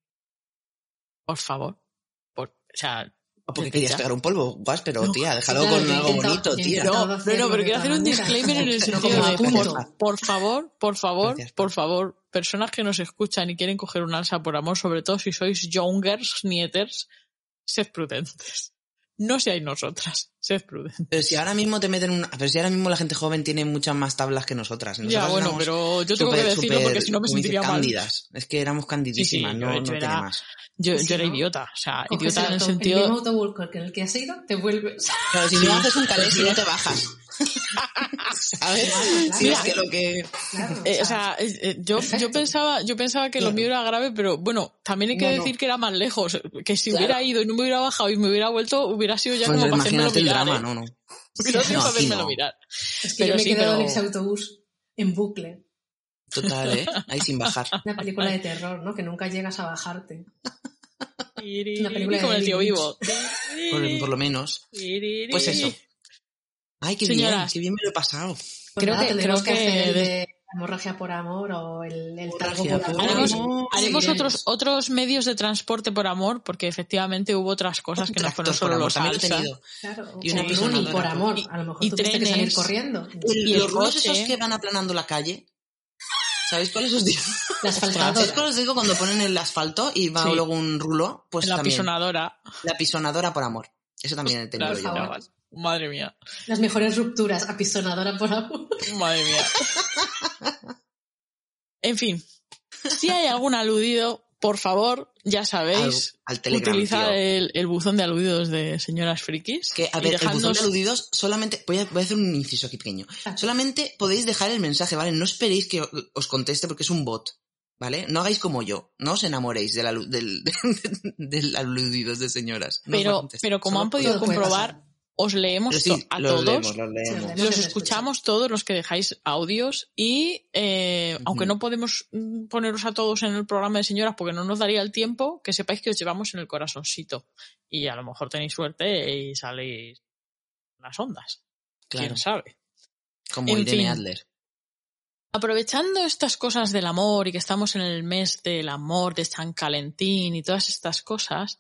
Por favor. Por, o sea, ¿O porque querías ya. pegar un polvo, guas, pero No, tía, déjalo claro, con algo bonito, tía. No, no, pero quiero hacer un disclaimer en el sentido de, por, por favor, por favor, Gracias. por favor, personas que nos escuchan y quieren coger un alza por amor, sobre todo si sois youngers, nieters, sed prudentes. No seáis nosotras, sed prudentes. Pero si ahora mismo te meten una... Pero si ahora mismo la gente joven tiene muchas más tablas que nosotras. ya, Nosotras bueno, éramos pero yo tengo que decirlo porque si no me dice, sentiría mal. cándidas. Es que éramos candidísimas, Sí, sí, no, yo- no yo tiene era- más. Yo, Sí, yo era ¿no? idiota, o sea, Coges idiota el en el sentido... mismo autobús con el que has ido, te vuelves. Claro, si no haces un calés y no te bajas. ¿Sabes? Claro, Si es claro. que lo que... Claro, Eh, o sea, eh, yo, yo pensaba, yo pensaba que lo mío era grave, pero bueno, también hay que No, no. decir que era más lejos. Que si Claro. hubiera ido y no me hubiera bajado y me hubiera vuelto, hubiera sido ya Pues como para el mirar. Drama, ¿eh? no, no. Hacérmelo mirar. es que pero yo me he sí, quedado pero- en ese autobús en bucle. Total, ¿eh? Ahí sin bajar. Una película de terror, ¿no? Que nunca llegas a bajarte. Una película Como de el tío vivo. Por, por lo menos. Pues eso. Ay, qué bien, qué bien me lo he pasado. Pues Creo nada, que- tendremos creo que, que hacer el de- de hemorragia por amor o el, el por amor. Haremos, otros, otros medios de transporte por amor, porque efectivamente hubo otras cosas que no fueron solo amor, los tenido. Claro, Y una running por amor. y- a lo mejor y tuviste que salir trenes. corriendo. El- Y los rulos esos que van aplanando la calle. ¿Sabéis cuáles os digo? La ¿Sabéis cuáles os digo cuando ponen el asfalto y va Sí. luego un rulo? Pues la también. pisonadora. La pisonadora por amor. Eso también he tenido Claro, yo. Madre mía. Las mejores rupturas, apisonadora por amor. Madre mía. En fin, si hay algún aludido, por favor, ya sabéis, Al- al Telegram, utilizad tío. el, el buzón de aludidos de señoras frikis. Que, a ver, el buzón de aludidos solamente... Voy a, voy a hacer un inciso aquí pequeño. Ah. Solamente podéis dejar el mensaje, ¿vale? No esperéis que os conteste porque es un bot, ¿vale? No hagáis como yo. No os enamoréis del, alu- del, del aludidos de señoras. No pero, pero como Solo han podido comprobar, pasar. Os leemos sí, a los todos. leemos, los Sí, leemos. los leemos. Los se escuchamos todos los que dejáis audios y eh, aunque no podemos mm, poneros a todos en el programa de señoras porque no nos daría el tiempo, que sepáis que os llevamos en el corazoncito y a lo mejor tenéis suerte y saléis las ondas. Claro, ¿Quién sabe? como En Irene fin. Adler. Aprovechando estas cosas del amor y que estamos en el mes del amor de San Calentín y todas estas cosas,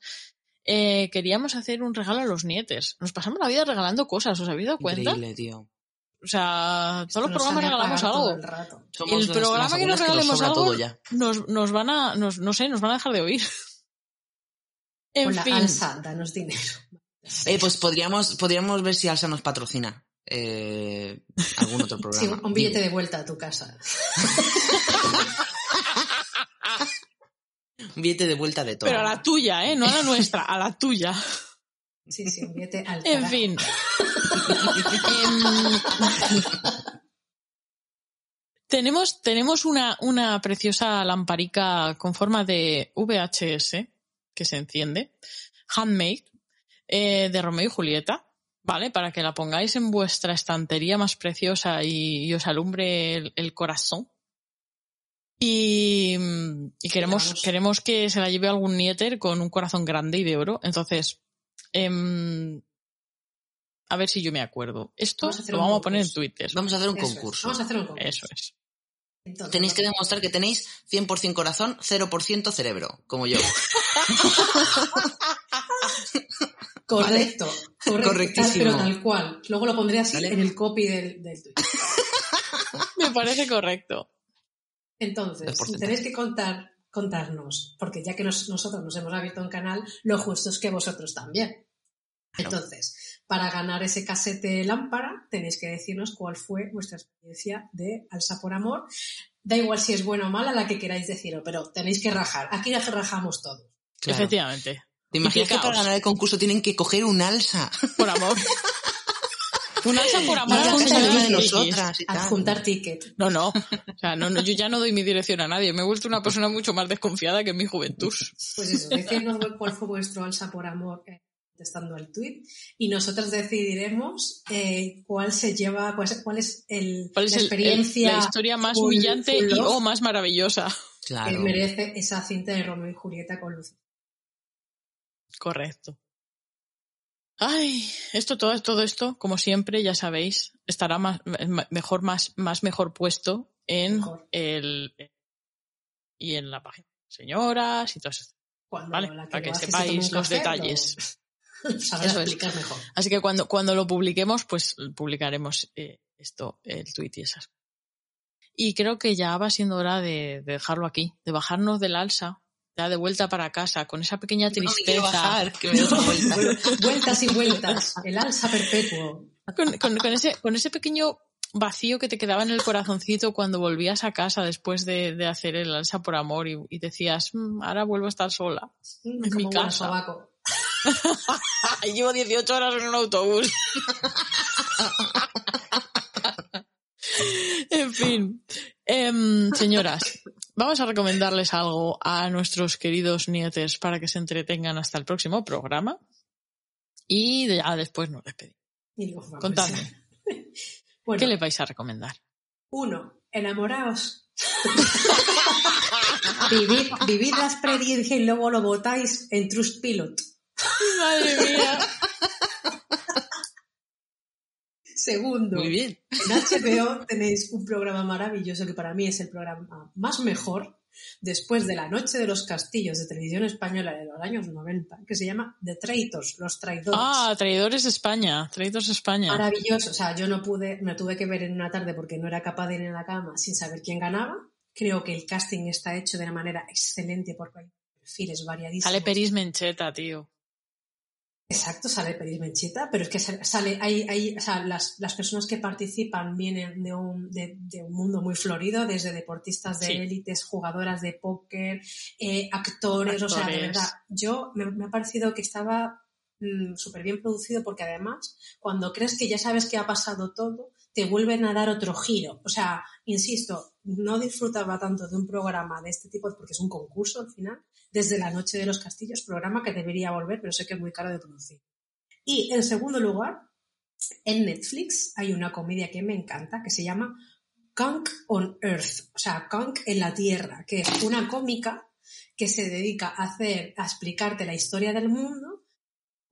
eh, queríamos hacer un regalo a los nietes. Nos pasamos la vida regalando cosas, ¿os habéis dado cuenta? Increíble, tío. O sea, todos los Nos programas regalamos algo. el El las- programa que nos regalemos sobra algo todo ya. nos, nos van a, nos, no sé, nos van a dejar de oír. En Con la fin, alza, danos dinero. Eh, pues podríamos, podríamos ver si Alsa nos patrocina eh, algún otro Sí, programa. un, un billete de vuelta a tu casa. un billete de vuelta de todo. pero a la tuya, ¿eh? No a la nuestra, a la tuya. Sí, sí, un billete al En fin. Em, tenemos, tenemos una, una preciosa lamparica con forma de VHS que se enciende, handmade, eh, de Romeo y Julieta, ¿vale? Para que la pongáis en vuestra estantería más preciosa y, y os alumbre el, el corazón. Y, y queremos, Vamos. queremos que se la lleve algún nieter con un corazón grande y de oro. Entonces, em, a ver si yo me acuerdo. Esto Vamos lo vamos a poner en. Twitter. Vamos a hacer un Eso es. concurso. Vamos a hacer un concurso. Eso es. Entonces, Tenéis que demostrar que tenéis 100% corazón, 0% cerebro, como yo. Correcto, correcto. Correctísimo. Tal, pero tal cual. Luego lo pondré así ¿Vale? en el copy del, del tweet. Me parece correcto. Entonces, tenéis que contar, contarnos, porque ya que nos- nosotros nos hemos abierto un canal, lo justo es que vosotros también. Entonces, para ganar ese casete lámpara, tenéis que decirnos cuál fue vuestra experiencia de Alsa por Amor. Da igual si es buena o mala la que queráis decirlo, pero tenéis que rajar. Aquí ya rajamos todos. Claro. Efectivamente. ¿Te imaginas que para ganar el concurso tienen que coger un alza? Por amor. Un alza por amor a una de nosotras y. Adjuntar ticket. No, no. O sea, no, no, yo ya no doy mi dirección a nadie. Me he vuelto una persona mucho más desconfiada que en mi juventud. Pues eso, decirnos cuál fue vuestro alza por amor eh, contestando al tweet y nosotros decidiremos eh, cuál se lleva, cuál es, cuál es el, ¿Cuál es la el- el- experiencia la historia más full- humillante full y o más maravillosa? que merece esa cinta de Romeo y Julieta con Lucy. Correcto. Ay, esto, todo, todo esto, como siempre, ya sabéis, estará más, me- mejor, más, más mejor puesto en Mejor. el y en la página. Señoras y todo eso. Vale, para que sepáis los café, detalles. Eso es. mejor. Así que cuando, cuando lo publiquemos, pues publicaremos eh, esto, el tweet y esas. Y creo que ya va siendo hora de, de dejarlo aquí, de bajarnos del alza, ya de vuelta para casa, con esa pequeña No me quiero tristeza, bajar, que me vuelta. Vueltas y vueltas. El alza perpetuo. con, con- con ese, con ese pequeño vacío que te quedaba en el corazoncito cuando volvías a casa después de, de hacer el alza por amor y, y decías, "Mm, ahora vuelvo a estar sola. Mm, En como mi casa. Llevo 18 horas en un autobús. en fin. Em, señoras, vamos a recomendarles algo a nuestros queridos nietes para que se entretengan hasta el próximo programa. Y ya después nos despedimos. Y. Contadme, Bueno, ¿qué le vais a recomendar? Uno, enamoraos. vivid, vivid la experiencia y luego lo votáis en Trustpilot. Madre mía. Segundo, Muy bien. en HBO tenéis un programa maravilloso que para mí es el programa más mejor después de La Noche de los Castillos de televisión española de los años 90, que se llama The Traitors, Los Traidores. Ah, Traidores España. Traidores España. Maravilloso. O sea, yo no pude, me tuve que ver en una tarde porque no era capaz de ir en la cama sin saber quién ganaba. Creo que el casting está hecho de una manera excelente porque hay perfiles variadísimos. Sale Peris Mencheta, tío. Exacto, sale Peris Mencheta, pero es que sale, hay, hay, o sea, las, las personas que participan vienen de un, de, de un mundo muy florido, desde deportistas de Sí. élites, jugadoras de póker, eh, actores, o sea, de verdad, yo me, me ha parecido que estaba súper bien producido porque además, cuando crees que ya sabes que ha pasado todo, te vuelven a dar otro giro. O sea, insisto, no disfrutaba tanto de un programa de este tipo porque es un concurso al final, desde la Noche de los Castillos, programa que debería volver, pero sé que es muy caro de producir. Y en segundo lugar, en Netflix hay una comedia que me encanta que se llama Kunk on Earth, o sea, Kunk en la Tierra, que es una cómica que se dedica a hacer, a explicarte la historia del mundo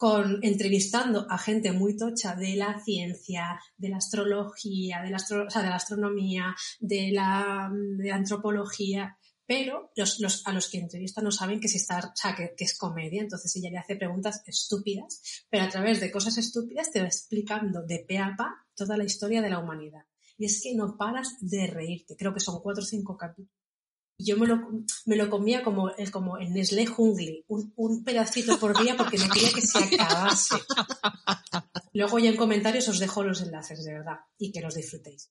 con entrevistando a gente muy tocha de la ciencia, de la astrología, de la, astro- o sea, de la astronomía, de la, de antropología, pero los, los- a los que entrevista no saben que, se está, o sea, que, que es comedia, entonces ella le hace preguntas estúpidas, pero a través de cosas estúpidas te va explicando de pe a pa toda la historia de la humanidad. Y es que no paras de reírte, creo que son cuatro o cinco capítulos. Y yo me lo, me lo comía como el, como el Nestlé Jungli, un, un pedacito por día porque no quería que se acabase. Luego ya en comentarios os dejo los enlaces, de verdad, y que los disfrutéis.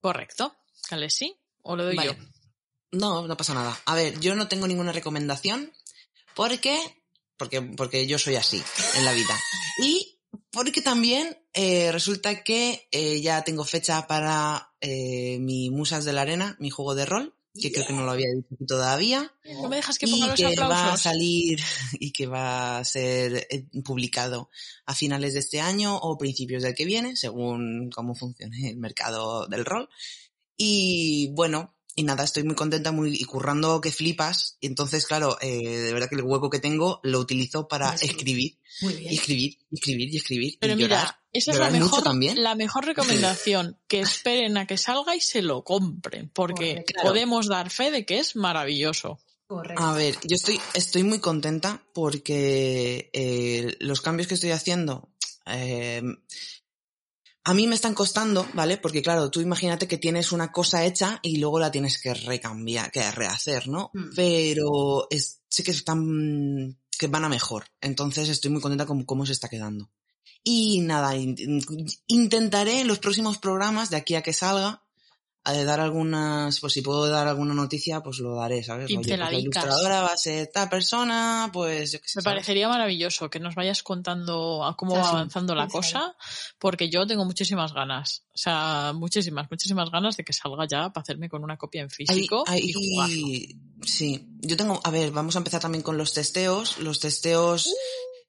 Correcto. ¿Cale sí? ¿O lo doy Vale. yo? No, no pasa nada. A ver, yo no tengo ninguna recomendación porque, porque, porque yo soy así en la vida. Y porque también eh, resulta que eh, ya tengo fecha para eh, mi Musas de la Arena, mi juego de rol, que creo que no lo había dicho todavía. No me dejas que y ponga los que va a salir y que va a ser eh, publicado a finales de este año o principios del que viene, según cómo funcione el mercado del rol. Y bueno, y nada, estoy muy contenta muy, y currando que flipas. Y entonces, claro, eh, de verdad que el hueco que tengo lo utilizo para Sí. escribir, Muy y bien. escribir, y escribir, y escribir. Pero y mira, llorar. esa es la mejor, también. la mejor recomendación, que esperen a que salga y se lo compren, porque Correcto. podemos dar fe de que es maravilloso. Correcto. A ver, yo estoy, estoy muy contenta porque eh, los cambios que estoy haciendo eh, A mí me están costando, ¿vale? Porque claro, tú imagínate que tienes una cosa hecha y luego la tienes que recambiar, que rehacer, ¿no? Mm. Pero es, sé que están, que van a mejor. Entonces estoy muy contenta con cómo se está quedando. Y nada, in- intentaré en los próximos programas, de aquí a que salga, de dar algunas, pues si puedo dar alguna noticia, pues lo daré, ¿sabes? Oye, pues la ilustradora va a ser tal persona, pues yo qué sé. Me ¿sabes? parecería maravilloso que nos vayas contando a cómo Ah, va sí, avanzando la sí, sí. cosa, porque yo tengo muchísimas ganas. O sea, muchísimas, muchísimas ganas de que salga ya para hacerme con una copia en físico hay- y jugarlo. sí, yo tengo, a ver, vamos a empezar también con los testeos. Los testeos,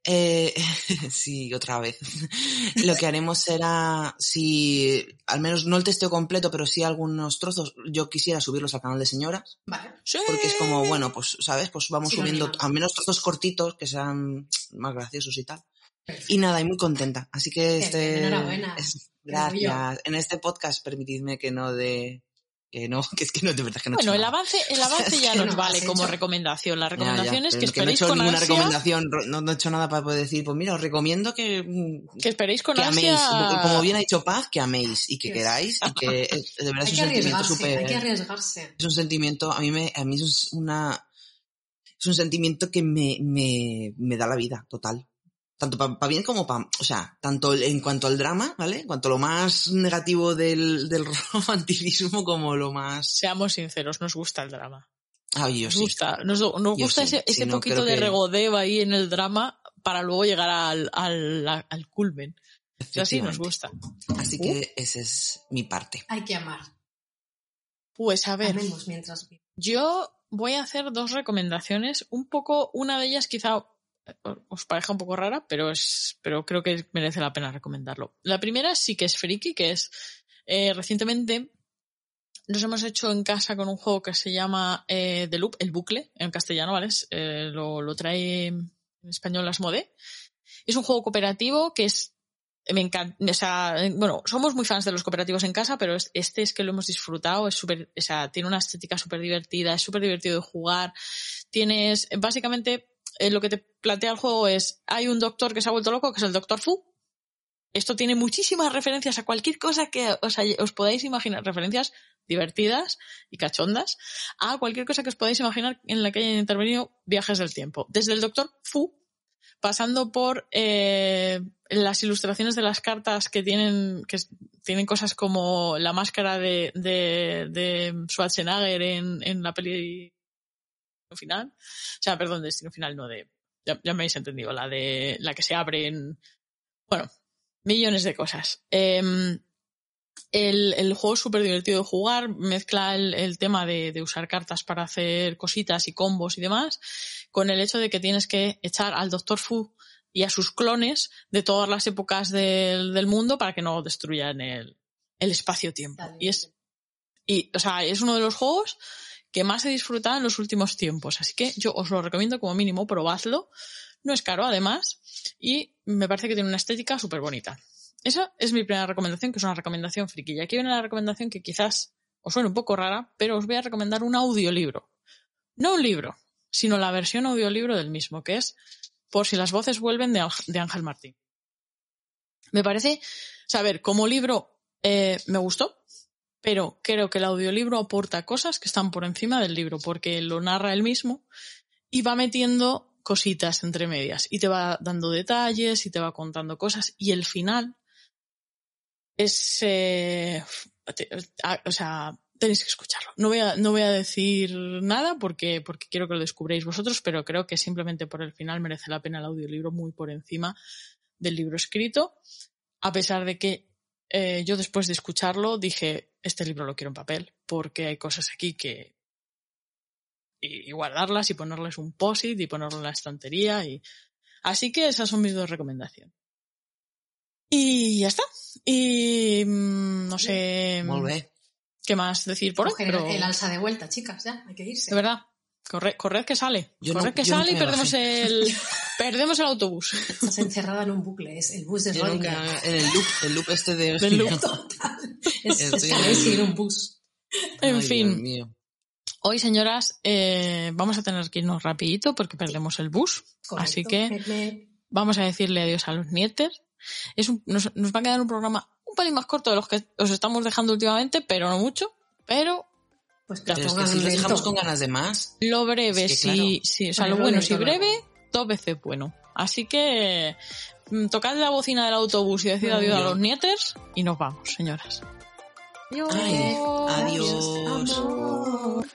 eh, sí, otra vez. Lo que haremos será, si, al menos no el testeo completo, pero sí algunos trozos, yo quisiera subirlos al canal de señoras, Vale. Sí. porque es como, bueno, pues, ¿sabes? Pues vamos Sí, subiendo al menos trozos cortitos que sean más graciosos y tal. Perfecto. Y nada, y muy contenta. Así que este. enhorabuena. es- gracias. En este podcast permitidme que no de. Que no, que es que no, de verdad que no he Bueno, hecho el nada. avance, el avance ya nos no vale como hecho. recomendación. La Ya, ya, recomendación es que es que no he esperéis hecho con ninguna ansia, recomendación, no, no he hecho nada para poder decir, pues mira, os recomiendo que, mm, que esperéis con que améis, ansia. como bien ha dicho Paz, que améis y que Sí. queráis y que eh, de verdad Hay es un sentimiento súper, hay que arriesgarse. es un sentimiento, a mí me, a mí es una, es un sentimiento que me, me, me da la vida, total. Tanto para bien como para, o sea, tanto en cuanto al drama, ¿vale? En cuanto a lo más negativo del, del romanticismo como lo más, Seamos sinceros, nos gusta el drama. ay, yo Nos sí. gusta, nos, nos Yo gusta sí, ese, sí, ese no, poquito de que- regodeo ahí en el drama para luego llegar al, al, al culmen. O sea, sí, nos gusta. Así que esa es mi parte. Hay que amar. Pues a ver, Amemos mientras vivimos. yo voy a hacer dos recomendaciones. Un poco, una de ellas quizá os parezca un poco rara, pero es, pero creo que merece la pena recomendarlo. La primera sí que es friki, que es eh, recientemente nos hemos hecho en casa con un juego que se llama eh, The Loop, el bucle, en castellano, ¿vale? Eh, lo, lo trae en español Asmode. Es un juego cooperativo que es me encanta, o sea, bueno, somos muy fans de los cooperativos en casa, pero es- este es que lo hemos disfrutado, es súper, o sea, tiene una estética súper divertida, es súper divertido de jugar. Tienes, básicamente, eh, lo que te plantea el juego es, hay un doctor que se ha vuelto loco, que es el Doctor Fu. Esto tiene muchísimas referencias a cualquier cosa que os, podáis imaginar, referencias divertidas y cachondas, a cualquier cosa que os podáis imaginar en la que hayan intervenido viajes del tiempo. Desde el Doctor Fu, pasando por eh, las ilustraciones de las cartas que tienen, que tienen cosas como la máscara de, de, Schwarzenegger en, en la peli final. O sea, perdón, Destino final, no de. Ya, ya me habéis entendido, la de la que se abre en. Bueno, millones de cosas. Em, el, el juego es súper divertido de jugar, mezcla el, el tema de, de usar cartas para hacer cositas y combos y demás, con el hecho de que tienes que echar al Doctor Fu y a sus clones de todas las épocas del, del mundo para que no destruyan el, el espacio-tiempo. Y es, y, o sea, es uno de los juegos que más he disfrutado en los últimos tiempos. Así que yo os lo recomiendo como mínimo, probadlo. No es caro, además, y me parece que tiene una estética súper bonita. Esa es mi primera recomendación, que es una recomendación friki. Y aquí viene la recomendación que quizás os suene un poco rara, pero os voy a recomendar un audiolibro. No un libro, sino la versión audiolibro del mismo, que es Por si las voces vuelven de, Ángel- Martín. Me parece, saber, como libro eh, me gustó, pero creo que el audiolibro aporta cosas que están por encima del libro, porque lo narra él mismo y va metiendo cositas entre medias y te va dando detalles y te va contando cosas y el final es eh, o sea tenéis que escucharlo. No voy a no voy a decir nada porque porque quiero que lo descubréis vosotros pero creo que simplemente por el final merece la pena el audiolibro muy por encima del libro escrito a pesar de que eh, yo después de escucharlo dije este libro lo quiero en papel porque hay cosas aquí que y, y guardarlas y ponerles un post-it y ponerlo en la estantería y así que esas son mis dos recomendaciones y ya está. Y mm, no sé bé. qué más decir por hoy Coger pero el alza de vuelta, chicas, ya, hay que irse. de verdad corred, corred que sale Yo corred no- que sale y perdemos el perdemos el autobús Estás encerrada en un bucle, es el bus de Yo nunca, en el loop, el loop este de... Del loop. Es, es el- en un bus. en Ay, fin Dios mío. hoy señoras eh, vamos a tener que irnos rapidito porque perdemos el bus Correcto. así que vamos a decirle adiós a los nietes. Es un- nos, nos va a quedar un programa un pelín más corto de los que os estamos dejando últimamente, pero no mucho. Pero Pues que Pero es que si los dejamos con ganas de más. lo breve, Es que, sí, claro. sí, o sea, lo bueno, luego. breve, dos veces bueno. Así que mm, tocad la bocina del autobús y decid adiós a los nieters y nos vamos, señoras. Adiós. Ay, adiós. Amor.